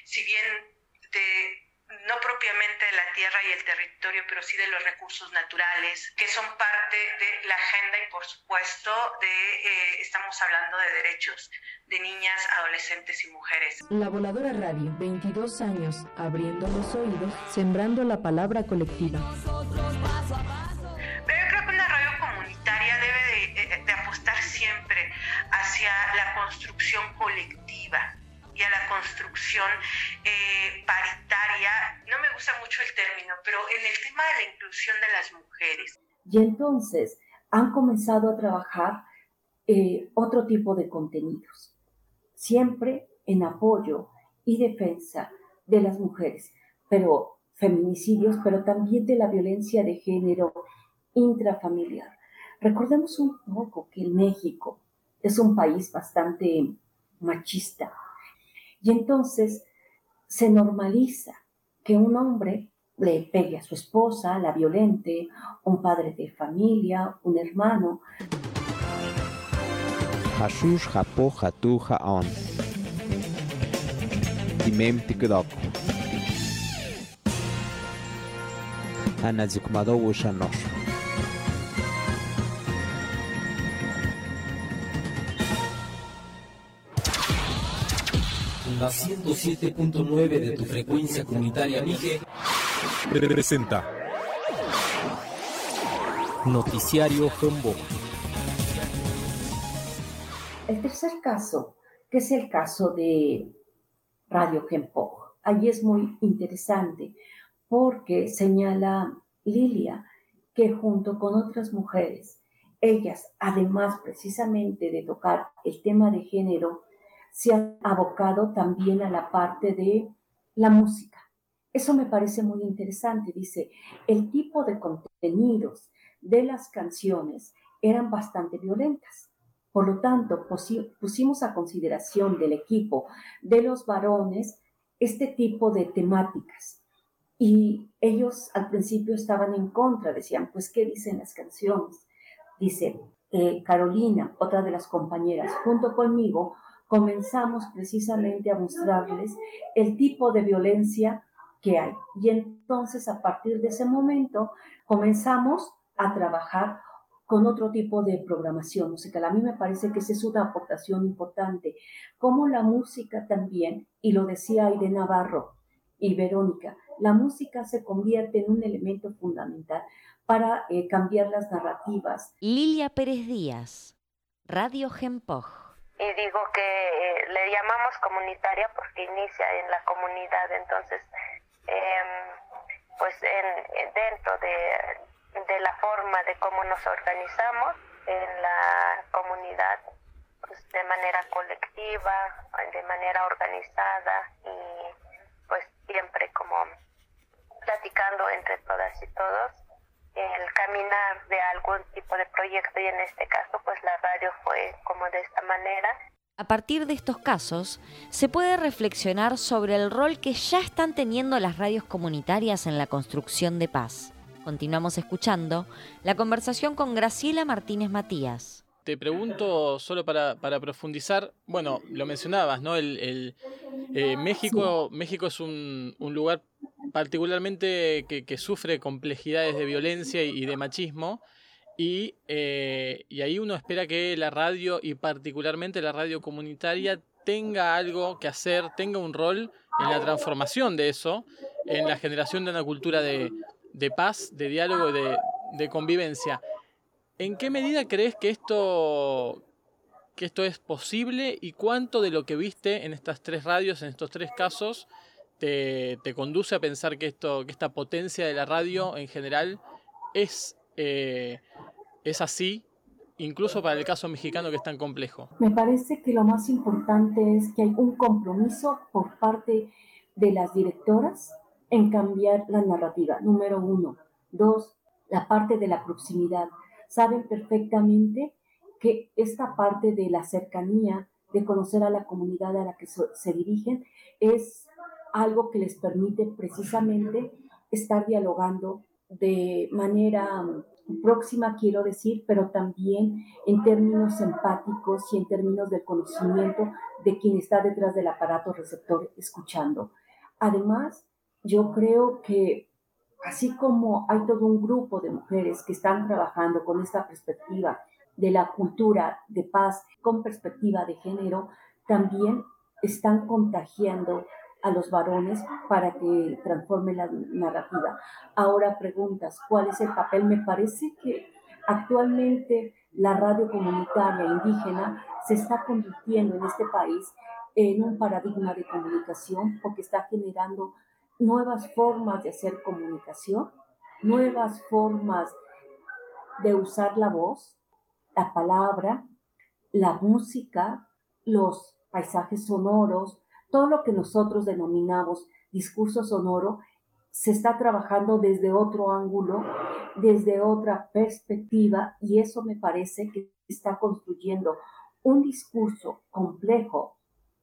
si bien de no propiamente de la tierra y el territorio, pero sí de los recursos naturales, que son parte de la agenda y por supuesto de, eh, estamos hablando de derechos de niñas, adolescentes y mujeres. La Voladora Radio, 22 años, abriendo los oídos, sembrando la palabra colectiva. La construcción colectiva y a la construcción eh, paritaria. No me gusta mucho el término, pero en el tema de la inclusión de las mujeres. Y entonces han comenzado a trabajar eh, otro tipo de contenidos, siempre en apoyo y defensa de las mujeres, pero feminicidios, pero también de la violencia de género intrafamiliar. Recordemos un poco que México es un país bastante machista, y entonces se normaliza que un hombre le pegue a su esposa, la violente, un padre de familia, un hermano. La 107.9 de tu frecuencia comunitaria Mije presenta. Noticiario Jumbo. El tercer caso, que es el caso de Radio Gempo, allí es muy interesante porque señala Lilia que junto con otras mujeres, ellas, además precisamente de tocar el tema de género, se ha abocado también a la parte de la música. Eso me parece muy interesante. Dice, el tipo de contenidos de las canciones eran bastante violentas. Por lo tanto, pusimos a consideración del equipo de los varones este tipo de temáticas. Y ellos al principio estaban en contra, decían, pues, ¿qué dicen las canciones? Dice eh, Carolina, otra de las compañeras, junto conmigo, comenzamos precisamente a mostrarles el tipo de violencia que hay. Y entonces a partir de ese momento comenzamos a trabajar con otro tipo de programación musical. A mí me parece que esa es una aportación importante, como la música también, y lo decía Aide Navarro y Verónica, la música se convierte en un elemento fundamental para eh, cambiar las narrativas. Lilia Pérez Díaz, Radio Gempoj y digo que eh, le llamamos comunitaria porque inicia en la comunidad, entonces, em, pues en, dentro de, de, la forma de cómo nos organizamos en la comunidad, pues de manera colectiva, de manera organizada y pues siempre como platicando entre todas y todos el caminar de algún tipo de proyecto y en este caso pues la radio fue como de esta manera. A partir de estos casos, se puede reflexionar sobre el rol que ya están teniendo las radios comunitarias en la construcción de paz. Continuamos escuchando la conversación con Graciela Martínez Matías. Te pregunto solo para, profundizar, bueno, lo mencionabas, ¿no? El, eh, México, México es un, un lugar particularmente que, sufre complejidades de violencia y, de machismo. Eh, y, ahí uno espera que la radio y particularmente la radio comunitaria tenga algo que hacer, tenga un rol en la transformación de eso, en la generación de una cultura de, paz, de diálogo, de, de, convivencia. ¿En qué medida crees que esto, que esto es posible y cuánto de lo que viste en estas tres radios, en estos tres casos, te, conduce a pensar que, esto, que esta potencia de la radio en general es, eh, es así incluso para el caso mexicano que es tan complejo? Me parece que lo más importante es que hay un compromiso por parte de las directoras en cambiar la narrativa, número uno. Dos, la parte de la proximidad. Saben perfectamente que esta parte de la cercanía, de conocer a la comunidad a la que se dirigen, es algo que les permite precisamente estar dialogando de manera mm, próxima, quiero decir, pero también en términos empáticos y en términos del conocimiento de quien está detrás del aparato receptor escuchando. Además, yo creo que así como hay todo un grupo de mujeres que están trabajando con esta perspectiva de la cultura de paz con perspectiva de género, también están contagiando a los varones para que transforme la narrativa. Ahora preguntas, ¿cuál es el papel? Me parece que actualmente la radio comunitaria indígena se está convirtiendo en este país en un paradigma de comunicación porque está generando nuevas formas de hacer comunicación, nuevas formas de usar la voz, la palabra, la música, los paisajes sonoros, todo lo que nosotros denominamos discurso sonoro se está trabajando desde otro ángulo, desde otra perspectiva, y eso me parece que está construyendo un discurso complejo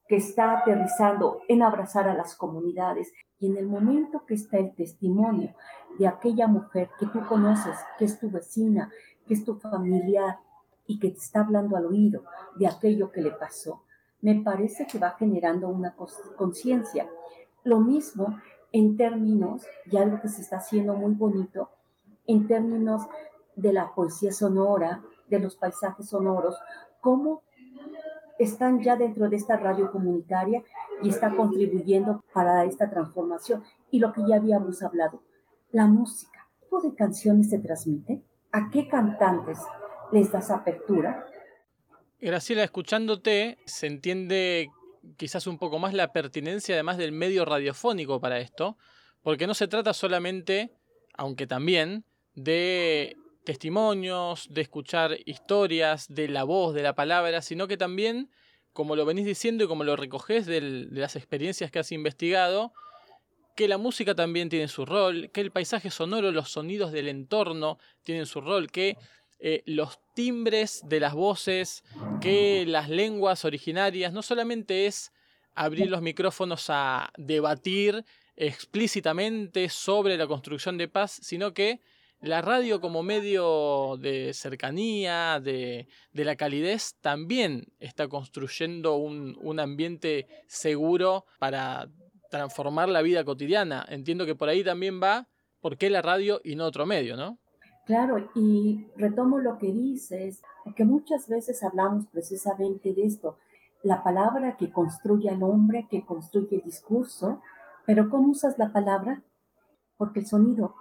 que está aterrizando en abrazar a las comunidades y en el momento que está el testimonio de aquella mujer que tú conoces, que es tu vecina, que es tu familiar y que te está hablando al oído de aquello que le pasó, me parece que va generando una conciencia. Lo mismo en términos, ya algo que se está haciendo muy bonito, en términos de la poesía sonora, de los paisajes sonoros, cómo están ya dentro de esta radio comunitaria y está contribuyendo para esta transformación. Y lo que ya habíamos hablado, la música. ¿Qué tipo de canciones se transmite? ¿A qué cantantes les das apertura? Graciela, escuchándote, se entiende quizás un poco más la pertinencia además del medio radiofónico para esto, porque no se trata solamente, aunque también, de testimonios, de escuchar historias, de la voz, de la palabra, sino que también, como lo venís diciendo y como lo recogés de las experiencias que has investigado, que la música también tiene su rol, que el paisaje sonoro, los sonidos del entorno tienen su rol, que eh, los timbres de las voces, que las lenguas originarias, no solamente es abrir los micrófonos a debatir explícitamente sobre la construcción de paz, sino que la radio como medio de cercanía, de, la calidez, también está construyendo un, un, ambiente seguro para transformar la vida cotidiana. Entiendo que por ahí también va, ¿por qué la radio y no otro medio, no? Claro, y retomo lo que dices, porque muchas veces hablamos precisamente de esto, la palabra que construye al hombre, que construye el discurso, pero ¿cómo usas la palabra? Porque el sonido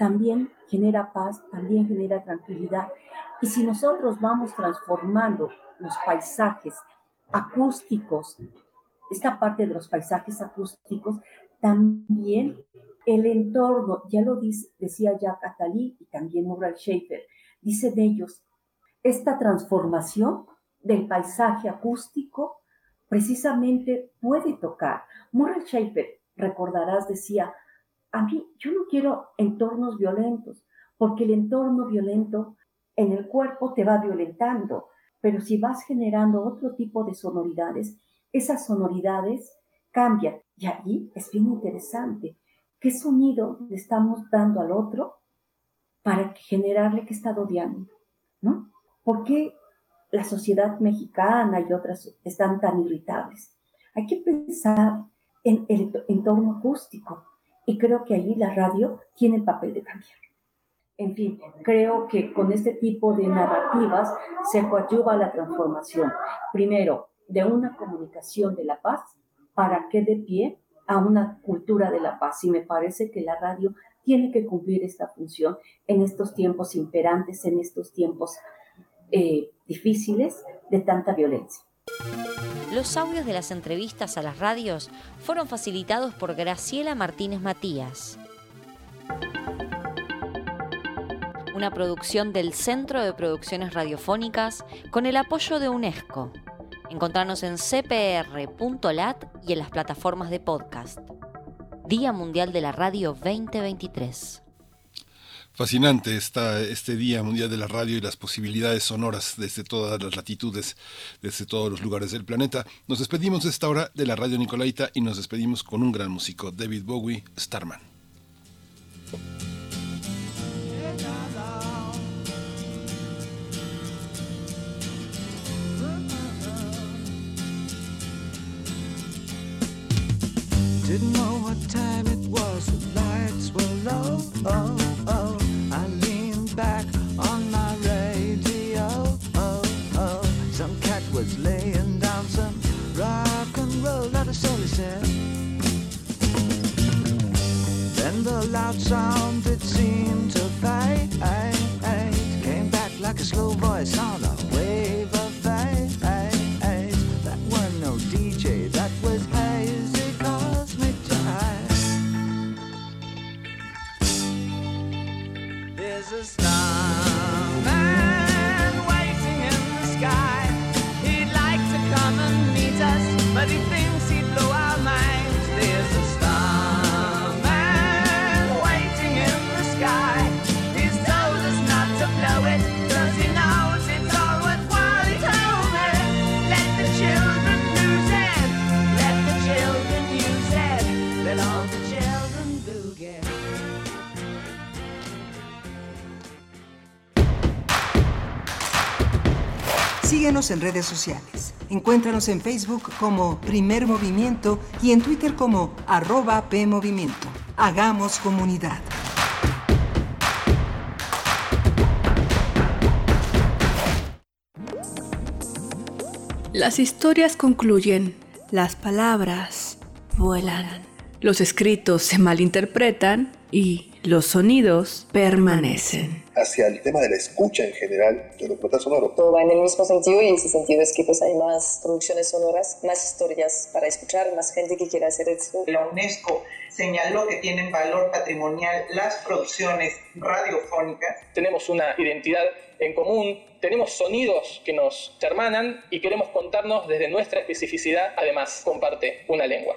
también genera paz, también genera tranquilidad. Y si nosotros vamos transformando los paisajes acústicos, esta parte de los paisajes acústicos, también el entorno, ya lo decía Jack Attali y también Murray Schaefer, dice de ellos, esta transformación del paisaje acústico precisamente puede tocar. Murray Schaefer, recordarás, decía, a mí yo no quiero entornos violentos, porque el entorno violento en el cuerpo te va violentando, pero si vas generando otro tipo de sonoridades, esas sonoridades cambian. Y allí es bien interesante ¿Qué sonido le estamos dando al otro para generarle que está odiando? ¿No? ¿Por qué la sociedad mexicana y otras están tan irritables? Hay que pensar en el entorno acústico y creo que ahí la radio tiene el papel de cambiar. En fin, creo que con este tipo de narrativas se coadyuva la transformación, primero, de una comunicación de la paz para que de pie a una cultura de la paz y me parece que la radio tiene que cumplir esta función en estos tiempos imperantes, en estos tiempos eh, difíciles de tanta violencia. Los audios de las entrevistas a las radios fueron facilitados por Graciela Martínez Matías. una producción del Centro de Producciones Radiofónicas con el apoyo de UNESCO. Encontrarnos en cpr.lat y en las plataformas de podcast. Día Mundial de la Radio 2023. Fascinante está este Día Mundial de la Radio y las posibilidades sonoras desde todas las latitudes, desde todos los lugares del planeta. Nos despedimos de esta hora de la Radio Nicolaita y nos despedimos con un gran músico, David Bowie, Starman. Then the loud sound it seemed to fade. Came back like a slow voice on a wave of fade. That were no DJ, that was hazy cosmic jive. There's a starman waiting in the sky. He'd like to come and meet us, but he thinks En redes sociales. Encuéntranos en Facebook como Primer Movimiento y en Twitter como arroba PMovimiento. Hagamos comunidad. Las historias concluyen, las palabras vuelan, los escritos se malinterpretan y los sonidos permanecen. Hacia el tema de la escucha en general del documental sonoro. Todo va en el mismo sentido y ese sentido es que pues hay más producciones sonoras, más historias para escuchar, más gente que quiera hacer eso. La UNESCO señaló que tienen valor patrimonial las producciones radiofónicas. Tenemos una identidad en común, tenemos sonidos que nos hermanan y queremos contarnos desde nuestra especificidad, además comparte una lengua.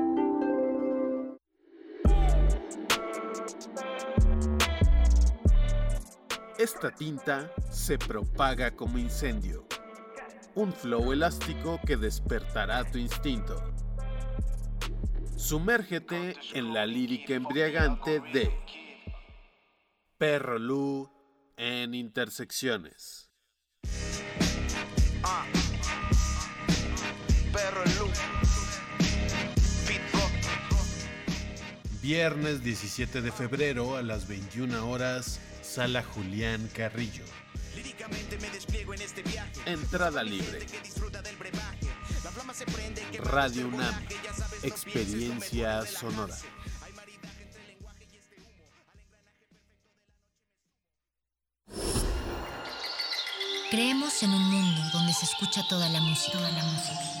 Esta tinta se propaga como incendio. Un flow elástico que despertará tu instinto. Sumérgete en la lírica embriagante de Perro Lu en Intersecciones. Perro Lu. Viernes 17 de febrero a las 21 horas, Sala Julián Carrillo. Entrada libre. Radio UNAM. Experiencia sonora. Creemos en un mundo donde se escucha toda la música, toda la música,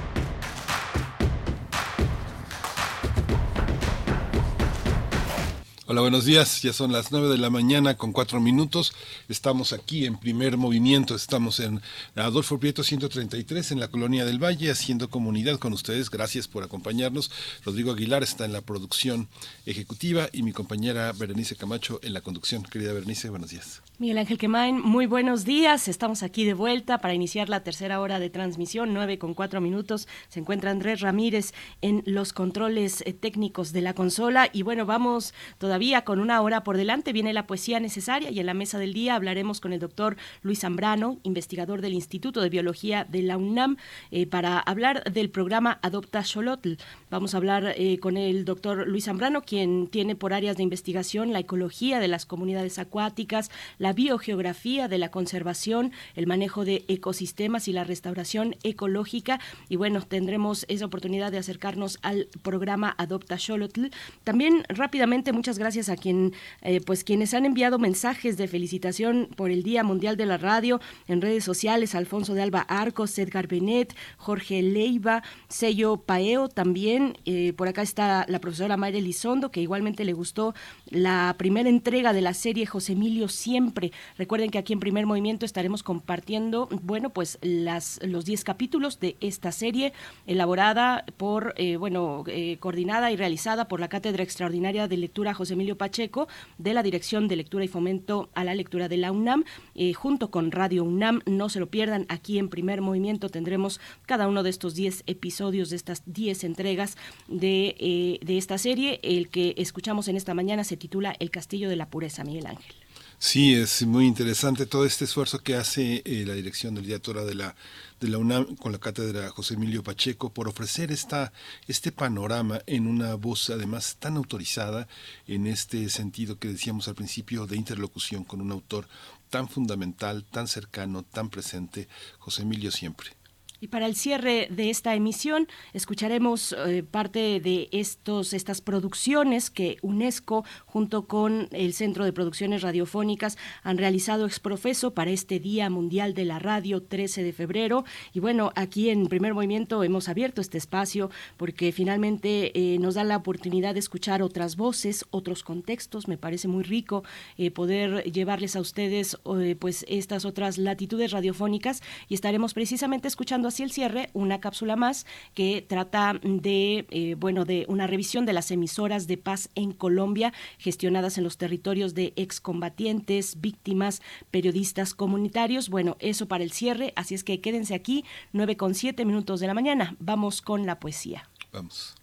Hola, buenos días. Ya son las nueve de la mañana con cuatro minutos. Estamos aquí en primer movimiento. Estamos en Adolfo Prieto 133 en la Colonia del Valle haciendo comunidad con ustedes. Gracias por acompañarnos. Rodrigo Aguilar está en la producción ejecutiva y mi compañera Berenice Camacho en la conducción. Querida Berenice, buenos días. Miguel Ángel Quemain, muy buenos días. Estamos aquí de vuelta para iniciar la tercera hora de transmisión, nueve con cuatro minutos. Se encuentra Andrés Ramírez en los controles eh, técnicos de la consola. Y bueno, vamos todavía con una hora por delante. Viene la poesía necesaria y en la mesa del día hablaremos con el doctor Luis Zambrano, investigador del Instituto de Biología de la UNAM, eh, para hablar del programa Adopta Xolotl. Vamos a hablar eh, con el doctor Luis Zambrano, quien tiene por áreas de investigación la ecología de las comunidades acuáticas, la biogeografía de la conservación, el manejo de ecosistemas y la restauración ecológica. Y bueno, tendremos esa oportunidad de acercarnos al programa Adopta Xolotl. También rápidamente, muchas gracias a quien, eh, pues quienes han enviado mensajes de felicitación por el Día Mundial de la Radio en redes sociales, Alfonso de Alba Arcos, Edgar Benet, Jorge Leiva, Sello Paeo también, eh, por acá está la profesora Mayra Elizondo, que igualmente le gustó la primera entrega de la serie José Emilio Siempre. Recuerden que aquí en Primer Movimiento estaremos compartiendo, bueno, pues los 10 capítulos de esta serie, elaborada por, eh, bueno, coordinada y realizada por la Cátedra Extraordinaria de Lectura José Emilio Pacheco, de la Dirección de Lectura y Fomento a la Lectura de la UNAM, eh, junto con Radio UNAM. No se lo pierdan, aquí en primer movimiento tendremos cada uno de estos 10 episodios, de estas 10 entregas de, eh, de esta serie. El que escuchamos en esta mañana se titula El Castillo de la Pureza, Miguel Ángel. Sí, es muy interesante todo este esfuerzo que hace eh, la dirección del directora de la de la UNAM con la cátedra José Emilio Pacheco por ofrecer esta este panorama en una voz además tan autorizada en este sentido que decíamos al principio de interlocución con un autor tan fundamental, tan cercano, tan presente, José Emilio siempre. Y para el cierre de esta emisión escucharemos eh, parte de estos estas producciones que UNESCO junto con el Centro de Producciones Radiofónicas han realizado exprofeso para este Día Mundial de la Radio 13 de febrero. Y bueno, aquí en Primer Movimiento hemos abierto este espacio porque finalmente eh, nos da la oportunidad de escuchar otras voces, otros contextos. Me parece muy rico eh, poder llevarles a ustedes pues estas otras latitudes radiofónicas y estaremos precisamente escuchando así el cierre, una cápsula más que trata de, eh, bueno, de una revisión de las emisoras de paz en Colombia gestionadas en los territorios de excombatientes, víctimas, periodistas comunitarios. Bueno, eso para el cierre, así es que quédense aquí, 9 con 7 minutos de la mañana. Vamos con la poesía. Vamos.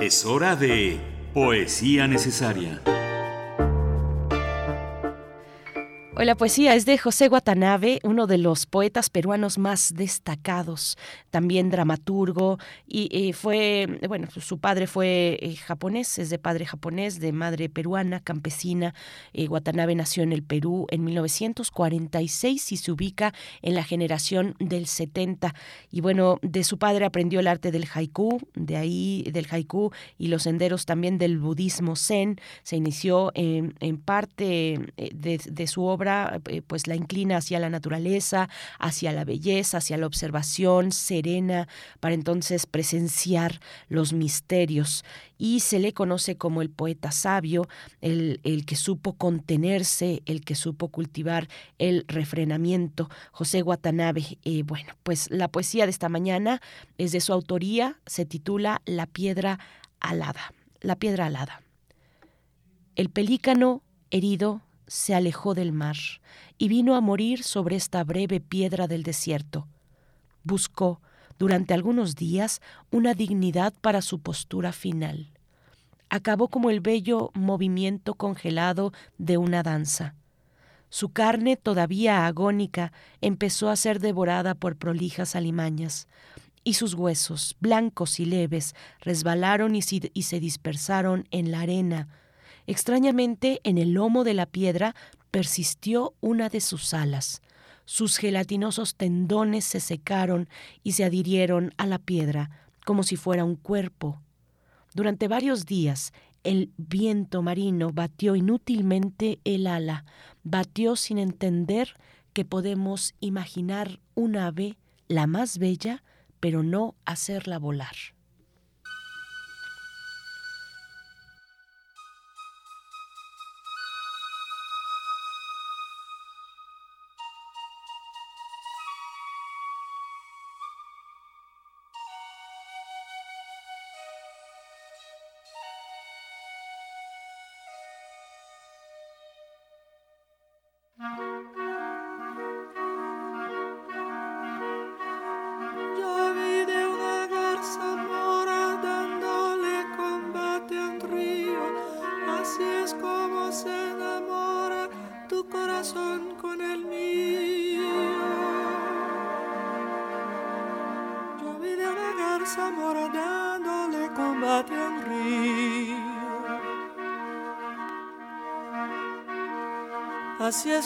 Es hora de poesía necesaria. Hoy la poesía es de José Watanabe, uno de los poetas peruanos más destacados, también dramaturgo, y eh, fue, bueno, su padre fue eh, japonés, es de padre japonés, de madre peruana, campesina. Eh, nació en el Perú en 1946 y se ubica en la generación del 70. Y bueno, de su padre aprendió el arte del haiku, de ahí del haiku y los senderos también del budismo zen. Se inició en, parte de, de su obra eh, pues la inclina hacia la naturaleza, hacia la belleza, hacia la observación serena, para entonces presenciar los misterios. Y se le conoce como el poeta sabio, el, el que supo contenerse, el que supo cultivar el refrenamiento. José Watanabe, eh, bueno, pues la poesía de esta mañana es de su autoría, se titula La piedra alada. La piedra alada. El pelícano, herido, se alejó del mar y vino a morir sobre esta breve piedra del desierto. Buscó, durante algunos días, una dignidad para su postura final. Acabó como el bello movimiento congelado de una danza. Su carne, todavía agónica, empezó a ser devorada por prolijas alimañas, y sus huesos, blancos y leves, resbalaron y, se dispersaron en la arena, Extrañamente, en el lomo de la piedra persistió una de sus alas. Sus gelatinosos tendones se secaron y se adhirieron a la piedra como si fuera un cuerpo. Durante varios días el viento marino batió inútilmente el ala, batió sin entender que podemos imaginar un ave, la más bella, pero no hacerla volar.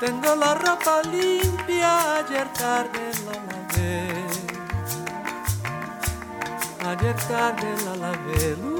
Tengo la ropa limpia, ayer tarde la lavé. Ayer tarde la lavé.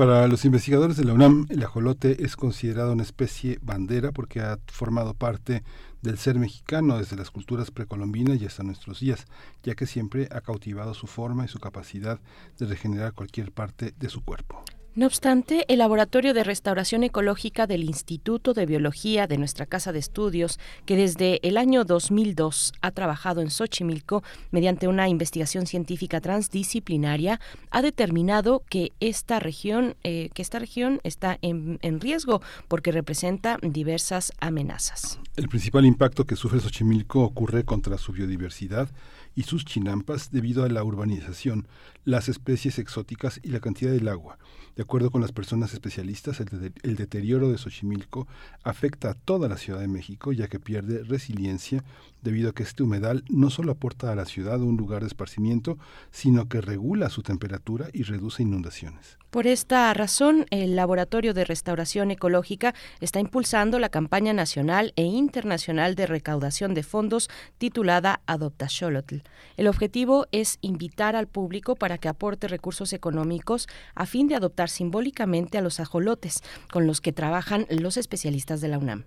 Para los investigadores de la UNAM, el ajolote es considerado una especie bandera porque ha formado parte del ser mexicano desde las culturas precolombinas y hasta nuestros días, ya que siempre ha cautivado su forma y su capacidad de regenerar cualquier parte de su cuerpo. No obstante, el Laboratorio de Restauración Ecológica del Instituto de Biología de nuestra Casa de Estudios, que desde el año 2002 ha trabajado en Xochimilco mediante una investigación científica transdisciplinaria, ha determinado que esta región, eh, que esta región está en, en riesgo porque representa diversas amenazas. El principal impacto que sufre Xochimilco ocurre contra su biodiversidad y sus chinampas debido a la urbanización, las especies exóticas y la cantidad del agua. De acuerdo con las personas especialistas, el, de- el deterioro de Xochimilco afecta a toda la Ciudad de México, ya que pierde resiliencia debido a que este humedal no solo aporta a la ciudad un lugar de esparcimiento, sino que regula su temperatura y reduce inundaciones. Por esta razón, el Laboratorio de Restauración Ecológica está impulsando la campaña nacional e internacional de recaudación de fondos titulada Adopta Xolotl. El objetivo es invitar al público para que aporte recursos económicos a fin de adoptar simbólicamente a los ajolotes con los que trabajan los especialistas de la UNAM.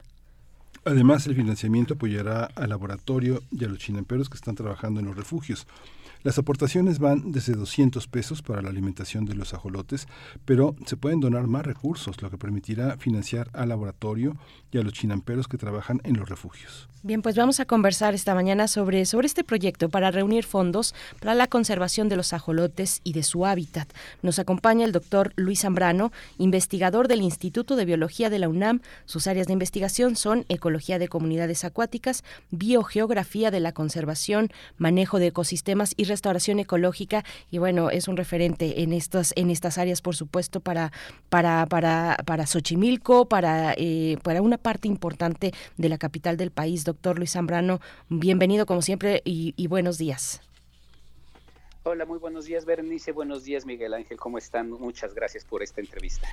Además, el financiamiento apoyará al laboratorio y a los chinamperos que están trabajando en los refugios. Las aportaciones van desde 200 pesos para la alimentación de los ajolotes, pero se pueden donar más recursos, lo que permitirá financiar al laboratorio y a los chinamperos que trabajan en los refugios. Bien, pues vamos a conversar esta mañana sobre, sobre este proyecto para reunir fondos para la conservación de los ajolotes y de su hábitat. Nos acompaña el doctor Luis Zambrano, investigador del Instituto de Biología de la UNAM. Sus áreas de investigación son ecología de comunidades acuáticas, biogeografía de la conservación, manejo de ecosistemas y restauración ecológica. Y bueno, es un referente en estas, en estas áreas, por supuesto, para, para, para, para Xochimilco, para, eh, para una parte importante de la capital del país. Doctor Luis Zambrano, bienvenido como siempre y, y buenos días. Hola, muy buenos días, Berenice. Buenos días, Miguel Ángel. ¿Cómo están? Muchas gracias por esta entrevista.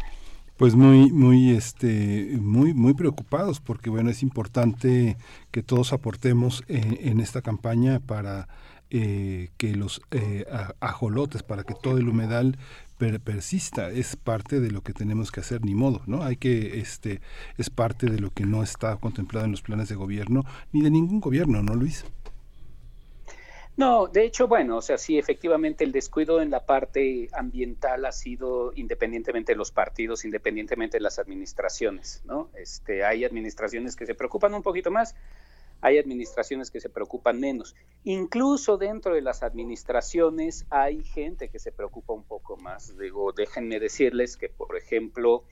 Pues muy, muy, este, muy, muy preocupados porque bueno es importante que todos aportemos en, en esta campaña para eh, que los eh, ajolotes, para que todo el humedal per- persista. Es parte de lo que tenemos que hacer, ni modo, ¿no? Hay que, este, es parte de lo que no está contemplado en los planes de gobierno ni de ningún gobierno, ¿no, Luis? No, de hecho, bueno, o sea, sí, efectivamente el descuido en la parte ambiental ha sido independientemente de los partidos, independientemente de las administraciones, ¿no? Este, hay administraciones que se preocupan un poquito más, hay administraciones que se preocupan menos. Incluso dentro de las administraciones hay gente que se preocupa un poco más. Digo, déjenme decirles que, por ejemplo,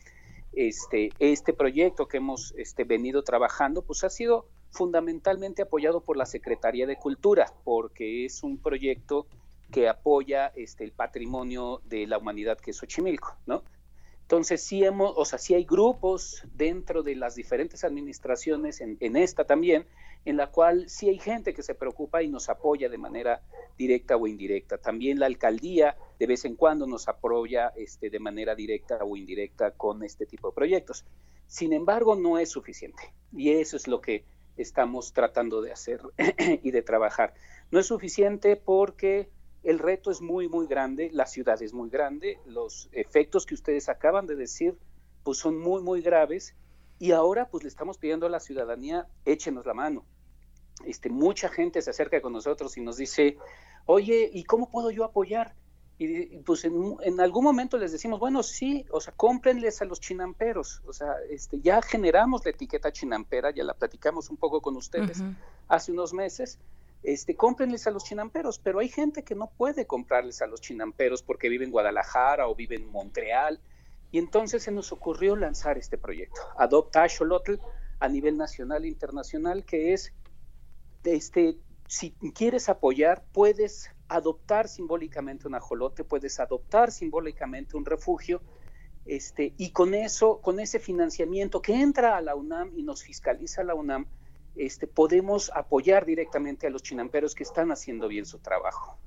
este, este proyecto que hemos este, venido trabajando, pues ha sido fundamentalmente apoyado por la Secretaría de Cultura, porque es un proyecto que apoya este, el patrimonio de la humanidad que es Xochimilco, ¿no? Entonces sí hemos, o sea, sí hay grupos dentro de las diferentes administraciones, en, en esta también, en la cual sí hay gente que se preocupa y nos apoya de manera directa o indirecta. También la alcaldía de vez en cuando nos apoya este, de manera directa o indirecta con este tipo de proyectos. Sin embargo, no es suficiente y eso es lo que estamos tratando de hacer y de trabajar. No es suficiente porque el reto es muy, muy grande, la ciudad es muy grande, los efectos que ustedes acaban de decir pues son muy, muy graves y ahora pues le estamos pidiendo a la ciudadanía, échenos la mano. Este, mucha gente se acerca con nosotros y nos dice, oye, ¿y cómo puedo yo apoyar? Y pues en, en algún momento les decimos, bueno, sí, o sea, cómprenles a los chinamperos, o sea, este, ya generamos la etiqueta chinampera, ya la platicamos un poco con ustedes hace unos meses, este, cómprenles a los chinamperos, pero hay gente que no puede comprarles a los chinamperos porque vive en Guadalajara o vive en Montreal, y entonces se nos ocurrió lanzar este proyecto, Adopta Axolotl a nivel nacional e internacional, que es, este, si quieres apoyar, puedes adoptar simbólicamente un ajolote, puedes adoptar simbólicamente un refugio, este, y con eso, con ese financiamiento que entra a la UNAM y nos fiscaliza la UNAM, este, podemos apoyar directamente a los chinamperos que están haciendo bien su trabajo.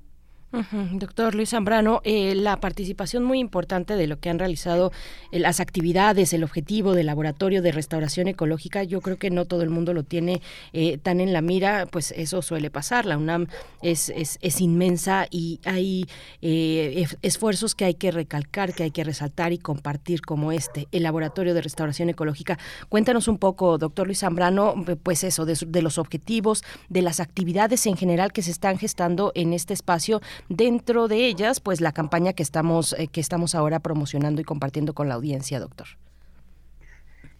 Doctor Luis Zambrano, eh, la participación muy importante de lo que han realizado eh, las actividades, el objetivo del laboratorio de restauración ecológica, yo creo que no todo el mundo lo tiene eh, tan en la mira, pues eso suele pasar. La UNAM es, es, inmensa y hay eh, esfuerzos que hay que recalcar, que hay que resaltar y compartir como este, el laboratorio de restauración ecológica. Cuéntanos un poco, doctor Luis Zambrano, pues eso, de, de los objetivos, de las actividades en general que se están gestando en este espacio Dentro de ellas, pues la campaña que estamos, que estamos ahora promocionando y compartiendo con la audiencia, doctor.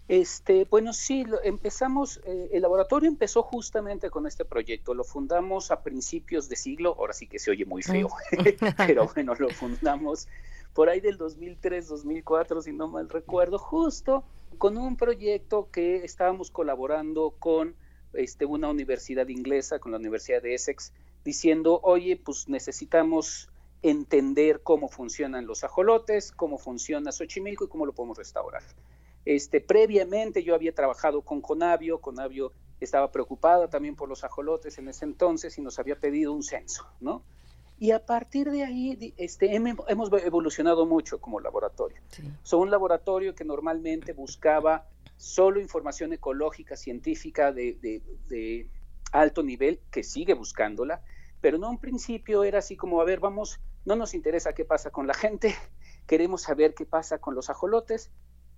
Este, bueno, sí, empezamos, eh, el laboratorio empezó justamente con este proyecto, lo fundamos a principios de siglo, ahora sí que se oye muy feo, pero bueno, lo fundamos por ahí del 2003, 2004, si no mal recuerdo, justo con un proyecto que estábamos colaborando con este, una universidad inglesa, con la Universidad de Essex, diciendo, oye, pues necesitamos entender cómo funcionan los ajolotes, cómo funciona Xochimilco y cómo lo podemos restaurar. Este, previamente yo había trabajado con Conavio, Conavio estaba preocupada también por los ajolotes en ese entonces y nos había pedido un censo, ¿no? Y a partir de ahí este, hemos evolucionado mucho como laboratorio. Son un laboratorio que normalmente buscaba solo información ecológica, científica de, de, alto nivel, que sigue buscándola, pero no un principio era así como, a ver, vamos, no nos interesa qué pasa con la gente, queremos saber qué pasa con los ajolotes,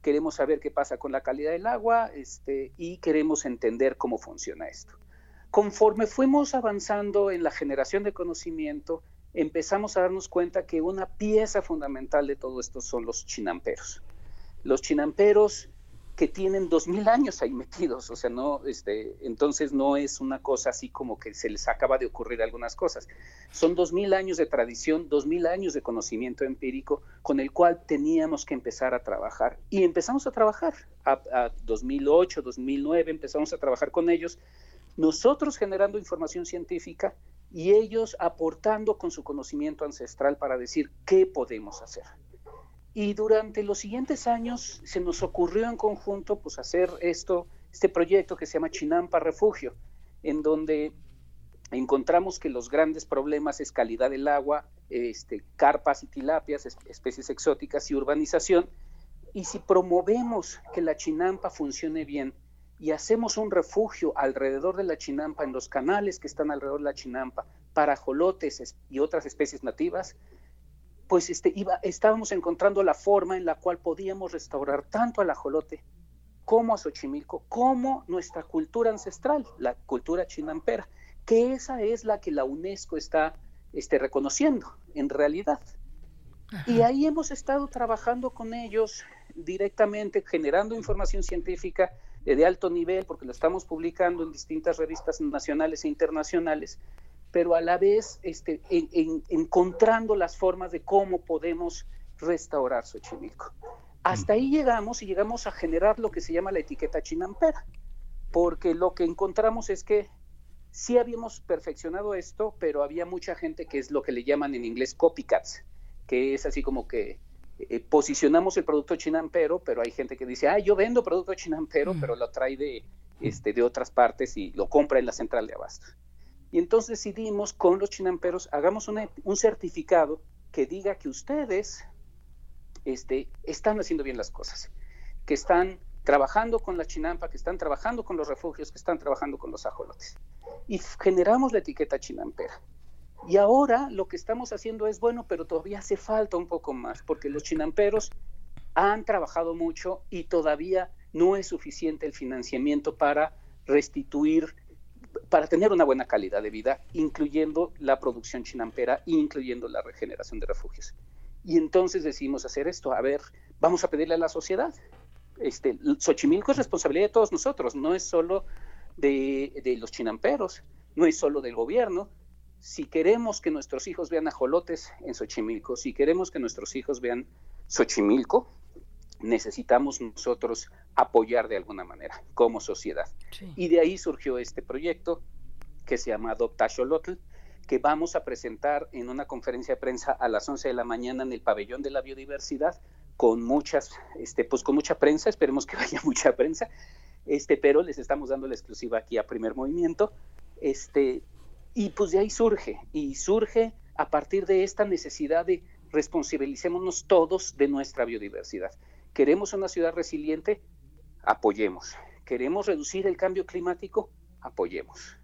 queremos saber qué pasa con la calidad del agua este, y queremos entender cómo funciona esto. Conforme fuimos avanzando en la generación de conocimiento, empezamos a darnos cuenta que una pieza fundamental de todo esto son los chinamperos. Los chinamperos que tienen dos mil años ahí metidos, o sea, no, este, entonces no es una cosa así como que se les acaba de ocurrir algunas cosas. Son dos mil años de tradición, dos mil años de conocimiento empírico con el cual teníamos que empezar a trabajar y empezamos a trabajar. A, a 2008, 2009 empezamos a trabajar con ellos, nosotros generando información científica y ellos aportando con su conocimiento ancestral para decir qué podemos hacer. Y durante los siguientes años se nos ocurrió en conjunto pues hacer esto, este proyecto que se llama Chinampa Refugio, en donde encontramos que los grandes problemas es calidad del agua, este, carpas y tilapias, especies exóticas y urbanización. Y si promovemos que la chinampa funcione bien y hacemos un refugio alrededor de la chinampa, en los canales que están alrededor de la chinampa, para jolotes y otras especies nativas, pues este, iba, estábamos encontrando la forma en la cual podíamos restaurar tanto al ajolote como a Xochimilco, como nuestra cultura ancestral, la cultura chinampera, que esa es la que la UNESCO está este, reconociendo en realidad. Y ahí hemos estado trabajando con ellos directamente, generando información científica de alto nivel, porque la estamos publicando en distintas revistas nacionales e internacionales, pero a la vez este, encontrando las formas de cómo podemos restaurar Xochimilco. Hasta ahí llegamos y llegamos a generar lo que se llama la etiqueta chinampera, porque lo que encontramos es que sí habíamos perfeccionado esto, pero había mucha gente que es lo que le llaman en inglés copycats, que es así como que eh, posicionamos el producto chinampero, pero hay gente que dice, ah, yo vendo producto chinampero, pero lo trae de, este, de otras partes y lo compra en la central de abasto. Y entonces decidimos con los chinamperos, hagamos un certificado que diga que ustedes este, están haciendo bien las cosas, que están trabajando con la chinampa, que están trabajando con los refugios, que están trabajando con los ajolotes. Y generamos la etiqueta chinampera. Y ahora lo que estamos haciendo es bueno, pero todavía hace falta un poco más, porque los chinamperos han trabajado mucho y todavía no es suficiente el financiamiento para restituir para tener una buena calidad de vida, incluyendo la producción chinampera, incluyendo la regeneración de refugios. Y entonces decidimos hacer esto. A ver, vamos a pedirle a la sociedad. Este, Xochimilco es responsabilidad de todos nosotros, no es solo de, de los chinamperos, no es solo del gobierno. Si queremos que nuestros hijos vean ajolotes en Xochimilco, si queremos que nuestros hijos vean Xochimilco, necesitamos nosotros apoyar de alguna manera como sociedad. Y de ahí surgió este proyecto que se llama Adopta Xolotl, que vamos a presentar en una conferencia de prensa a las 11 de la mañana en el pabellón de la biodiversidad con muchas este pues con mucha prensa, esperemos que vaya mucha prensa. Este, pero les estamos dando la exclusiva aquí a Primer Movimiento. Este, y pues de ahí surge y surge a partir de esta necesidad de responsabilicémonos todos de nuestra biodiversidad. ¿Queremos una ciudad resiliente? Apoyemos. ¿Queremos reducir el cambio climático? Apoyemos.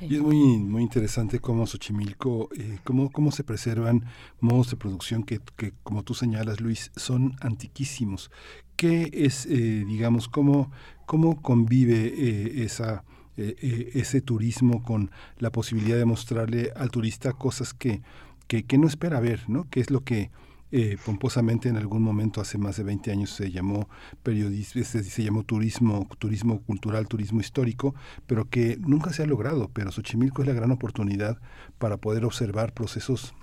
Y es muy, muy interesante cómo Xochimilco, eh, cómo, cómo se preservan modos de producción que, que, como tú señalas, Luis, son antiquísimos. ¿Qué es, eh, digamos, cómo, cómo convive eh, esa ese turismo con la posibilidad de mostrarle al turista cosas que, que, que no espera ver, ¿no? Que es lo que eh, pomposamente en algún momento hace más de 20 años se llamó periodismo, se llamó turismo, turismo cultural, turismo histórico, pero que nunca se ha logrado. Pero Xochimilco es la gran oportunidad para poder observar procesos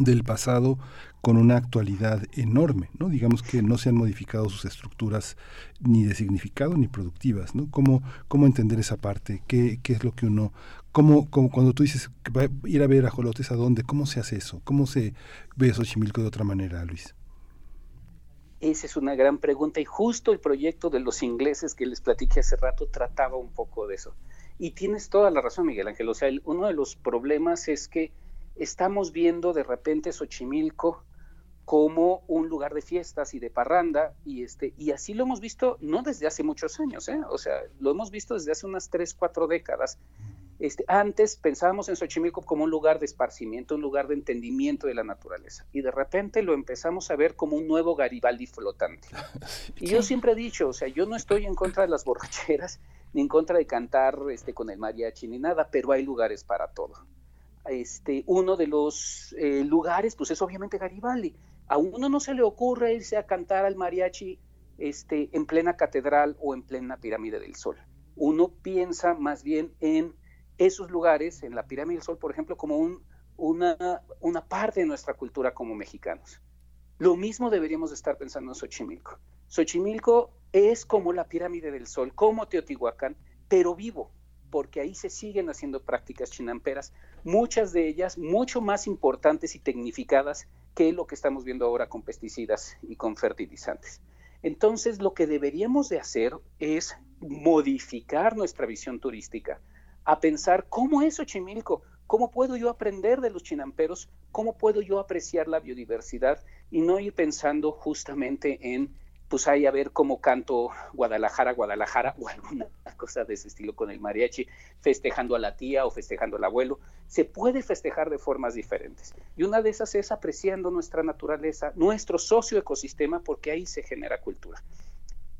del pasado con una actualidad enorme, ¿no? Digamos que no se han modificado sus estructuras ni de significado ni productivas, ¿no? ¿Cómo, cómo entender esa parte? ¿Qué, qué es lo que uno... Cómo, cómo, cuando tú dices que va a ir a ver a Jolotes, ¿a dónde? ¿Cómo se hace eso? ¿Cómo se ve Xochimilco de otra manera, Luis? Esa es una gran pregunta y justo el proyecto de los ingleses que les platiqué hace rato trataba un poco de eso. Y tienes toda la razón, Miguel Ángel. O sea, uno de los problemas es que estamos viendo de repente Xochimilco como un lugar de fiestas y de parranda y este y así lo hemos visto no desde hace muchos años, ¿eh? o sea, lo hemos visto desde hace unas tres, cuatro décadas. Este, antes pensábamos en Xochimilco como un lugar de esparcimiento, un lugar de entendimiento de la naturaleza y de repente lo empezamos a ver como un nuevo Garibaldi flotante. Y yo siempre he dicho, o sea, yo no estoy en contra de las borracheras ni en contra de cantar este, con el mariachi ni nada, pero hay lugares para todo este, uno de los eh, lugares, pues es obviamente Garibaldi. A uno no se le ocurre irse a cantar al mariachi este, en plena catedral o en plena pirámide del Sol. Uno piensa más bien en esos lugares, en la pirámide del Sol, por ejemplo, como un, una, una parte de nuestra cultura como mexicanos. Lo mismo deberíamos estar pensando en Xochimilco. Xochimilco es como la pirámide del Sol, como Teotihuacán, pero vivo, porque ahí se siguen haciendo prácticas chinamperas, muchas de ellas mucho más importantes y tecnificadas que lo que estamos viendo ahora con pesticidas y con fertilizantes. Entonces, lo que deberíamos de hacer es modificar nuestra visión turística, a pensar cómo es Xochimilco, cómo puedo yo aprender de los chinamperos, cómo puedo yo apreciar la biodiversidad y no ir pensando justamente en pues ahí a ver cómo canto Guadalajara, Guadalajara o alguna cosa de ese estilo con el mariachi, festejando a la tía o festejando al abuelo. Se puede festejar de formas diferentes. Y una de esas es apreciando nuestra naturaleza, nuestro socioecosistema, porque ahí se genera cultura.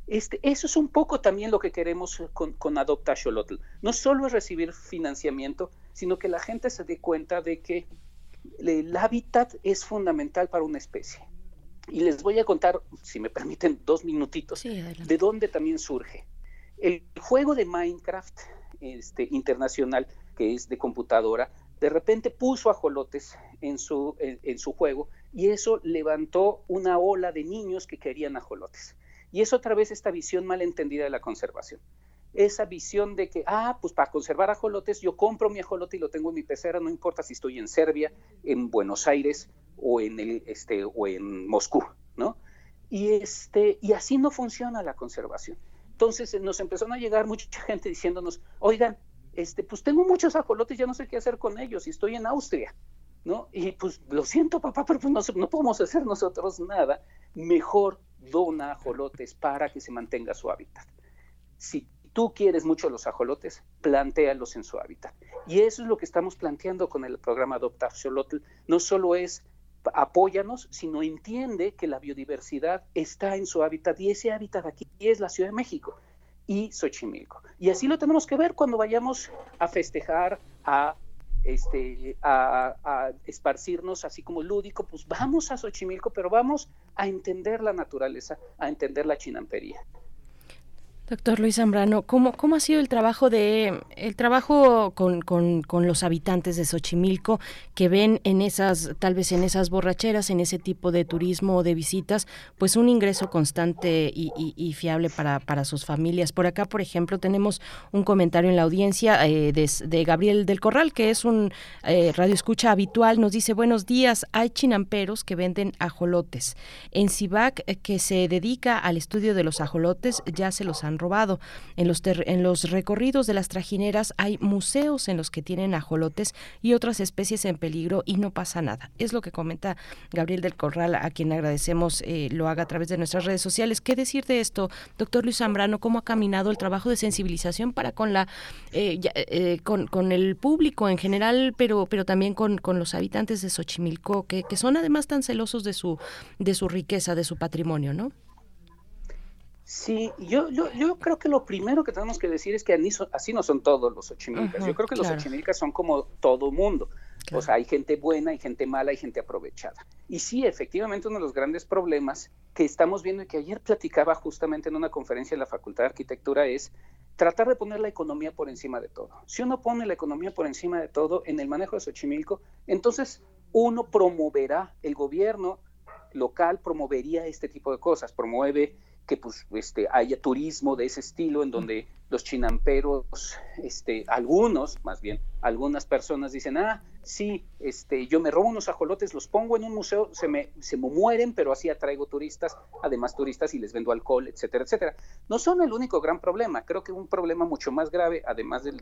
Este, eso es un poco también lo que queremos con, con Adopta Xolotl. No solo es recibir financiamiento, sino que la gente se dé cuenta de que el hábitat es fundamental para una especie y les voy a contar, si me permiten, dos minutitos, de dónde también surge. El juego de Minecraft este, internacional, que es de computadora, de repente puso ajolotes en su, en, en su juego y eso levantó una ola de niños que querían ajolotes. Y es otra vez esta visión malentendida de la conservación esa visión de que, ah, pues para conservar ajolotes, yo compro mi ajolote y lo tengo en mi pecera, no importa si estoy en Serbia, en Buenos Aires o en, el, este, o en Moscú, ¿no? Y, este, y así no funciona la conservación. Entonces nos empezaron a llegar mucha gente diciéndonos, oigan, este, pues tengo muchos ajolotes, ya no sé qué hacer con ellos y estoy en Austria, ¿no? Y pues lo siento, papá, pero pues no, no podemos hacer nosotros nada. Mejor dona ajolotes para que se mantenga su hábitat. Si tú quieres mucho los ajolotes, plantéalos en su hábitat. Y eso es lo que estamos planteando con el programa Adoptar Xolotl. No solo es apóyanos, sino entiende que la biodiversidad está en su hábitat y ese hábitat aquí es la Ciudad de México y Xochimilco. Y así lo tenemos que ver cuando vayamos a festejar, a, este, a, a, esparcirnos así como lúdico, pues vamos a Xochimilco, pero vamos a entender la naturaleza, a entender la chinampería. Doctor Luis Zambrano, ¿cómo, ¿cómo ha sido el trabajo de el trabajo con, con, con, los habitantes de Xochimilco que ven en esas, tal vez en esas borracheras, en ese tipo de turismo o de visitas, pues un ingreso constante y, y, fiable para, para, sus familias? Por acá, por ejemplo, tenemos un comentario en la audiencia eh, de, Gabriel del Corral, que es un eh, radio escucha habitual, nos dice, buenos días, hay chinamperos que venden ajolotes. En Cibac, eh, que se dedica al estudio de los ajolotes, ya se los han robado. En los, en los recorridos de las trajineras hay museos en los que tienen ajolotes y otras especies en peligro y no pasa nada. Es lo que comenta Gabriel del Corral, a quien agradecemos eh, lo haga a través de nuestras redes sociales. ¿Qué decir de esto, doctor Luis Zambrano? ¿Cómo ha caminado el trabajo de sensibilización para con la eh, eh, con, con, el público en general, pero, pero también con, con los habitantes de Xochimilco, que, que son además tan celosos de su, de su riqueza, de su patrimonio, ¿no? Sí, yo, yo, yo creo que lo primero que tenemos que decir es que así no son todos los ochimilcas. yo creo que los ochimilcas son como todo mundo. O sea, hay gente buena, hay gente mala, hay gente aprovechada. Y sí, efectivamente, uno de los grandes problemas que estamos viendo y que ayer platicaba justamente en una conferencia en la Facultad de Arquitectura es tratar de poner la economía por encima de todo. Si uno pone la economía por encima de todo en el manejo de Xochimilco, entonces uno promoverá, el gobierno local promovería este tipo de cosas, promueve que pues este haya turismo de ese estilo en donde los chinamperos este algunos más bien algunas personas dicen ah sí este yo me robo unos ajolotes los pongo en un museo se me se me mueren pero así atraigo turistas además turistas y les vendo alcohol etcétera etcétera no son el único gran problema creo que un problema mucho más grave además del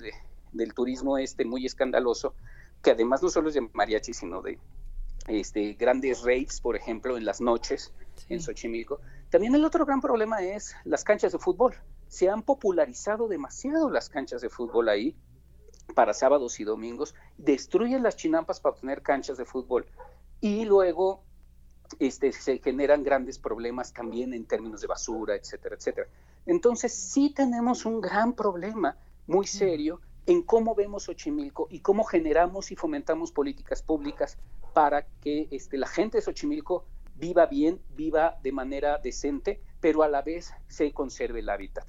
del turismo este muy escandaloso que además no solo es de mariachi sino de este, grandes raves, por ejemplo, en las noches en Xochimilco. También el otro gran problema es las canchas de fútbol. Se han popularizado demasiado las canchas de fútbol ahí para sábados y domingos, destruyen las chinampas para tener canchas de fútbol y luego este, se generan grandes problemas también en términos de basura, etcétera, etcétera. Entonces sí tenemos un gran problema muy serio en cómo vemos Xochimilco y cómo generamos y fomentamos políticas públicas para que este, la gente de Xochimilco viva bien, viva de manera decente, pero a la vez se conserve el hábitat.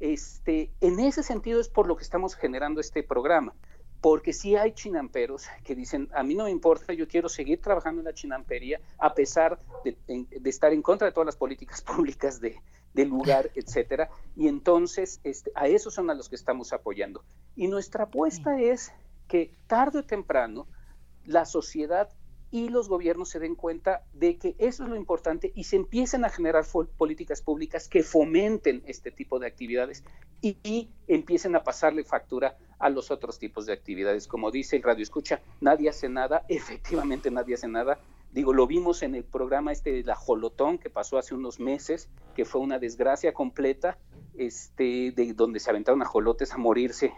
Este, en ese sentido es por lo que estamos generando este programa, porque sí hay chinamperos que dicen, a mí no me importa, yo quiero seguir trabajando en la chinampería a pesar de, estar en contra de todas las políticas públicas de, del lugar, etcétera, y entonces este, a esos son a los que estamos apoyando. Y nuestra apuesta es que tarde o temprano la sociedad y los gobiernos se den cuenta de que eso es lo importante y se empiecen a generar políticas públicas que fomenten este tipo de actividades y, empiecen a pasarle factura a los otros tipos de actividades. Como dice el Radio Escucha, nadie hace nada, efectivamente nadie hace nada. Digo, lo vimos en el programa este de la Jolotón que pasó hace unos meses, que fue una desgracia completa, este, de donde se aventaron ajolotes a morirse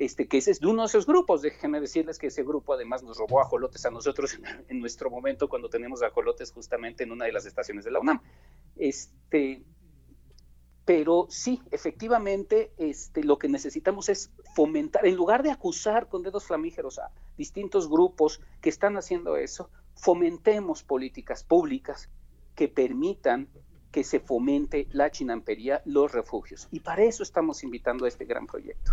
este, que ese es de uno de esos grupos. Déjenme decirles que ese grupo además nos robó ajolotes a nosotros en, nuestro momento cuando tenemos ajolotes justamente en una de las estaciones de la UNAM. Este, pero sí, efectivamente, este, lo que necesitamos es fomentar, en lugar de acusar con dedos flamígeros a distintos grupos que están haciendo eso, fomentemos políticas públicas que permitan que se fomente la chinampería, los refugios. Y para eso estamos invitando a este gran proyecto.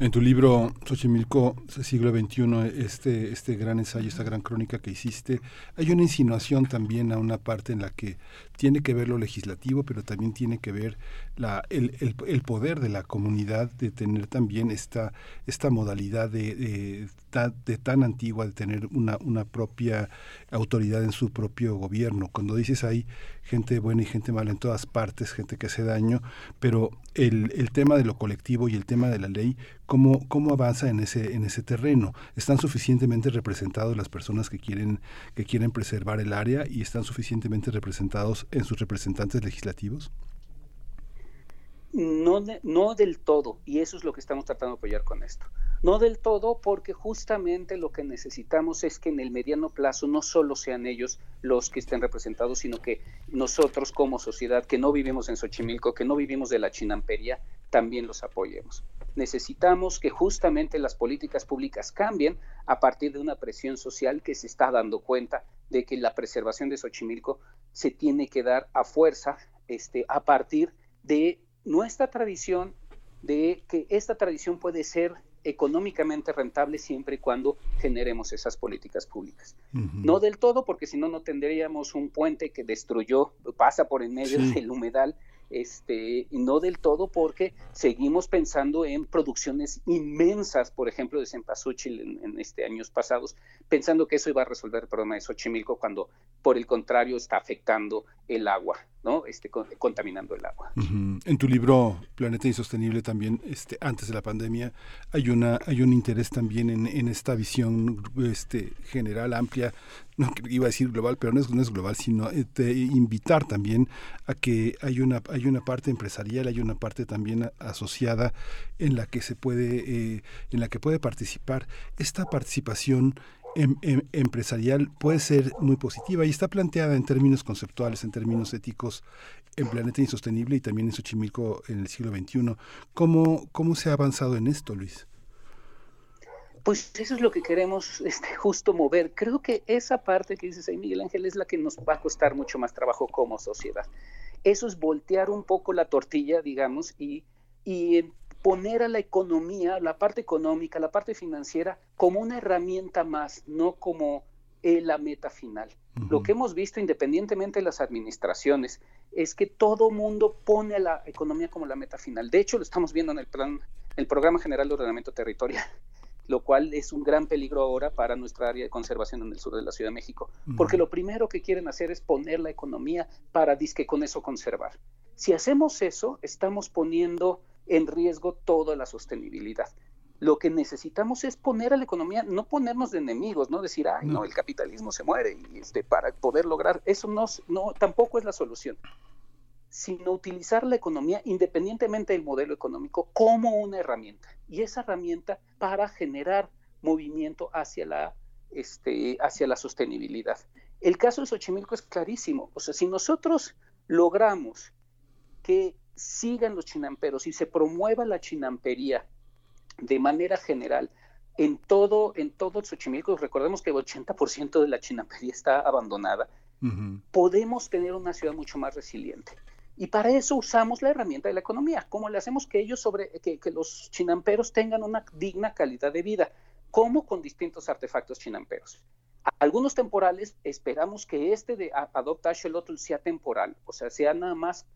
En tu libro, Xochimilco, siglo XXI, este, este gran ensayo, esta gran crónica que hiciste, hay una insinuación también a una parte en la que tiene que ver lo legislativo, pero también tiene que ver la, el, el, poder de la comunidad de tener también esta, esta modalidad de, de, de, tan antigua, de tener una, una propia autoridad en su propio gobierno. Cuando dices ahí gente buena y gente mala en todas partes, gente que hace daño, pero el, el tema de lo colectivo y el tema de la ley, ¿cómo, cómo avanza en ese, en ese terreno? ¿Están suficientemente representados las personas que quieren, que quieren preservar el área y están suficientemente representados en sus representantes legislativos? No, no del todo, y eso es lo que estamos tratando de apoyar con esto. No del todo porque justamente lo que necesitamos es que en el mediano plazo no solo sean ellos los que estén representados, sino que nosotros como sociedad que no vivimos en Xochimilco, que no vivimos de la chinampería, también los apoyemos. Necesitamos que justamente las políticas públicas cambien a partir de una presión social que se está dando cuenta de que la preservación de Xochimilco se tiene que dar a fuerza este, a partir de nuestra tradición, de que esta tradición puede ser económicamente rentable siempre y cuando generemos esas políticas públicas. No del todo, porque si no, no tendríamos un puente que destruyó, pasa por en medio del humedal este, no del todo porque seguimos pensando en producciones inmensas, por ejemplo, de cempasúchil en, en este, años pasados, pensando que eso iba a resolver el problema de Xochimilco cuando, por el contrario, está afectando el agua, ¿no? Este, contaminando el agua. En tu libro Planeta Insostenible también, este, antes de la pandemia, hay una, hay un interés también en, en esta visión este, general, amplia no iba a decir global, pero no es, no es global, sino eh, invitar también a que hay una, hay una parte empresarial, hay una parte también asociada en la que se puede, eh, en la que puede participar. Esta participación em, em, empresarial puede ser muy positiva y está planteada en términos conceptuales, en términos éticos, en Planeta Insostenible y también en Xochimilco en el siglo XXI. ¿Cómo, cómo se ha avanzado en esto, Luis? Pues eso es lo que queremos este, justo mover. Creo que esa parte que dices ahí, Miguel Ángel, es la que nos va a costar mucho más trabajo como sociedad. Eso es voltear un poco la tortilla, digamos, y, y poner a la economía, la parte económica, la parte financiera, como una herramienta más, no como eh, la meta final. Lo que hemos visto, independientemente de las administraciones, es que todo mundo pone a la economía como la meta final. De hecho, lo estamos viendo en el plan, el Programa General de Ordenamiento Territorial, lo cual es un gran peligro ahora para nuestra área de conservación en el sur de la Ciudad de México, porque lo primero que quieren hacer es poner la economía para disque con eso conservar. Si hacemos eso, estamos poniendo en riesgo toda la sostenibilidad. Lo que necesitamos es poner a la economía, no ponernos de enemigos, no decir, ay, no, el capitalismo se muere y este, para poder lograr eso no, no tampoco es la solución, sino utilizar la economía independientemente del modelo económico como una herramienta y esa herramienta para generar movimiento hacia la, este, hacia la sostenibilidad. El caso de Xochimilco es clarísimo, o sea, si nosotros logramos que sigan los chinamperos y se promueva la chinampería de manera general en todo, en todo Xochimilco, recordemos que el 80% de la chinampería está abandonada, podemos tener una ciudad mucho más resiliente. Y para eso usamos la herramienta de la economía. ¿Cómo le hacemos que ellos sobre, que, que los chinamperos tengan una digna calidad de vida? ¿Cómo? Con distintos artefactos chinamperos. Algunos temporales, esperamos que este de Adopta Axolotl sea temporal, o sea, sea nada más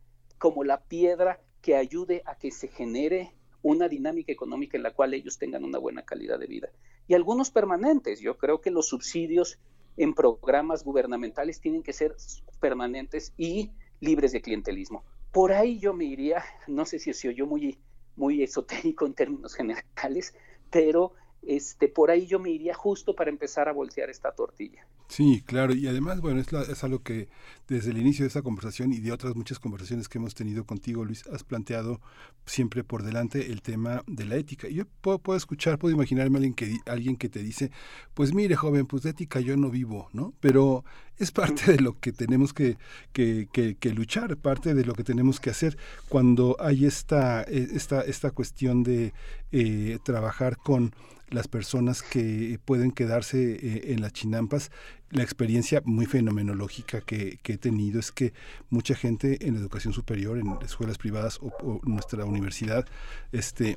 como la piedra que ayude a que se genere una dinámica económica en la cual ellos tengan una buena calidad de vida. Y algunos permanentes. Yo creo que los subsidios en programas gubernamentales tienen que ser permanentes y libres de clientelismo. Por ahí yo me iría, no sé si se oyó muy, muy esotérico en términos generales, pero este, por ahí yo me iría justo para empezar a voltear esta tortilla. Sí, claro, y además, bueno, es, es, algo que desde el inicio de esta conversación y de otras muchas conversaciones que hemos tenido contigo, Luis, has planteado siempre por delante el tema de la ética. Yo puedo, puedo escuchar, puedo imaginarme a alguien que, alguien que te dice, pues mire, joven, pues de ética yo no vivo, ¿no? Pero es parte de lo que tenemos que, que, que, luchar, parte de lo que tenemos que hacer cuando hay esta, e, esta, esta cuestión de eh, trabajar con las personas que pueden quedarse eh, en las chinampas. La experiencia muy fenomenológica que, que, he tenido es que mucha gente en educación superior, en escuelas privadas o, o nuestra universidad, este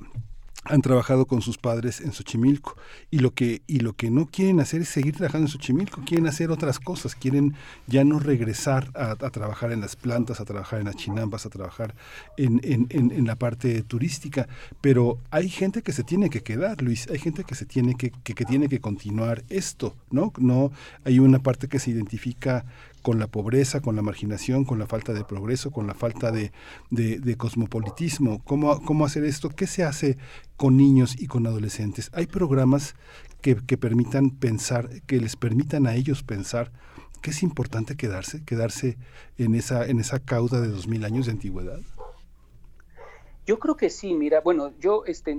han trabajado con sus padres en Xochimilco y lo que y lo que no quieren hacer es seguir trabajando en Xochimilco, quieren hacer otras cosas, quieren ya no regresar a, trabajar en las plantas, a trabajar en las chinampas, a trabajar en, en, en, la parte turística, pero hay gente que se tiene que quedar, Luis, hay gente que se tiene que, que, que tiene que continuar esto, ¿no? No hay una parte que se identifica con la pobreza, con la marginación, con la falta de progreso, con la falta de, de, cosmopolitismo. ¿Cómo, ¿Cómo hacer esto? ¿Qué se hace con niños y con adolescentes? ¿Hay programas que, que permitan pensar, que les permitan a ellos pensar que es importante quedarse, quedarse en esa, en esa cauda de dos mil años de antigüedad? Yo creo que sí, mira, bueno, yo, este,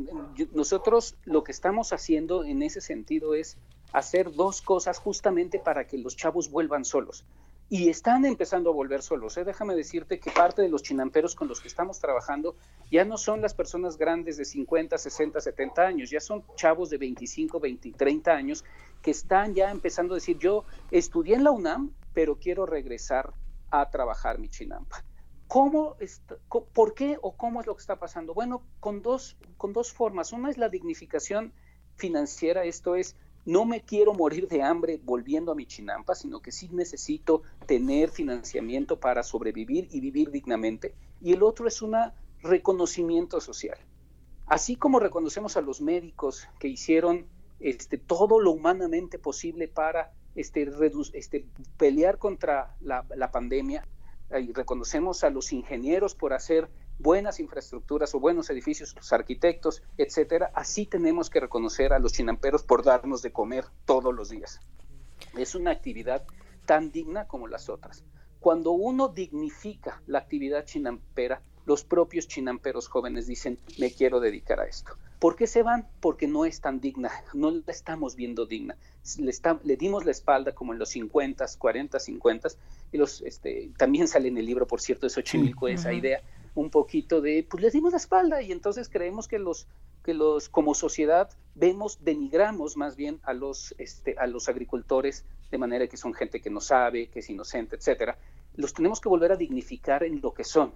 nosotros lo que estamos haciendo en ese sentido es hacer dos cosas justamente para que los chavos vuelvan solos y están empezando a volver solos. ¿eh? Déjame decirte que parte de los chinamperos con los que estamos trabajando ya no son las personas grandes de 50, 60, 70 años, ya son chavos de 25, 20, 30 años que están ya empezando a decir, yo estudié en la UNAM, pero quiero regresar a trabajar mi chinampa. ¿Cómo está, ¿Por qué o cómo es lo que está pasando? Bueno, con dos, con dos formas. Una es la dignificación financiera, esto es, no me quiero morir de hambre volviendo a mi chinampa, sino que sí necesito tener financiamiento para sobrevivir y vivir dignamente. Y el otro es un reconocimiento social. Así como reconocemos a los médicos que hicieron este, todo lo humanamente posible para este, este, pelear contra la, la pandemia, y reconocemos a los ingenieros por hacer buenas infraestructuras o buenos edificios, los arquitectos, etcétera, así tenemos que reconocer a los chinamperos por darnos de comer todos los días. Es una actividad tan digna como las otras. Cuando uno dignifica la actividad chinampera, los propios chinamperos jóvenes dicen, me quiero dedicar a esto. ¿Por qué se van? Porque no es tan digna, no la estamos viendo digna. Le, le dimos la espalda como en los 50, 40, 50, y los, este, también sale en el libro, por cierto, de Xochimilco, esa idea, un poquito de, pues les dimos la espalda y entonces creemos que los, que los, como sociedad, vemos, denigramos más bien a los, este, a los agricultores de manera que son gente que no sabe, que es inocente, etcétera. Los tenemos que volver a dignificar en lo que son,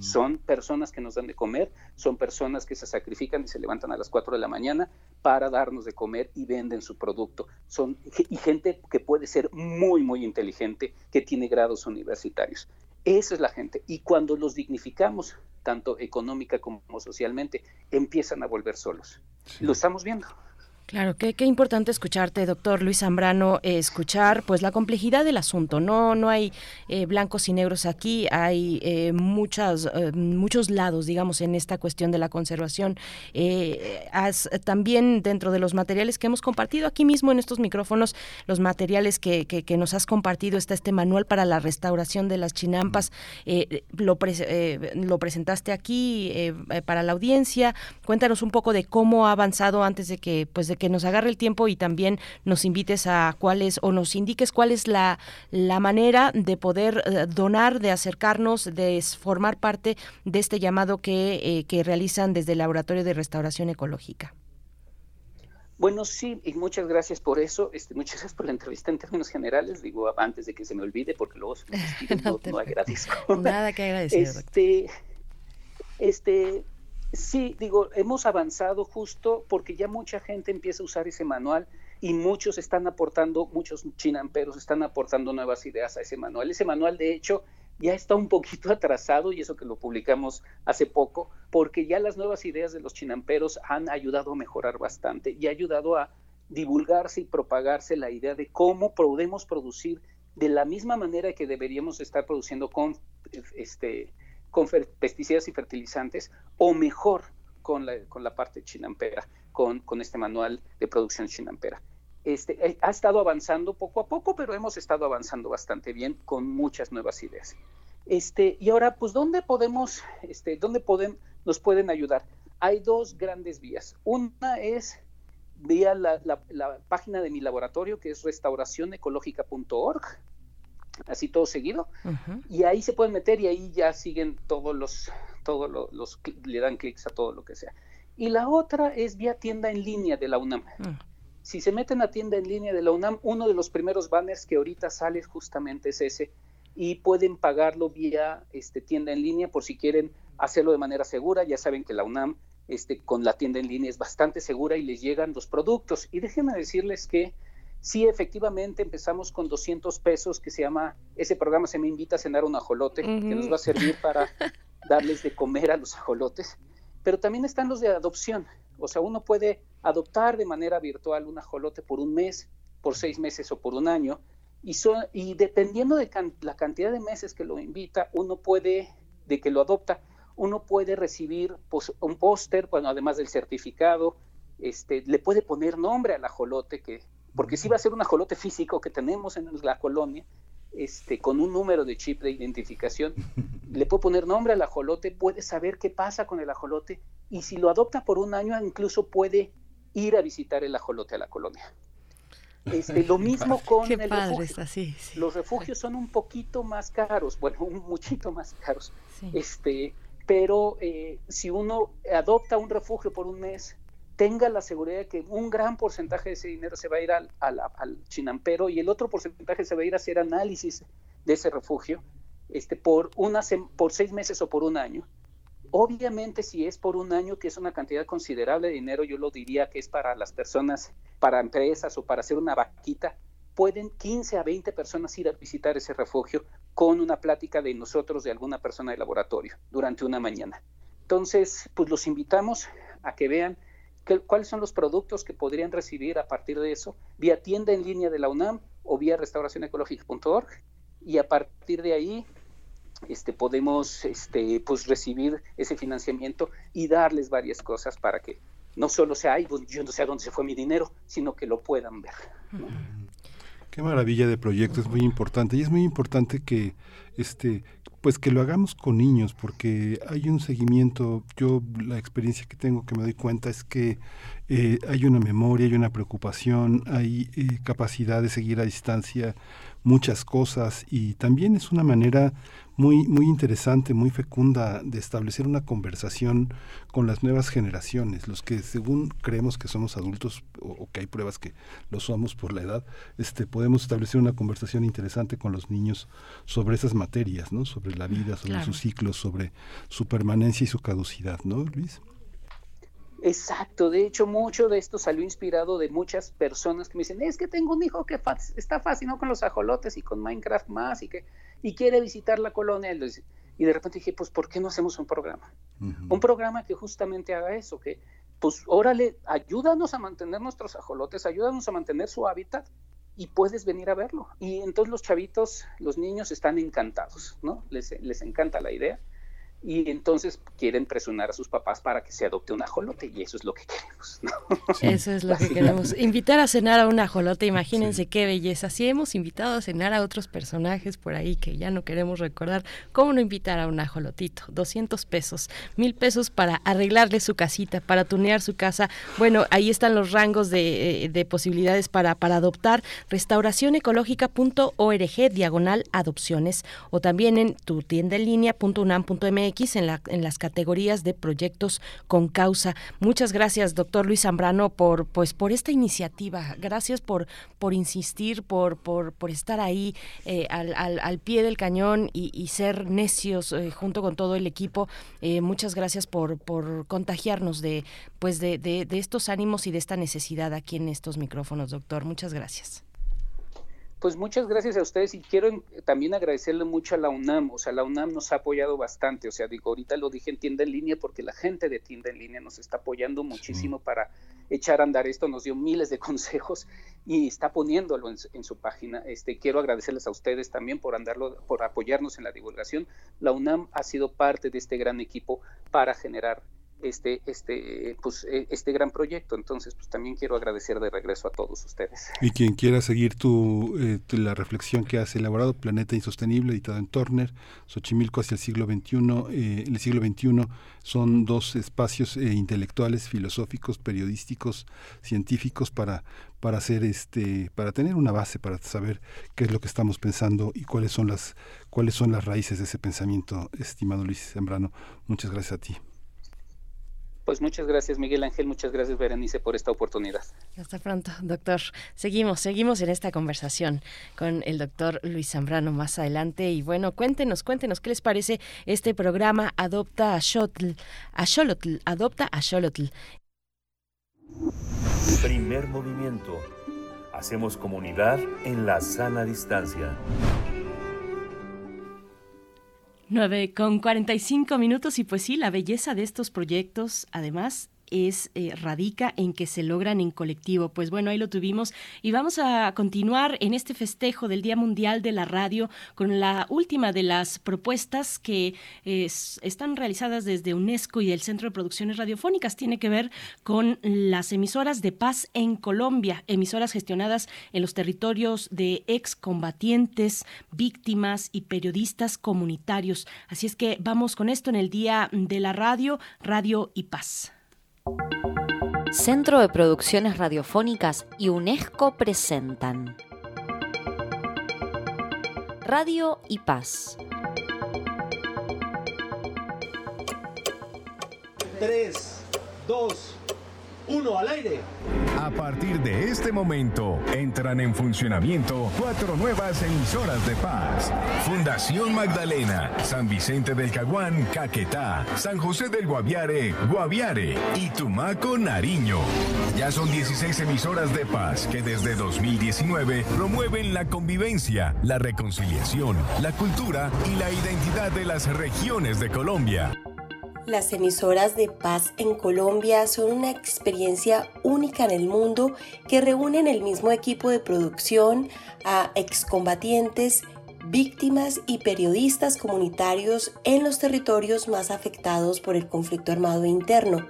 son personas que nos dan de comer, son personas que se sacrifican y se levantan a las 4 de la mañana para darnos de comer y venden su producto. Son, y gente que puede ser muy, muy inteligente, que tiene grados universitarios. Esa es la gente. Y cuando los dignificamos, tanto económica como socialmente, empiezan a volver solos. Lo estamos viendo. Claro, qué, qué importante escucharte, doctor Luis Zambrano, eh, escuchar pues la complejidad del asunto. No, no hay eh, blancos y negros aquí, hay eh, muchas, muchos lados, digamos, en esta cuestión de la conservación. también dentro de los materiales que hemos compartido aquí mismo en estos micrófonos, los materiales que, que, nos has compartido, está este manual para la restauración de las chinampas, lo, lo presentaste aquí para la audiencia. Cuéntanos un poco de cómo ha avanzado antes de que, pues, de que nos agarre el tiempo y también nos invites a cuáles o nos indiques cuál es la, la manera de poder eh, donar, de acercarnos, de formar parte de este llamado que, eh, que realizan desde el Laboratorio de Restauración Ecológica. Bueno, sí, y muchas gracias por eso. Este, muchas gracias por la entrevista en términos generales. Digo, antes de que se me olvide, porque luego no, no, agradezco. Nada que agradecer. Este, este, Sí, digo, hemos avanzado justo porque ya mucha gente empieza a usar ese manual y muchos están aportando, muchos chinamperos están aportando nuevas ideas a ese manual. Ese manual, de hecho, ya está un poquito atrasado y eso que lo publicamos hace poco, porque ya las nuevas ideas de los chinamperos han ayudado a mejorar bastante y ha ayudado a divulgarse y propagarse la idea de cómo podemos producir de la misma manera que deberíamos estar produciendo con este con pesticidas y fertilizantes o mejor con la, con la parte chinampera, con, con este manual de producción chinampera. Este, eh, ha estado avanzando poco a poco, pero hemos estado avanzando bastante bien con muchas nuevas ideas. Este, y ahora, pues, ¿dónde podemos, este, dónde pueden, nos pueden ayudar? Hay dos grandes vías. Una es vía la, la, página de mi laboratorio, que es restauracionecológica.org, así todo seguido, y ahí se pueden meter y ahí ya siguen todos los, todos los, le dan clics a todo lo que sea. Y la otra es vía tienda en línea de la UNAM. Mm. Si se meten a tienda en línea de la UNAM, uno de los primeros banners que ahorita sale justamente es ese, y pueden pagarlo vía este, tienda en línea por si quieren hacerlo de manera segura. Ya saben que la UNAM este, con la tienda en línea es bastante segura y les llegan los productos. Y déjenme decirles que Sí, efectivamente empezamos con 200 pesos que se llama, ese programa se me invita a cenar un ajolote, que nos va a servir para darles de comer a los ajolotes, pero también están los de adopción, o sea, uno puede adoptar de manera virtual un ajolote por un mes, por seis meses o por un año, y, y dependiendo de la cantidad de meses que lo invita, uno puede, de que lo adopta, uno puede recibir pues, un póster, bueno, además del certificado, este, le puede poner nombre al ajolote que porque si va a ser un ajolote físico que tenemos en la colonia, este, con un número de chip de identificación, le puedo poner nombre al ajolote, puede saber qué pasa con el ajolote y si lo adopta por un año incluso puede ir a visitar el ajolote a la colonia. Este, lo mismo con el refugio. Los refugios son un poquito más caros, bueno, un muchito más caros. Este, pero eh, si uno adopta un refugio por un mes, tenga la seguridad de que un gran porcentaje de ese dinero se va a ir al, chinampero y el otro porcentaje se va a ir a hacer análisis de ese refugio este, por, una, por seis meses o por un año. Obviamente, si es por un año, que es una cantidad considerable de dinero, yo lo diría que es para las personas, para empresas o para hacer una vaquita, pueden 15 a 20 personas ir a visitar ese refugio con una plática de nosotros, de alguna persona del laboratorio, durante una mañana. Entonces, pues los invitamos a que vean cuáles son los productos que podrían recibir a partir de eso, vía tienda en línea de la UNAM o vía restauracionecológica.org y a partir de ahí este, podemos este, pues, recibir ese financiamiento y darles varias cosas para que no solo sea, ay, yo no sé a dónde se fue mi dinero, sino que lo puedan ver. Qué maravilla de proyecto, es muy importante. Y es muy importante que este pues que lo hagamos con niños, porque hay un seguimiento, yo la experiencia que tengo que me doy cuenta es que eh, hay una memoria, hay una preocupación, hay eh, capacidad de seguir a distancia muchas cosas y también es una manera muy, muy interesante, muy fecunda de establecer una conversación con las nuevas generaciones, los que según creemos que somos adultos o, que hay pruebas que lo somos por la edad, este, podemos establecer una conversación interesante con los niños sobre esas materias, ¿no? sobre la vida, sobre sus ciclos, sobre su permanencia y su caducidad, ¿no, Luis? Exacto, de hecho mucho de esto salió inspirado de muchas personas que me dicen, es que tengo un hijo que está fascinado con los ajolotes y con Minecraft más y que y quiere visitar la colonia. Y de repente dije, pues ¿por qué no hacemos un programa? Un programa que justamente haga eso, que pues órale, ayúdanos a mantener nuestros ajolotes, ayúdanos a mantener su hábitat y puedes venir a verlo. Y entonces los chavitos, los niños están encantados, ¿no? Les, les encanta la idea y entonces quieren presionar a sus papás para que se adopte un ajolote y eso es lo que queremos. Eso es lo que queremos. Invitar a cenar a un ajolote, imagínense qué belleza. Si hemos invitado a cenar a otros personajes por ahí que ya no queremos recordar, ¿cómo no invitar a un ajolotito? 200 pesos, mil pesos para arreglarle su casita, para tunear su casa. Bueno, ahí están los rangos de, eh, posibilidades para, para adoptar. Restauracionecológica.org, diagonal adopciones, o también en tu tienda en en, la, en las categorías de proyectos con causa. Muchas gracias, doctor Luis Zambrano, por, pues, por esta iniciativa. Gracias por, por insistir, por, por, estar ahí eh, al, al, pie del cañón y, ser necios eh, junto con todo el equipo. Eh, muchas gracias por, por contagiarnos de, pues de, de estos ánimos y de esta necesidad aquí en estos micrófonos, doctor. Muchas gracias. Pues muchas gracias a ustedes y quiero también agradecerle mucho a la UNAM, o sea, la UNAM nos ha apoyado bastante, o sea, digo, ahorita lo dije en tienda en línea porque la gente de tienda en línea nos está apoyando muchísimo para echar a andar esto, nos dio miles de consejos y está poniéndolo en, en, su página. Este, quiero agradecerles a ustedes también por andarlo, por apoyarnos en la divulgación. La UNAM ha sido parte de este gran equipo para generar este, este, pues, e, este gran proyecto. Entonces, pues también quiero agradecer de regreso a todos ustedes. Y quien quiera seguir tu, eh, la reflexión que has elaborado, Planeta Insostenible, editado en Turner, Xochimilco hacia el siglo XXI, eh, el siglo XXI, son dos espacios eh, intelectuales, filosóficos, periodísticos, científicos para para hacer este para tener una base para saber qué es lo que estamos pensando y cuáles son las cuáles son las raíces de ese pensamiento estimado Luis Sembrano muchas gracias a ti pues muchas gracias Miguel Ángel, muchas gracias Berenice por esta oportunidad. Hasta pronto, doctor. Seguimos, seguimos en esta conversación con el doctor Luis Zambrano más adelante. Y bueno, cuéntenos, cuéntenos qué les parece este programa Adopta a Xolotl, a Xolotl, Adopta a Xolotl. Primer movimiento. Hacemos comunidad en la sana distancia. 9 con 45 minutos y pues sí, la belleza de estos proyectos, además, es eh, radica en que se logran en colectivo. Pues bueno, ahí lo tuvimos y vamos a continuar en este festejo del Día Mundial de la Radio con la última de las propuestas que están realizadas desde UNESCO y el Centro de Producciones Radiofónicas. Tiene que ver con las emisoras de paz en Colombia, emisoras gestionadas en los territorios de excombatientes, víctimas y periodistas comunitarios. Así es que vamos con esto en el Día de la Radio, Radio y Paz. Centro de Producciones Radiofónicas y UNESCO presentan Radio y Paz. 3, 2, uno al aire. A partir de este momento entran en funcionamiento cuatro nuevas emisoras de paz. Fundación Magdalena, San Vicente del Caguán, Caquetá, San José del Guaviare, Guaviare y Tumaco, Nariño. Ya son 16 emisoras de paz que desde 2019 promueven la convivencia, la reconciliación, la cultura y la identidad de las regiones de Colombia. Las emisoras de paz en Colombia son una experiencia única en el mundo que reúnen el mismo equipo de producción a excombatientes, víctimas y periodistas comunitarios en los territorios más afectados por el conflicto armado interno.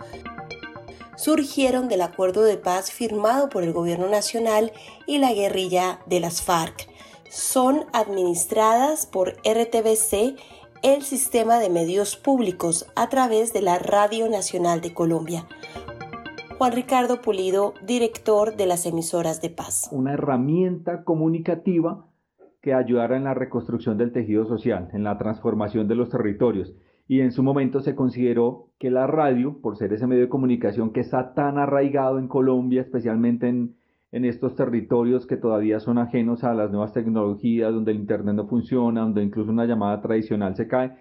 Surgieron del acuerdo de paz firmado por el gobierno nacional y la guerrilla de las FARC. Son administradas por RTBC el sistema de medios públicos a través de la Radio Nacional de Colombia. Juan Ricardo Pulido, director de las emisoras de paz. Una herramienta comunicativa que ayudara en la reconstrucción del tejido social, en la transformación de los territorios. Y en su momento se consideró que la radio, por ser ese medio de comunicación que está tan arraigado en Colombia, especialmente en, en estos territorios que todavía son ajenos a las nuevas tecnologías, donde el Internet no funciona, donde incluso una llamada tradicional se cae,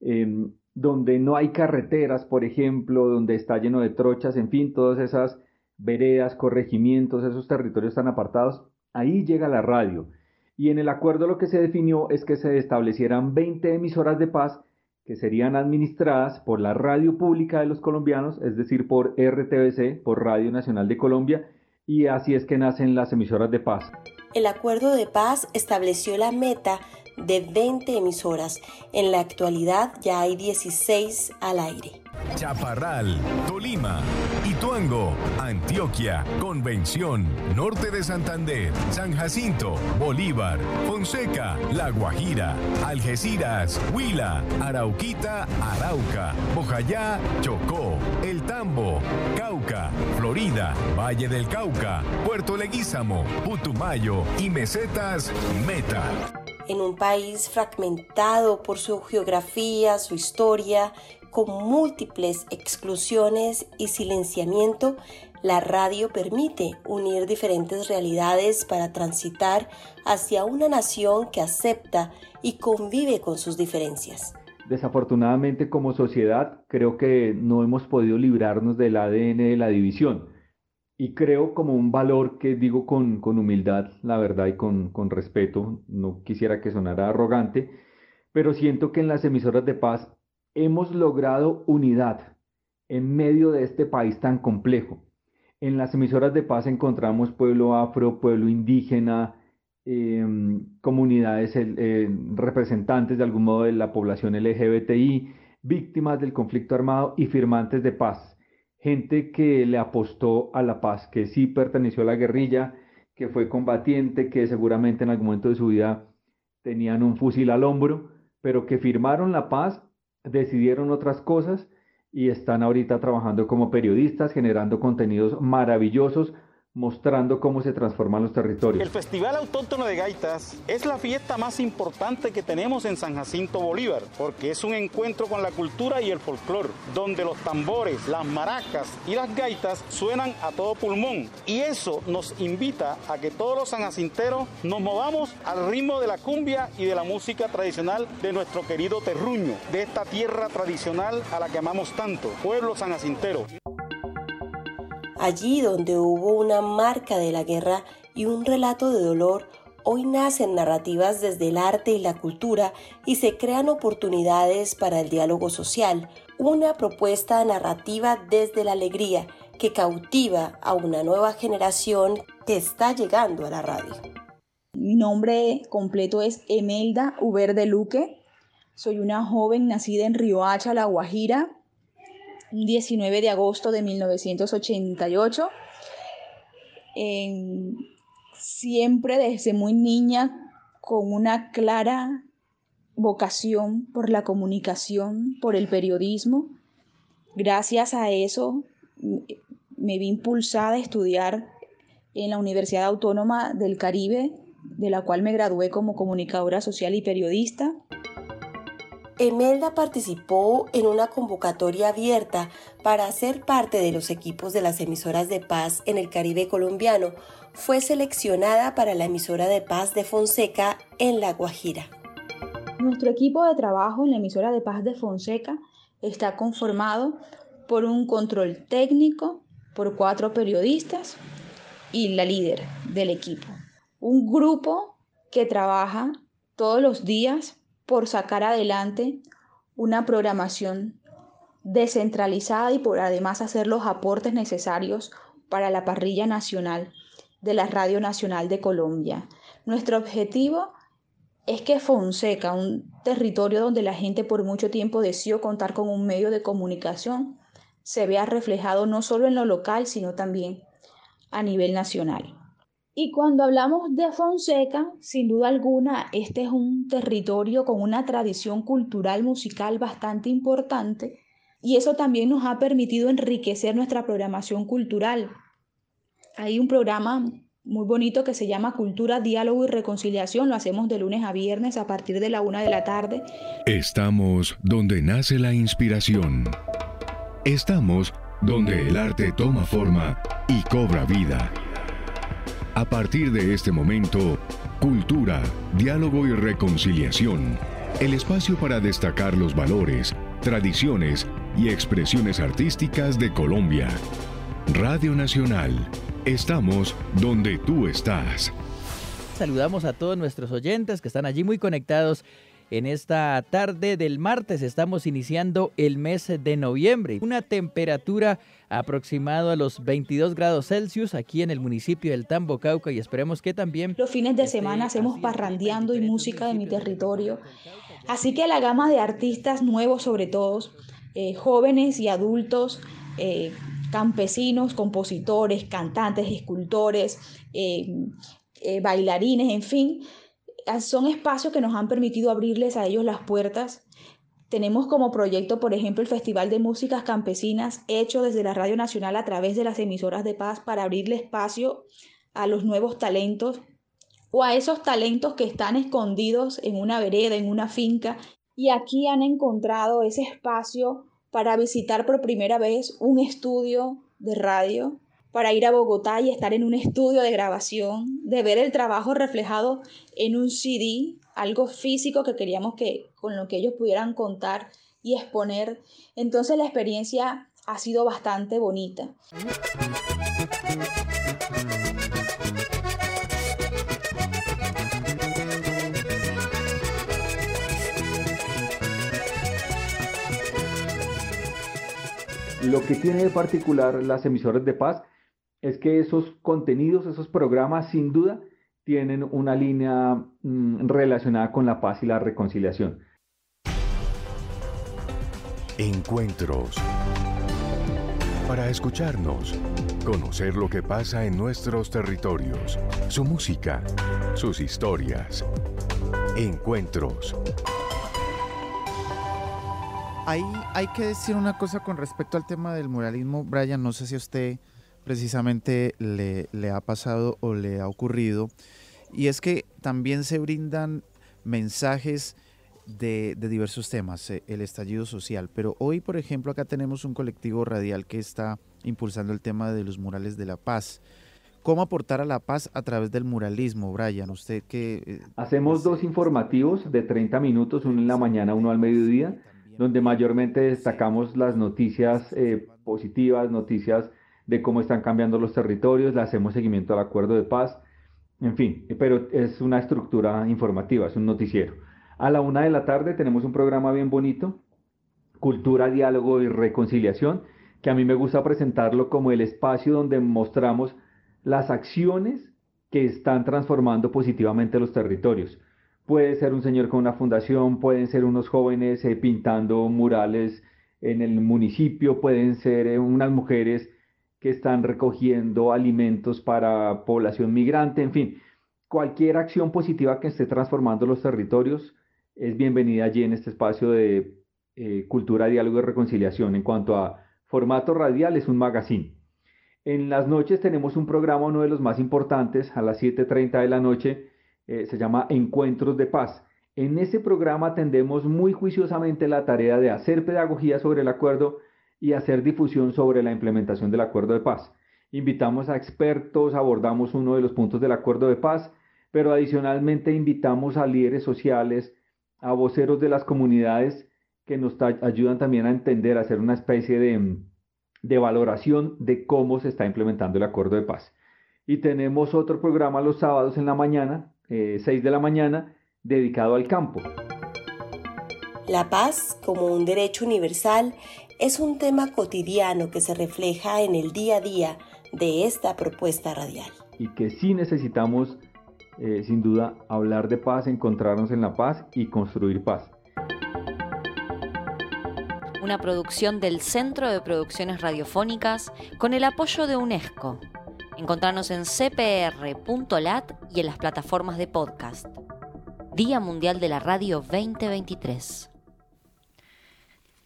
em, donde no hay carreteras, por ejemplo, donde está lleno de trochas, en fin, todas esas veredas, corregimientos, esos territorios tan apartados, ahí llega la radio. Y en el acuerdo lo que se definió es que se establecieran 20 emisoras de paz que serían administradas por la radio pública de los colombianos, es decir, por RTBC, por Radio Nacional de Colombia, y así es que nacen las emisoras de paz. El acuerdo de paz estableció la meta de 20 emisoras. En la actualidad ya hay 16 al aire. Chaparral, Tolima, Ituango, Antioquia, Convención, Norte de Santander, San Jacinto, Bolívar, Fonseca, La Guajira, Algeciras, Huila, Arauquita, Arauca, Bojayá, Chocó, El Tambo, Cauca, Florida, Valle del Cauca, Puerto Leguízamo, Putumayo y Mesetas, Meta en un país fragmentado por su geografía, su historia, con múltiples exclusiones y silenciamiento, la radio permite unir diferentes realidades para transitar hacia una nación que acepta y convive con sus diferencias. Desafortunadamente como sociedad creo que no hemos podido librarnos del ADN de la división y creo como un valor que digo con, humildad, la verdad, y con, con, respeto, no quisiera que sonara arrogante, pero siento que en las emisoras de paz hemos logrado unidad en medio de este país tan complejo. En las emisoras de paz encontramos pueblo afro, pueblo indígena, em, comunidades, eh, representantes de algún modo de la población LGBTI, víctimas del conflicto armado y firmantes de paz gente que le apostó a la paz, que sí perteneció a la guerrilla, que fue combatiente, que seguramente en algún momento de su vida tenían un fusil al hombro, pero que firmaron la paz, decidieron otras cosas y están ahorita trabajando como periodistas, generando contenidos maravillosos mostrando cómo se transforman los territorios. El Festival Autóctono de Gaitas es la fiesta más importante que tenemos en San Jacinto Bolívar, porque es un encuentro con la cultura y el folclore, donde los tambores, las maracas y las gaitas suenan a todo pulmón. Y eso nos invita a que todos los sanjacinteros nos movamos al ritmo de la cumbia y de la música tradicional de nuestro querido terruño, de esta tierra tradicional a la que amamos tanto, pueblo sanjacintero. Allí donde hubo una marca de la guerra y un relato de dolor, hoy nacen narrativas desde el arte y la cultura y se crean oportunidades para el diálogo social, una propuesta narrativa desde la alegría que cautiva a una nueva generación que está llegando a la radio. Mi nombre completo es Emelda Uber de Luque. Soy una joven nacida en Riohacha, La Guajira, 19 de agosto de 1988. siempre desde muy niña con una clara vocación por la comunicación, por el periodismo. Gracias a eso me vi impulsada a estudiar en la Universidad Autónoma del Caribe, de la cual me gradué como comunicadora social y periodista. Emelda participó en una convocatoria abierta para ser parte de los equipos de las emisoras de paz en el Caribe colombiano. Fue seleccionada para la emisora de paz de Fonseca en La Guajira. Nuestro equipo de trabajo en la emisora de paz de Fonseca está conformado por un control técnico, por cuatro periodistas y la líder del equipo. Un grupo que trabaja todos los días por sacar adelante una programación descentralizada y por además hacer los aportes necesarios para la parrilla nacional de la Radio Nacional de Colombia. Nuestro objetivo es que Fonseca, un territorio donde la gente por mucho tiempo deseó contar con un medio de comunicación, se vea reflejado no solo en lo local, sino también a nivel nacional. Y cuando hablamos de Fonseca, sin duda alguna, este es un territorio con una tradición cultural musical bastante importante y eso también nos ha permitido enriquecer nuestra programación cultural. Hay un programa muy bonito que se llama Cultura, Diálogo y Reconciliación. Lo hacemos de lunes a viernes a partir de la una de la tarde. Estamos donde nace la inspiración. Estamos donde el arte toma forma y cobra vida. A partir de este momento, cultura, diálogo y reconciliación. El espacio para destacar los valores, tradiciones y expresiones artísticas de Colombia. Radio Nacional. Estamos donde tú estás. Saludamos a todos nuestros oyentes que están allí muy conectados en esta tarde del martes estamos iniciando el mes de noviembre. Una temperatura aproximada a los 22 grados Celsius aquí en el municipio del Tambo, Cauca y esperemos que también... Los fines de semana hacemos parrandeando y música de mi territorio. Así que la gama de artistas nuevos sobre todo, eh, jóvenes y adultos, eh, campesinos, compositores, cantantes, escultores, eh, bailarines, en fin, son espacios que nos han permitido abrirles a ellos las puertas. Tenemos como proyecto, por ejemplo, el Festival de Músicas Campesinas, hecho desde la Radio Nacional a través de las emisoras de paz para abrirle espacio a los nuevos talentos o a esos talentos que están escondidos en una vereda, en una finca, y aquí han encontrado ese espacio para visitar por primera vez un estudio de radio para ir a Bogotá y estar en un estudio de grabación, de ver el trabajo reflejado en un CD, algo físico que queríamos que con lo que ellos pudieran contar y exponer. Entonces la experiencia ha sido bastante bonita. Lo que tiene de particular las emisoras de paz es que esos contenidos, esos programas, sin duda, tienen una línea mm, relacionada con la paz y la reconciliación. Encuentros. Para escucharnos, conocer lo que pasa en nuestros territorios, su música, sus historias. Encuentros. Ahí hay que decir una cosa con respecto al tema del muralismo, Brian, no sé si usted precisamente le, le ha pasado o le ha ocurrido, y es que también se brindan mensajes de, de, diversos temas, eh, el estallido social. Pero hoy, por ejemplo, acá tenemos un colectivo radial que está impulsando el tema de los murales de la paz. ¿Cómo aportar a la paz a través del muralismo, Brian? Usted que... Eh, Hacemos dos informativos de 30 minutos, uno en la mañana, uno al mediodía, donde mayormente destacamos las noticias eh, positivas, noticias de cómo están cambiando los territorios, le hacemos seguimiento al acuerdo de paz, en fin, pero es una estructura informativa, es un noticiero. A la una de la tarde tenemos un programa bien bonito, Cultura, Diálogo y Reconciliación, que a mí me gusta presentarlo como el espacio donde mostramos las acciones que están transformando positivamente los territorios. Puede ser un señor con una fundación, pueden ser unos jóvenes eh, pintando murales en el municipio, pueden ser eh, unas mujeres que están recogiendo alimentos para población migrante, en fin, cualquier acción positiva que esté transformando los territorios es bienvenida allí en este espacio de eh, cultura, diálogo y reconciliación. En cuanto a formato radial, es un magazine. En las noches tenemos un programa, uno de los más importantes, a las 7.30 de la noche, eh, se llama Encuentros de Paz. En ese programa atendemos muy juiciosamente la tarea de hacer pedagogía sobre el acuerdo y hacer difusión sobre la implementación del acuerdo de paz. Invitamos a expertos, abordamos uno de los puntos del acuerdo de paz, pero adicionalmente invitamos a líderes sociales, a voceros de las comunidades que nos ayudan también a entender, a hacer una especie de, de valoración de cómo se está implementando el acuerdo de paz. Y tenemos otro programa los sábados en la mañana, 6 eh, de la mañana, dedicado al campo. La paz, como un derecho universal, es un tema cotidiano que se refleja en el día a día de esta propuesta radial. Y que sí necesitamos, eh, sin duda, hablar de paz, encontrarnos en la paz y construir paz. Una producción del Centro de Producciones Radiofónicas con el apoyo de UNESCO, Encontrarnos en cpr.lat y en las plataformas de podcast. Día Mundial de la Radio 2023.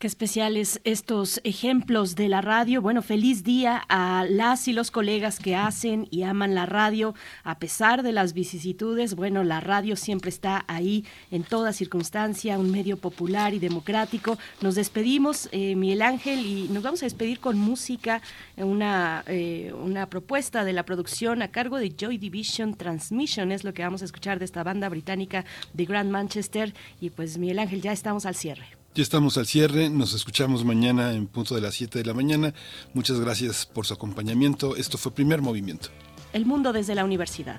Qué especiales estos ejemplos de la radio. Bueno, feliz día a las y los colegas que hacen y aman la radio a pesar de las vicisitudes. Bueno, la radio siempre está ahí en toda circunstancia, un medio popular y democrático. Nos despedimos, eh, Miguel Ángel, y nos vamos a despedir con música, una, eh, una propuesta de la producción a cargo de Joy Division Transmission, es lo que vamos a escuchar de esta banda británica de Grand Manchester. Y pues, Miguel Ángel, ya estamos al cierre. Ya estamos al cierre, nos escuchamos mañana en punto de las 7 de la mañana. Muchas gracias por su acompañamiento. Esto fue Primer Movimiento. El mundo desde la universidad.